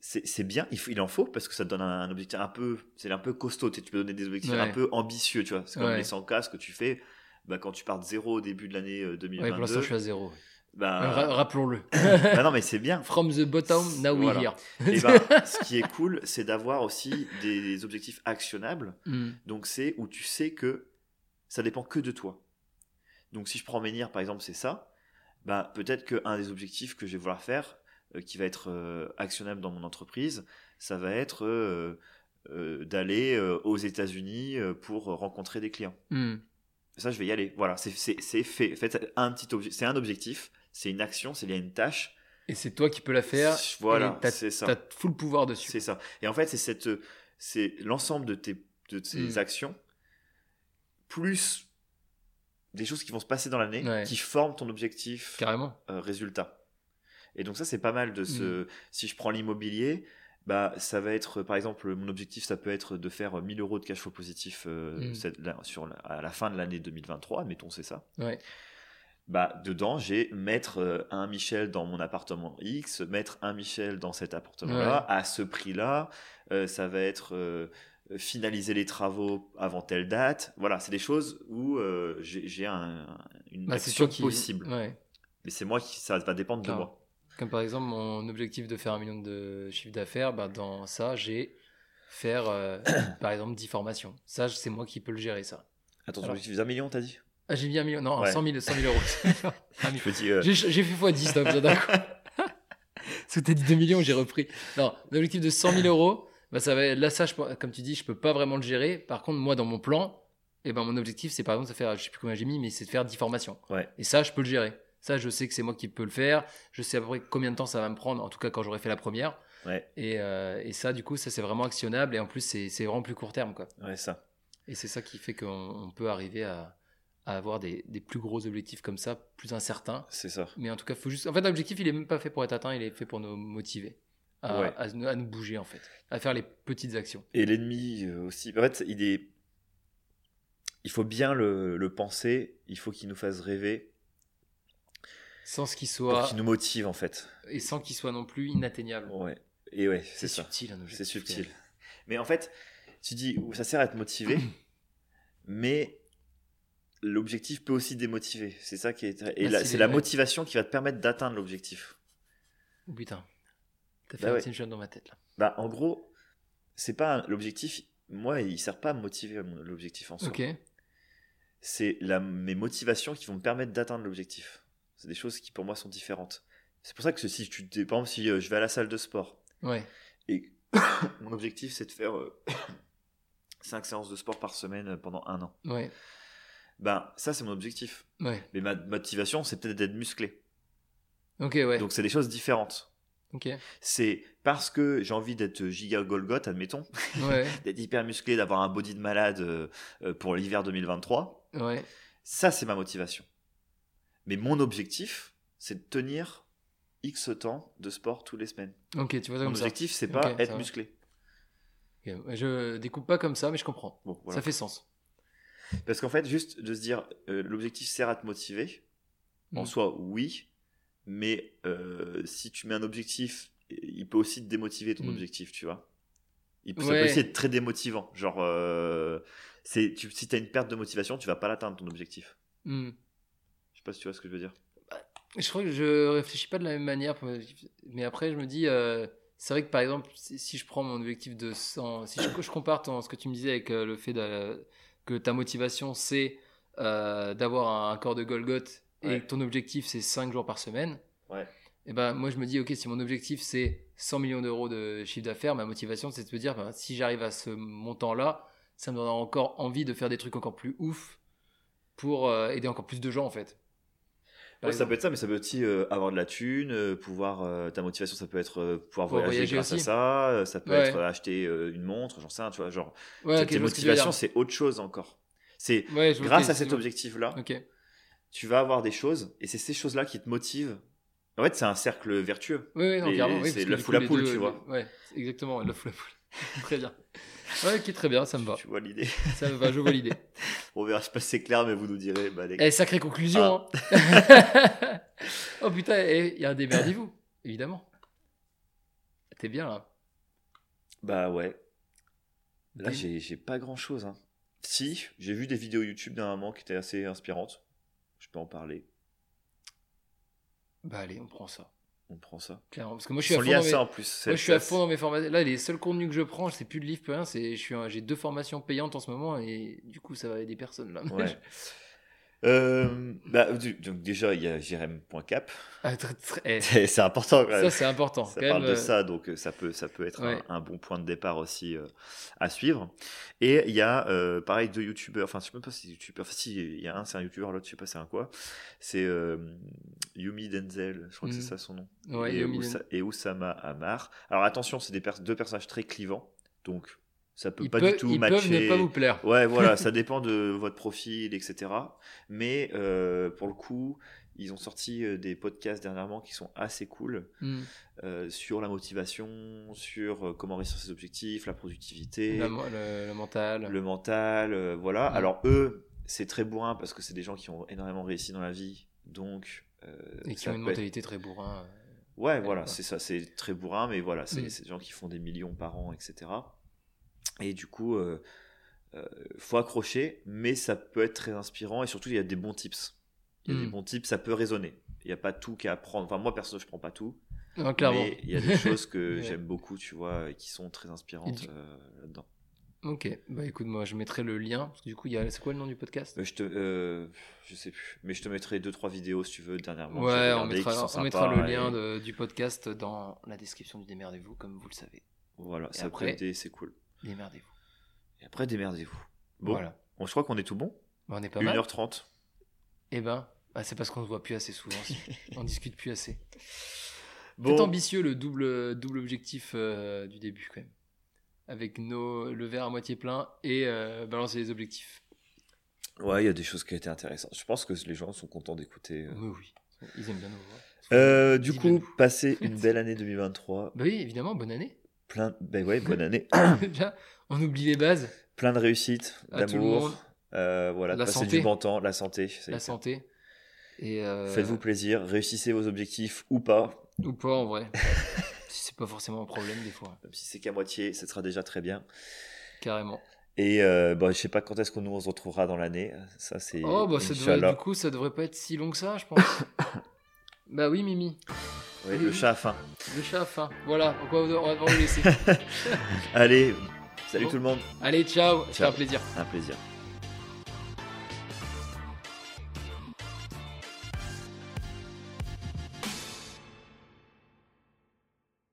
c'est bien il, faut, il en faut parce que ça te donne un, un objectif un peu c'est un peu costaud tu peux donner des objectifs Ouais. un peu ambitieux tu vois c'est comme Ouais. les 100K ce que tu fais bah, quand tu pars de zéro au début de l'année euh, 2022 Ouais, pour l'instant, je suis à zéro. Bah, Euh, ra- Rappelons-le. bah non mais c'est bien From the bottom, now we Voilà. here. et ben, ce qui est cool c'est d'avoir aussi des objectifs actionnables Mm. Donc c'est où tu sais que ça dépend que de toi. Donc si je prends Menhir par exemple, c'est ça. Bah peut-être qu'un des objectifs que je vais vouloir faire, euh, qui va être euh, actionnable dans mon entreprise, ça va être euh, d'aller aux États-Unis pour rencontrer des clients. Mm. Ça, je vais y aller. Voilà, c'est fait. En fait, un petit obje- c'est un objectif, c'est une action, c'est lié à une tâche. Et c'est toi qui peux la faire. Voilà, c'est ça. T'as full pouvoir dessus. C'est ça. Et en fait, c'est cette, c'est l'ensemble de tes, de ces Mm. actions plus des choses qui vont se passer dans l'année Ouais. qui forment ton objectif Carrément. euh, résultat. Et donc ça, c'est pas mal de Mm. se. Si je prends l'immobilier, bah ça va être, par exemple, mon objectif, ça peut être de faire 1000 euros de cash flow positif euh, Mm. cette- là, sur la- à la fin de l'année 2023. Admettons, c'est ça. Ouais. Bah, dedans, j'ai mettre euh, un Michel dans mon appartement X, mettre un Michel dans cet appartement-là, à ce prix-là. Euh, ça va être euh, finaliser les travaux avant telle date. Voilà, c'est des choses où euh, j'ai j'ai un, une Bah, action qui. possible. Ouais. Mais c'est moi qui, ça va dépendre de moi. Comme par exemple, mon objectif de faire un million de chiffre d'affaires, bah, dans ça, j'ai faire, par exemple, 10 formations. Ça, c'est moi qui peux le gérer, ça. Attends, Alors. objectif un million, t'as dit? Ah, j'ai mis un million. Non, Ouais. 100 000, 100 000 euros. Euh, J'ai fait x10 d'un coup. Parce que t'as dit 2 millions, j'ai repris. Non, l'objectif de 100 000 euros, bah ça va, là, ça, je comme tu dis, je peux pas vraiment le gérer. Par contre, moi, dans mon plan, eh ben, mon objectif, c'est par exemple de faire, je sais plus combien j'ai mis, mais c'est de faire 10 formations. Ouais. Et ça, je peux le gérer. Ça, je sais que c'est moi qui peux le faire. Je sais à peu près combien de temps ça va me prendre, en tout cas quand j'aurai fait la première. ouais, Et, euh, et ça, du coup, ça, c'est vraiment actionnable. Et en plus, c'est vraiment plus court terme, quoi. ouais, ça. Et c'est ça qui fait qu'on on peut arriver à, à avoir des, des plus gros objectifs comme ça, plus incertains. C'est ça. Mais en tout cas, faut juste. En fait, l'objectif, il est même pas fait pour être atteint, il est fait pour nous motiver. à, Ouais. à nous- à nous bouger en fait, à faire les petites actions. Et l'ennemi euh, aussi. En fait, il est. Il faut bien le, le penser. Il faut qu'il nous fasse rêver Sans ce qu'il pour soit qu'il nous motive en fait. et sans qu'il soit non plus inatteignable. Ouais. Et ouais, C'est c'est ça. subtil un C'est subtil. Mais en fait, tu dis, ça sert à être motivé, mais l'objectif peut aussi démotiver. C'est ça qui est. Et Ah, si, c'est la motivation qui va te permettre d'atteindre l'objectif. Oh, putain, t'as fait Bah un ouais. dans ma tête là. Bah, en gros, c'est pas un- l'objectif. Moi, il sert pas à me motiver l'objectif en soi. Ok. C'est la, mes motivations qui vont me permettre d'atteindre l'objectif. C'est des choses qui pour moi sont différentes. C'est pour ça que si tu, par exemple, si euh, je vais à la salle de sport Ouais. et mon objectif c'est de faire 5 séances de sport par semaine euh, pendant un an, Ouais. Ben ça c'est mon objectif. Ouais. Mais ma motivation c'est peut-être d'être musclé. Ouais. Donc c'est des choses différentes. C'est parce que j'ai envie d'être giga Golgoth, admettons, Ouais. d'être hyper musclé, d'avoir un body de malade euh, euh, pour l'hiver 2023. Ouais. Ça, c'est ma motivation. Mais mon objectif, c'est de tenir X temps de sport tous les semaines. Ok. Tu vois ça Mon comme objectif, c'est pas être musclé. Je découpe pas comme ça, mais je comprends. Bon, voilà. Ça fait sens. Parce qu'en fait, juste de se dire, euh, l'objectif sert à te motiver, en soi, oui. Mais euh, si tu mets un objectif, il peut aussi te démotiver ton Mm. objectif, tu vois. Il peut, ça peut aussi être très démotivant. Genre, euh, c'est, tu, si tu as une perte de motivation, tu vas pas l'atteindre ton objectif. Hmm. Je sais pas si tu vois ce que je veux dire. Je crois que je réfléchis pas de la même manière, mais après je me dis, c'est vrai que par exemple, si, si je prends mon objectif de 100, si je, je compare ton- ce que tu me disais avec euh, le fait de- que ta motivation c'est euh, d'avoir un, corps de Golgoth et Ouais. que ton objectif c'est 5 jours par semaine, Ouais. et ben moi je me dis, ok, si mon objectif c'est 100 millions d'euros de chiffre d'affaires, ma motivation c'est de me dire, ben, si j'arrive à ce montant-là, ça me donnera encore envie de faire des trucs encore plus ouf pour euh, aider encore plus de gens en fait. Ouais, ça peut être ça, mais ça peut aussi euh, avoir de la thune, euh, pouvoir euh, ta motivation, ça peut être pouvoir voyager, voyager grâce aussi. à ça, ça peut Ouais. être acheter une montre, j'en sais tu vois, genre Ouais, tes- motivations, c'est autre chose encore. C'est grâce à cet objectif-là, tu vas avoir des choses, et c'est ces choses-là qui te motivent. En fait, c'est un cercle vertueux. Oui, oui, c'est la foule à poule, tu vois. Ouais, exactement, la foule à poule. très bien. Ouais, ok, très bien, ça me va. Tu vois l'idée. Ça me va, je vois l'idée. On verra, je sais pas si c'est clair, mais vous nous direz. Bah, les... Eh, sacrée conclusion. Ah. hein. oh putain, il y a un démerdez-vous, évidemment. T'es bien là. Bah ouais. Là, j'ai j'ai pas grand-chose. hein. Si, j'ai vu des vidéos YouTube d'un moment qui étaient assez inspirantes. Je peux en parler. Bah allez, on prend ça. On prend ça. Clairement. Parce que moi je Ils suis à fond liés dans à mes... ça en plus. Moi, je suis à fond dans mes formations. Là, les seuls contenus que je prends, c'est plus de livres, plus rien. C'est, je suis, un- j'ai deux formations payantes en ce moment et du coup, ça va aider personne là. Ouais. Euh, bah, du- donc déjà, il y a jrem.cap. Ah, eh, C'est important quand même. ça, c'est important. Ça quand parle même, de euh, ça, donc euh, ça peut, ça peut être Ouais. un, un bon point de départ aussi euh, à suivre. Et il y a, euh, pareil, deux youtubeurs, enfin, je sais même pas si c'est youtubeur, enfin, si, il y a un, c'est un youtubeur, l'autre, je sais pas c'est un quoi. C'est euh, Yumi Denzel, je crois que Mm. c'est ça son nom. Ouais, et, Yumi Ousa- et Oussama Amar. Alors attention, c'est des pers- deux personnages très clivants, donc ça peut Ils, pas peuvent, du tout ils matcher. peuvent ne pas vous plaire. Ouais, voilà, ça dépend de votre profil, etc. Mais euh, pour le coup, ils ont sorti euh, des podcasts dernièrement qui sont assez cool Hmm. euh, sur la motivation, sur comment réussir ses objectifs, la productivité, La le, le mental. le mental, euh, voilà. Mm. Alors eux, c'est très bourrin parce que c'est des gens qui ont énormément réussi dans la vie, donc et qui ont une être- mentalité très bourrin. Ouais, voilà, c'est ça, c'est très bourrin, mais voilà, c'est Mm. c'est des gens qui font des millions par an, etc. Et du coup, euh, euh, faut accrocher, mais ça peut être très inspirant et surtout, il y a des bons tips. Il y a des bons tips, ça peut résonner. Il n'y a pas tout qu'à apprendre. Enfin, moi, perso, je prends pas tout, Non, clairement. mais il y a des choses que Ouais. j'aime beaucoup, tu vois, et qui sont très inspirantes euh, là-dedans. Ok, bah écoute, moi je mettrai le lien. Parce que du coup, il y a... c'est quoi le nom du podcast? Euh, je te, euh, je sais plus, mais je te mettrai deux trois vidéos si tu veux dernièrement. Ouais, on mettra, on mettra le lien de- du podcast dans la description du Démerdez-vous, comme vous le savez. Voilà, Et ça après- peut aider, c'est cool. Démerdez-vous. Et après, démerdez-vous. Bon, Voilà. bon, je crois qu'on est tout bon. Bah, on est pas mal. 1h30. Eh ben, bah, c'est parce qu'on se voit plus assez souvent. on discute plus assez. Bon, C'est ambitieux le double, double objectif euh, du début quand même. Avec nos, le verre à moitié plein et euh, balancer les objectifs. Ouais, il y a des choses qui ont été intéressantes. Je pense que les gens sont contents d'écouter. euh. Oui, oui. Ils aiment bien nos voix. Euh, du coup, passez une belle année 2023. Bah oui, évidemment, bonne année. Plein, ben ouais, bonne année. Déjà, on oublie les bases, Plein de réussite, À tout le d'amour. euh, voilà, La passer santé. du bon temps, la santé. la santé. Et euh, Faites-vous plaisir, réussissez vos objectifs ou pas. Ou pas en vrai. C'est pas forcément un problème des fois, Même si c'est qu'à moitié, ce sera déjà très bien. carrément. Et euh, bon, je sais pas quand est-ce qu'on nous se retrouvera dans l'année. Ça, c'est. Oh bah ça devrait, du coup ça devrait pas être si long que ça je pense. bah oui Mimi, Ouais, le chat a faim. le chat a faim. Voilà, on va, on va le laisser. Allez, salut Bon. tout le monde. Allez ciao, c'était Ciao. un plaisir. Un plaisir.